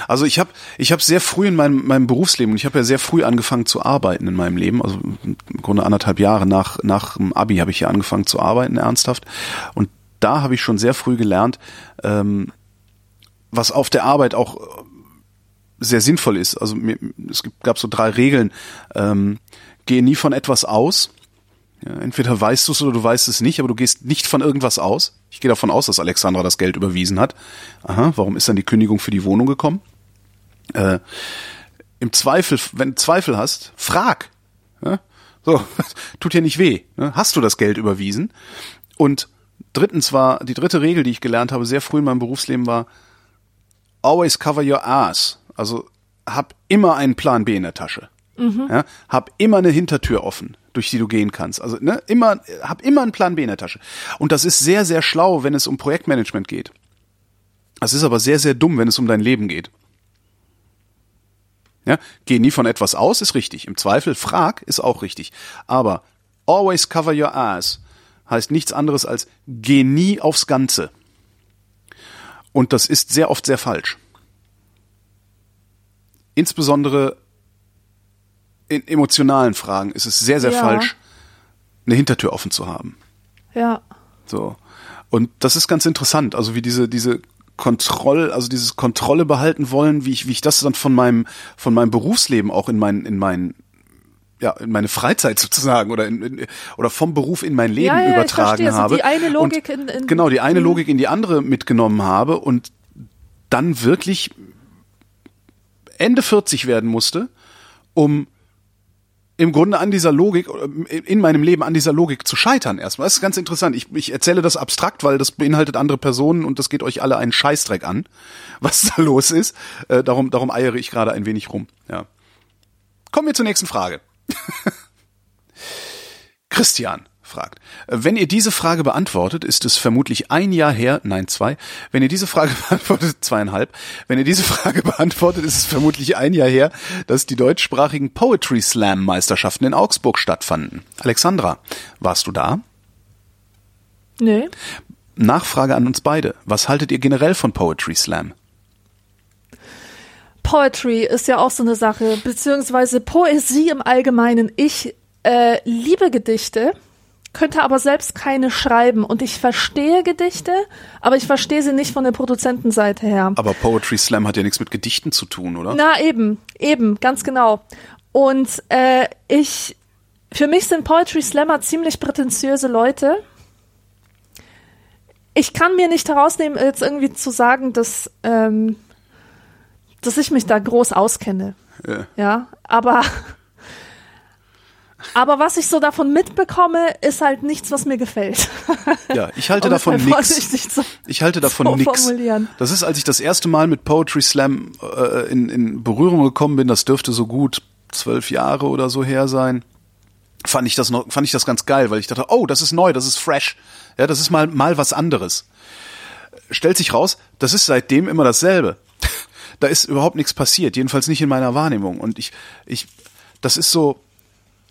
also ich habe ich hab sehr früh in meinem, meinem Berufsleben, und ich habe ja sehr früh angefangen zu arbeiten in meinem Leben, also im Grunde anderthalb Jahre nach, nach dem Abi habe ich ja angefangen zu arbeiten, ernsthaft. Und da habe ich schon sehr früh gelernt, ähm, was auf der Arbeit auch äh, sehr sinnvoll ist. Also mir, es gab so drei Regeln. Ähm, gehe nie von etwas aus. Ja, entweder weißt du es oder du weißt es nicht, aber du gehst nicht von irgendwas aus. Ich gehe davon aus, dass Alexandra das Geld überwiesen hat. Aha, warum ist dann die Kündigung für die Wohnung gekommen? Äh, Im Zweifel, wenn du Zweifel hast, frag. Ja? So, tut ja nicht weh. Ne? Hast du das Geld überwiesen? Und drittens war, die dritte Regel, die ich gelernt habe, sehr früh in meinem Berufsleben war, always cover your ass. Also hab immer einen Plan B in der Tasche. Ja, hab immer eine Hintertür offen, durch die du gehen kannst. Also ne, immer, hab immer einen Plan B in der Tasche. Und das ist sehr, sehr schlau, wenn es um Projektmanagement geht. Das ist aber sehr, sehr dumm, wenn es um dein Leben geht. Ja, geh nie von etwas aus, ist richtig. Im Zweifel frag, ist auch richtig. Aber always cover your ass heißt nichts anderes als geh nie aufs Ganze. Und das ist sehr oft sehr falsch. Insbesondere in emotionalen Fragen ist es sehr, sehr Ja. falsch, eine Hintertür offen zu haben. Ja. So. Und das ist ganz interessant, also wie diese, diese Kontroll, also dieses Kontrolle behalten wollen, wie ich, wie ich das dann von meinem, von meinem Berufsleben auch in mein, in mein, ja, in meine Freizeit sozusagen oder in, in, oder vom Beruf in mein Leben Ja, ja, ich übertragen verstehe. Also habe. die eine Logik und, in- in- genau, die eine Mhm. Logik in die andere mitgenommen habe und dann wirklich Ende 40 werden musste, um im Grunde an dieser Logik, in meinem Leben an dieser Logik zu scheitern erstmal. Das ist ganz interessant. Ich, ich erzähle das abstrakt, weil das beinhaltet andere Personen und das geht euch alle einen Scheißdreck an, was da los ist. Äh, darum, darum eiere ich gerade ein wenig rum. Ja. Kommen wir zur nächsten Frage. Christian fragt, wenn ihr diese Frage beantwortet, ist es vermutlich ein Jahr her, nein zwei, wenn ihr diese Frage beantwortet, zweieinhalb, wenn ihr diese Frage beantwortet, ist es vermutlich ein Jahr her, dass die deutschsprachigen Poetry Slam Meisterschaften in Augsburg stattfanden. Alexandra, warst du da? Nee. Nachfrage an uns beide. Was haltet ihr generell von Poetry Slam? Poetry ist ja auch so eine Sache, beziehungsweise Poesie im Allgemeinen. Ich äh, liebe Gedichte, könnte aber selbst keine schreiben. Und ich verstehe Gedichte, aber ich verstehe sie nicht von der Produzentenseite her. Aber Poetry Slam hat ja nichts mit Gedichten zu tun, oder? Na eben, eben, ganz genau. Und äh, ich Für mich sind Poetry Slammer ziemlich prätentiöse Leute. Ich kann mir nicht herausnehmen, jetzt irgendwie zu sagen, dass, ähm, dass ich mich da groß auskenne. Ja. Ja, aber, aber was ich so davon mitbekomme, ist halt nichts, was mir gefällt. Ja, ich halte davon zu- Ich halte davon so formulieren. Das ist, als ich das erste Mal mit Poetry Slam äh, in, in Berührung gekommen bin, das dürfte so gut zwölf Jahre oder so her sein. Fand ich das noch, fand ich das ganz geil, weil ich dachte, oh, das ist neu, das ist fresh. Ja, das ist mal, mal was anderes. Stellt sich raus, das ist seitdem immer dasselbe. Da ist überhaupt nichts passiert, jedenfalls nicht in meiner Wahrnehmung. Und ich, ich, das ist so,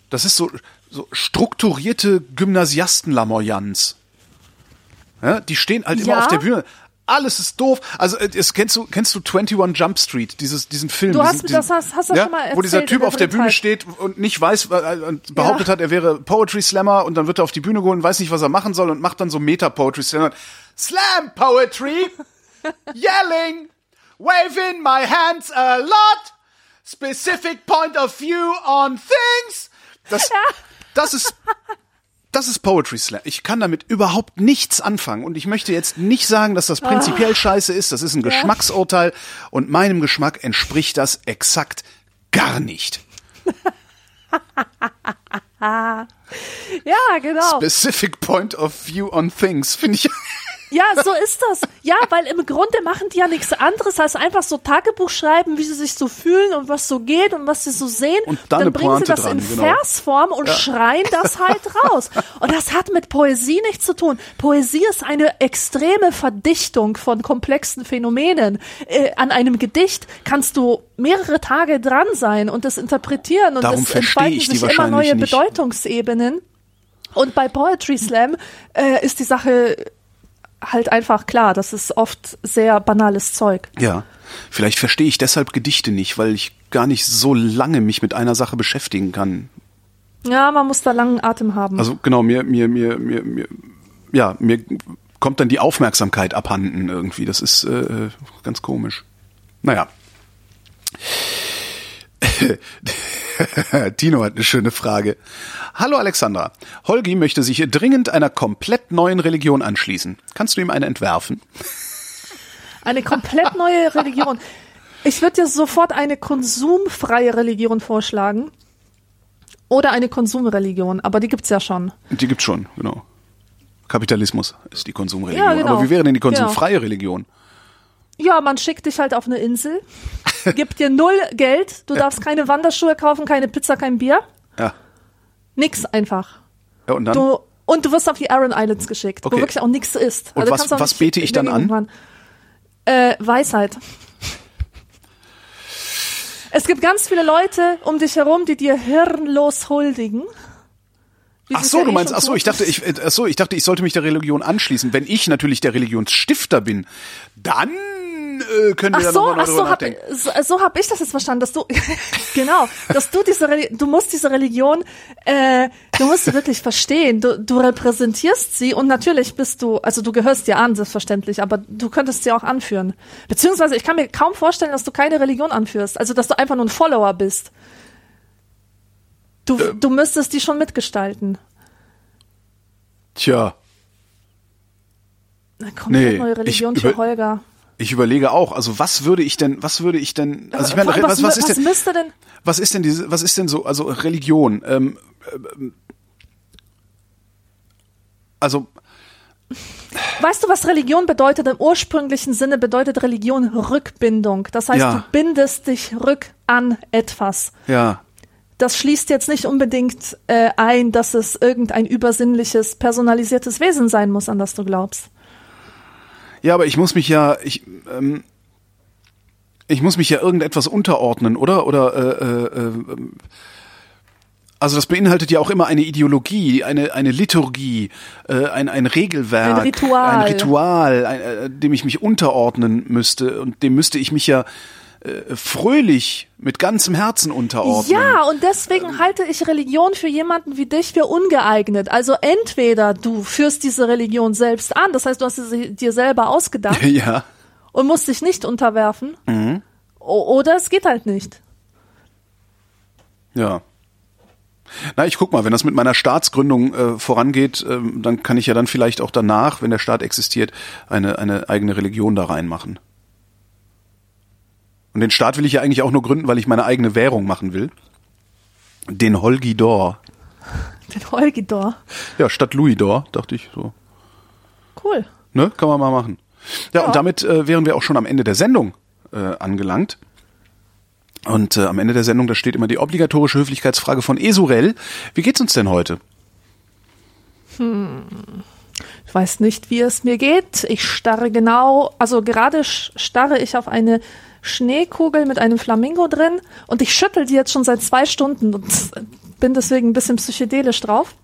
das ist so, so strukturierte Gymnasiastenlamoyanz. Ja, die stehen halt immer Ja. auf der Bühne. Alles ist doof. Also äh, es, kennst du kennst du 21 Jump Street, dieses diesen Film, Du hast diesen, das- hast- hast das ja, schon mal wo dieser erzählt Typ der auf der Bühne Blindheit. steht und nicht weiß äh, und behauptet hat, er wäre Poetry Slammer und dann wird er auf die Bühne geholt und weiß nicht, was er machen soll und macht dann so Meta Poetry Slammer. Slam Poetry, yelling, waving my hands a lot, specific point of view on things. Das, das ist das ist Poetry Slam. Ich kann damit überhaupt nichts anfangen und ich möchte jetzt nicht sagen, dass das prinzipiell scheiße ist. Das ist ein Geschmacksurteil und meinem Geschmack entspricht das exakt gar nicht. Ja, genau. Specific point of view on things finde ich. Ja, so ist das. Ja, weil im Grunde machen die ja nichts anderes als einfach so Tagebuch schreiben, wie sie sich so fühlen und was so geht und was sie so sehen. Und dann eine bringen sie das dran, in genau. Versform und schreien das halt raus. Und das hat mit Poesie nichts zu tun. Poesie ist eine extreme Verdichtung von komplexen Phänomenen. Äh, an einem Gedicht kannst du mehrere Tage dran sein und es interpretieren und Darum es entfalten sich immer neue nicht. Bedeutungsebenen. Und bei Poetry Slam äh, ist die Sache halt einfach klar, das ist oft sehr banales Zeug. Ja, vielleicht verstehe ich deshalb Gedichte nicht, weil ich gar nicht so lange mich mit einer Sache beschäftigen kann. Ja, man muss da langen Atem haben. Also genau, mir, mir, mir, mir, mir ja, mir kommt dann die Aufmerksamkeit abhanden irgendwie. Das ist äh, ganz komisch. Naja. Tino hat eine schöne Frage. Hallo Alexandra. Holgi möchte sich dringend einer komplett neuen Religion anschließen. Kannst du ihm eine entwerfen? Eine komplett neue Religion. Ich würde dir sofort eine konsumfreie Religion vorschlagen. Oder eine Konsumreligion, aber die gibt's ja schon. Die gibt's schon, genau. Kapitalismus ist die Konsumreligion. Ja, genau. Aber wie wäre denn die Genau. konsumfreie Religion? Ja, man schickt dich halt auf eine Insel, gibt dir null Geld, du darfst keine Wanderschuhe kaufen, keine Pizza, kein Bier, Ja. nix einfach. ja und dann? Du, und du wirst auf die Aran Islands geschickt, Okay. wo wirklich auch nichts ist. Und du was- was bete ich dann an? Äh, Weisheit. Es gibt ganz viele Leute um dich herum, die dir hirnlos huldigen. Ach so, ja du eh meinst, ach so, ich dachte, ich, äh, ach so, ich dachte, ich sollte mich der Religion anschließen. Wenn ich natürlich der Religionsstifter bin, dann äh, können wir Ach da so, nochmal ach drüber so, hab, so, so hab ich das jetzt verstanden, dass du, genau, dass du diese, Reli- du musst diese Religion, äh, du musst sie wirklich verstehen. Du, du repräsentierst sie und natürlich bist du, also du gehörst dir an, selbstverständlich, aber du könntest sie auch anführen. Beziehungsweise, ich kann mir kaum vorstellen, dass du keine Religion anführst, also dass du einfach nur ein Follower bist. Du, du müsstest die schon mitgestalten. Tja, Eine komplett Nee, neue Religion für Holger. Ich überlege auch, also was würde ich denn, was würde ich denn, also ich meine, was, was, was ist was denn, müsste denn, was ist denn diese, was ist denn so, also Religion, ähm, ähm, also Weißt du, was Religion bedeutet? Im ursprünglichen Sinne bedeutet Religion Rückbindung. Das heißt, Ja. du bindest dich rück an etwas. ja, Das schließt jetzt nicht unbedingt äh, ein, dass es irgendein übersinnliches, personalisiertes Wesen sein muss, an das du glaubst. Ja, aber ich muss mich ja, ich, ähm, ich muss mich ja irgendetwas unterordnen, oder? Oder äh, äh, äh, also das beinhaltet ja auch immer eine Ideologie, eine eine Liturgie, äh, ein ein Regelwerk, Ein Ritual. ein Ritual, ein, äh, dem ich mich unterordnen müsste und dem müsste ich mich ja äh, fröhlich mit ganzem Herzen unterordnen. Ja, und deswegen halte ich Religion für jemanden wie dich für ungeeignet. Also entweder du führst diese Religion selbst an, das heißt, du hast sie dir selber ausgedacht ja. und musst dich nicht unterwerfen, o- oder es geht halt nicht. Ja. Na, ich guck mal, wenn das mit meiner Staatsgründung äh, vorangeht, ähm, dann kann ich ja dann vielleicht auch danach, wenn der Staat existiert, eine, eine eigene Religion da reinmachen. Und den Staat will ich ja eigentlich auch nur gründen, weil ich meine eigene Währung machen will. Den Holgidor. Den Holgidor. Ja, statt Louisdor, dachte ich so. Cool. Ne, kann man mal machen. Ja, Ja. und damit äh, wären wir auch schon am Ende der Sendung äh, angelangt. Und äh, am Ende der Sendung, da steht immer die obligatorische Höflichkeitsfrage von Esurel. Wie geht's uns denn heute? Ich weiß nicht, wie es mir geht. Ich starre genau, also gerade starre ich auf eine Schneekugel mit einem Flamingo drin und ich schüttel die jetzt schon seit zwei Stunden und bin deswegen ein bisschen psychedelisch drauf.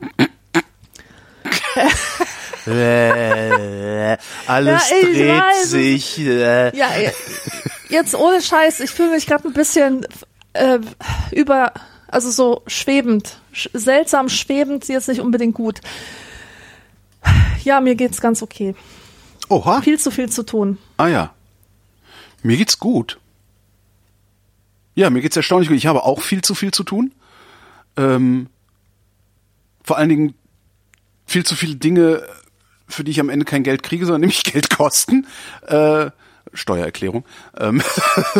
Alles Ja, ich weiß sich. Äh. Ja, eh, jetzt ohne Scheiß, ich fühle mich gerade ein bisschen äh, über, also so schwebend, sch seltsam schwebend, jetzt nicht unbedingt gut. Ja, mir geht's ganz okay. Oha. Viel zu viel zu tun. Ah ja. Mir geht's gut. Ja, mir geht's erstaunlich gut. Ich habe auch viel zu viel zu tun. Ähm, vor allen Dingen viel zu viele Dinge, für die ich am Ende kein Geld kriege, sondern nämlich Geld kosten. Äh, Steuererklärung. Ähm,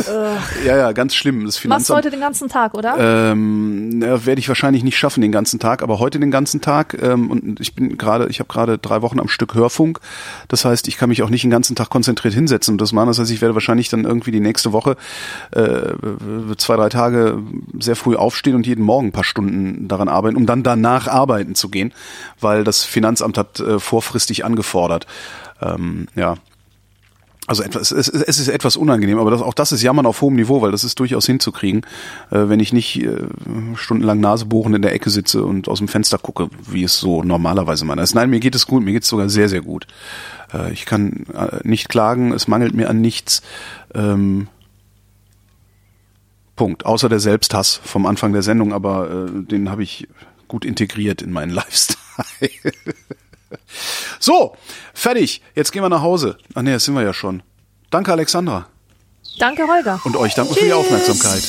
ja, ja, ganz schlimm. Das Machst du Finanzamt. heute den ganzen Tag, oder? Ähm, ja, werde ich wahrscheinlich nicht schaffen den ganzen Tag, aber heute den ganzen Tag. Ähm, und ich bin gerade, ich habe gerade drei Wochen am Stück Hörfunk. Das heißt, ich kann mich auch nicht den ganzen Tag konzentriert hinsetzen und das machen. Das heißt, ich werde wahrscheinlich dann irgendwie die nächste Woche äh, zwei, drei Tage sehr früh aufstehen und jeden Morgen ein paar Stunden daran arbeiten, um dann danach arbeiten zu gehen, weil das Finanzamt hat äh, vorfristig angefordert. Ähm, ja, also etwas, es, es ist etwas unangenehm, aber das, auch das ist Jammern auf hohem Niveau, weil das ist durchaus hinzukriegen, äh, wenn ich nicht äh, stundenlang Nasebohren in der Ecke sitze und aus dem Fenster gucke, wie es so normalerweise man ist. Nein, mir geht es gut, mir geht es sogar sehr, sehr gut. Äh, ich kann äh, nicht klagen, es mangelt mir an nichts. Ähm, Punkt. Außer der Selbsthass vom Anfang der Sendung, aber äh, den habe ich gut integriert in meinen Lifestyle. so, fertig. Jetzt gehen wir nach Hause. Ach nee, das sind wir ja schon. Danke, Alexandra. Danke, Holger. Und euch danke für die Aufmerksamkeit.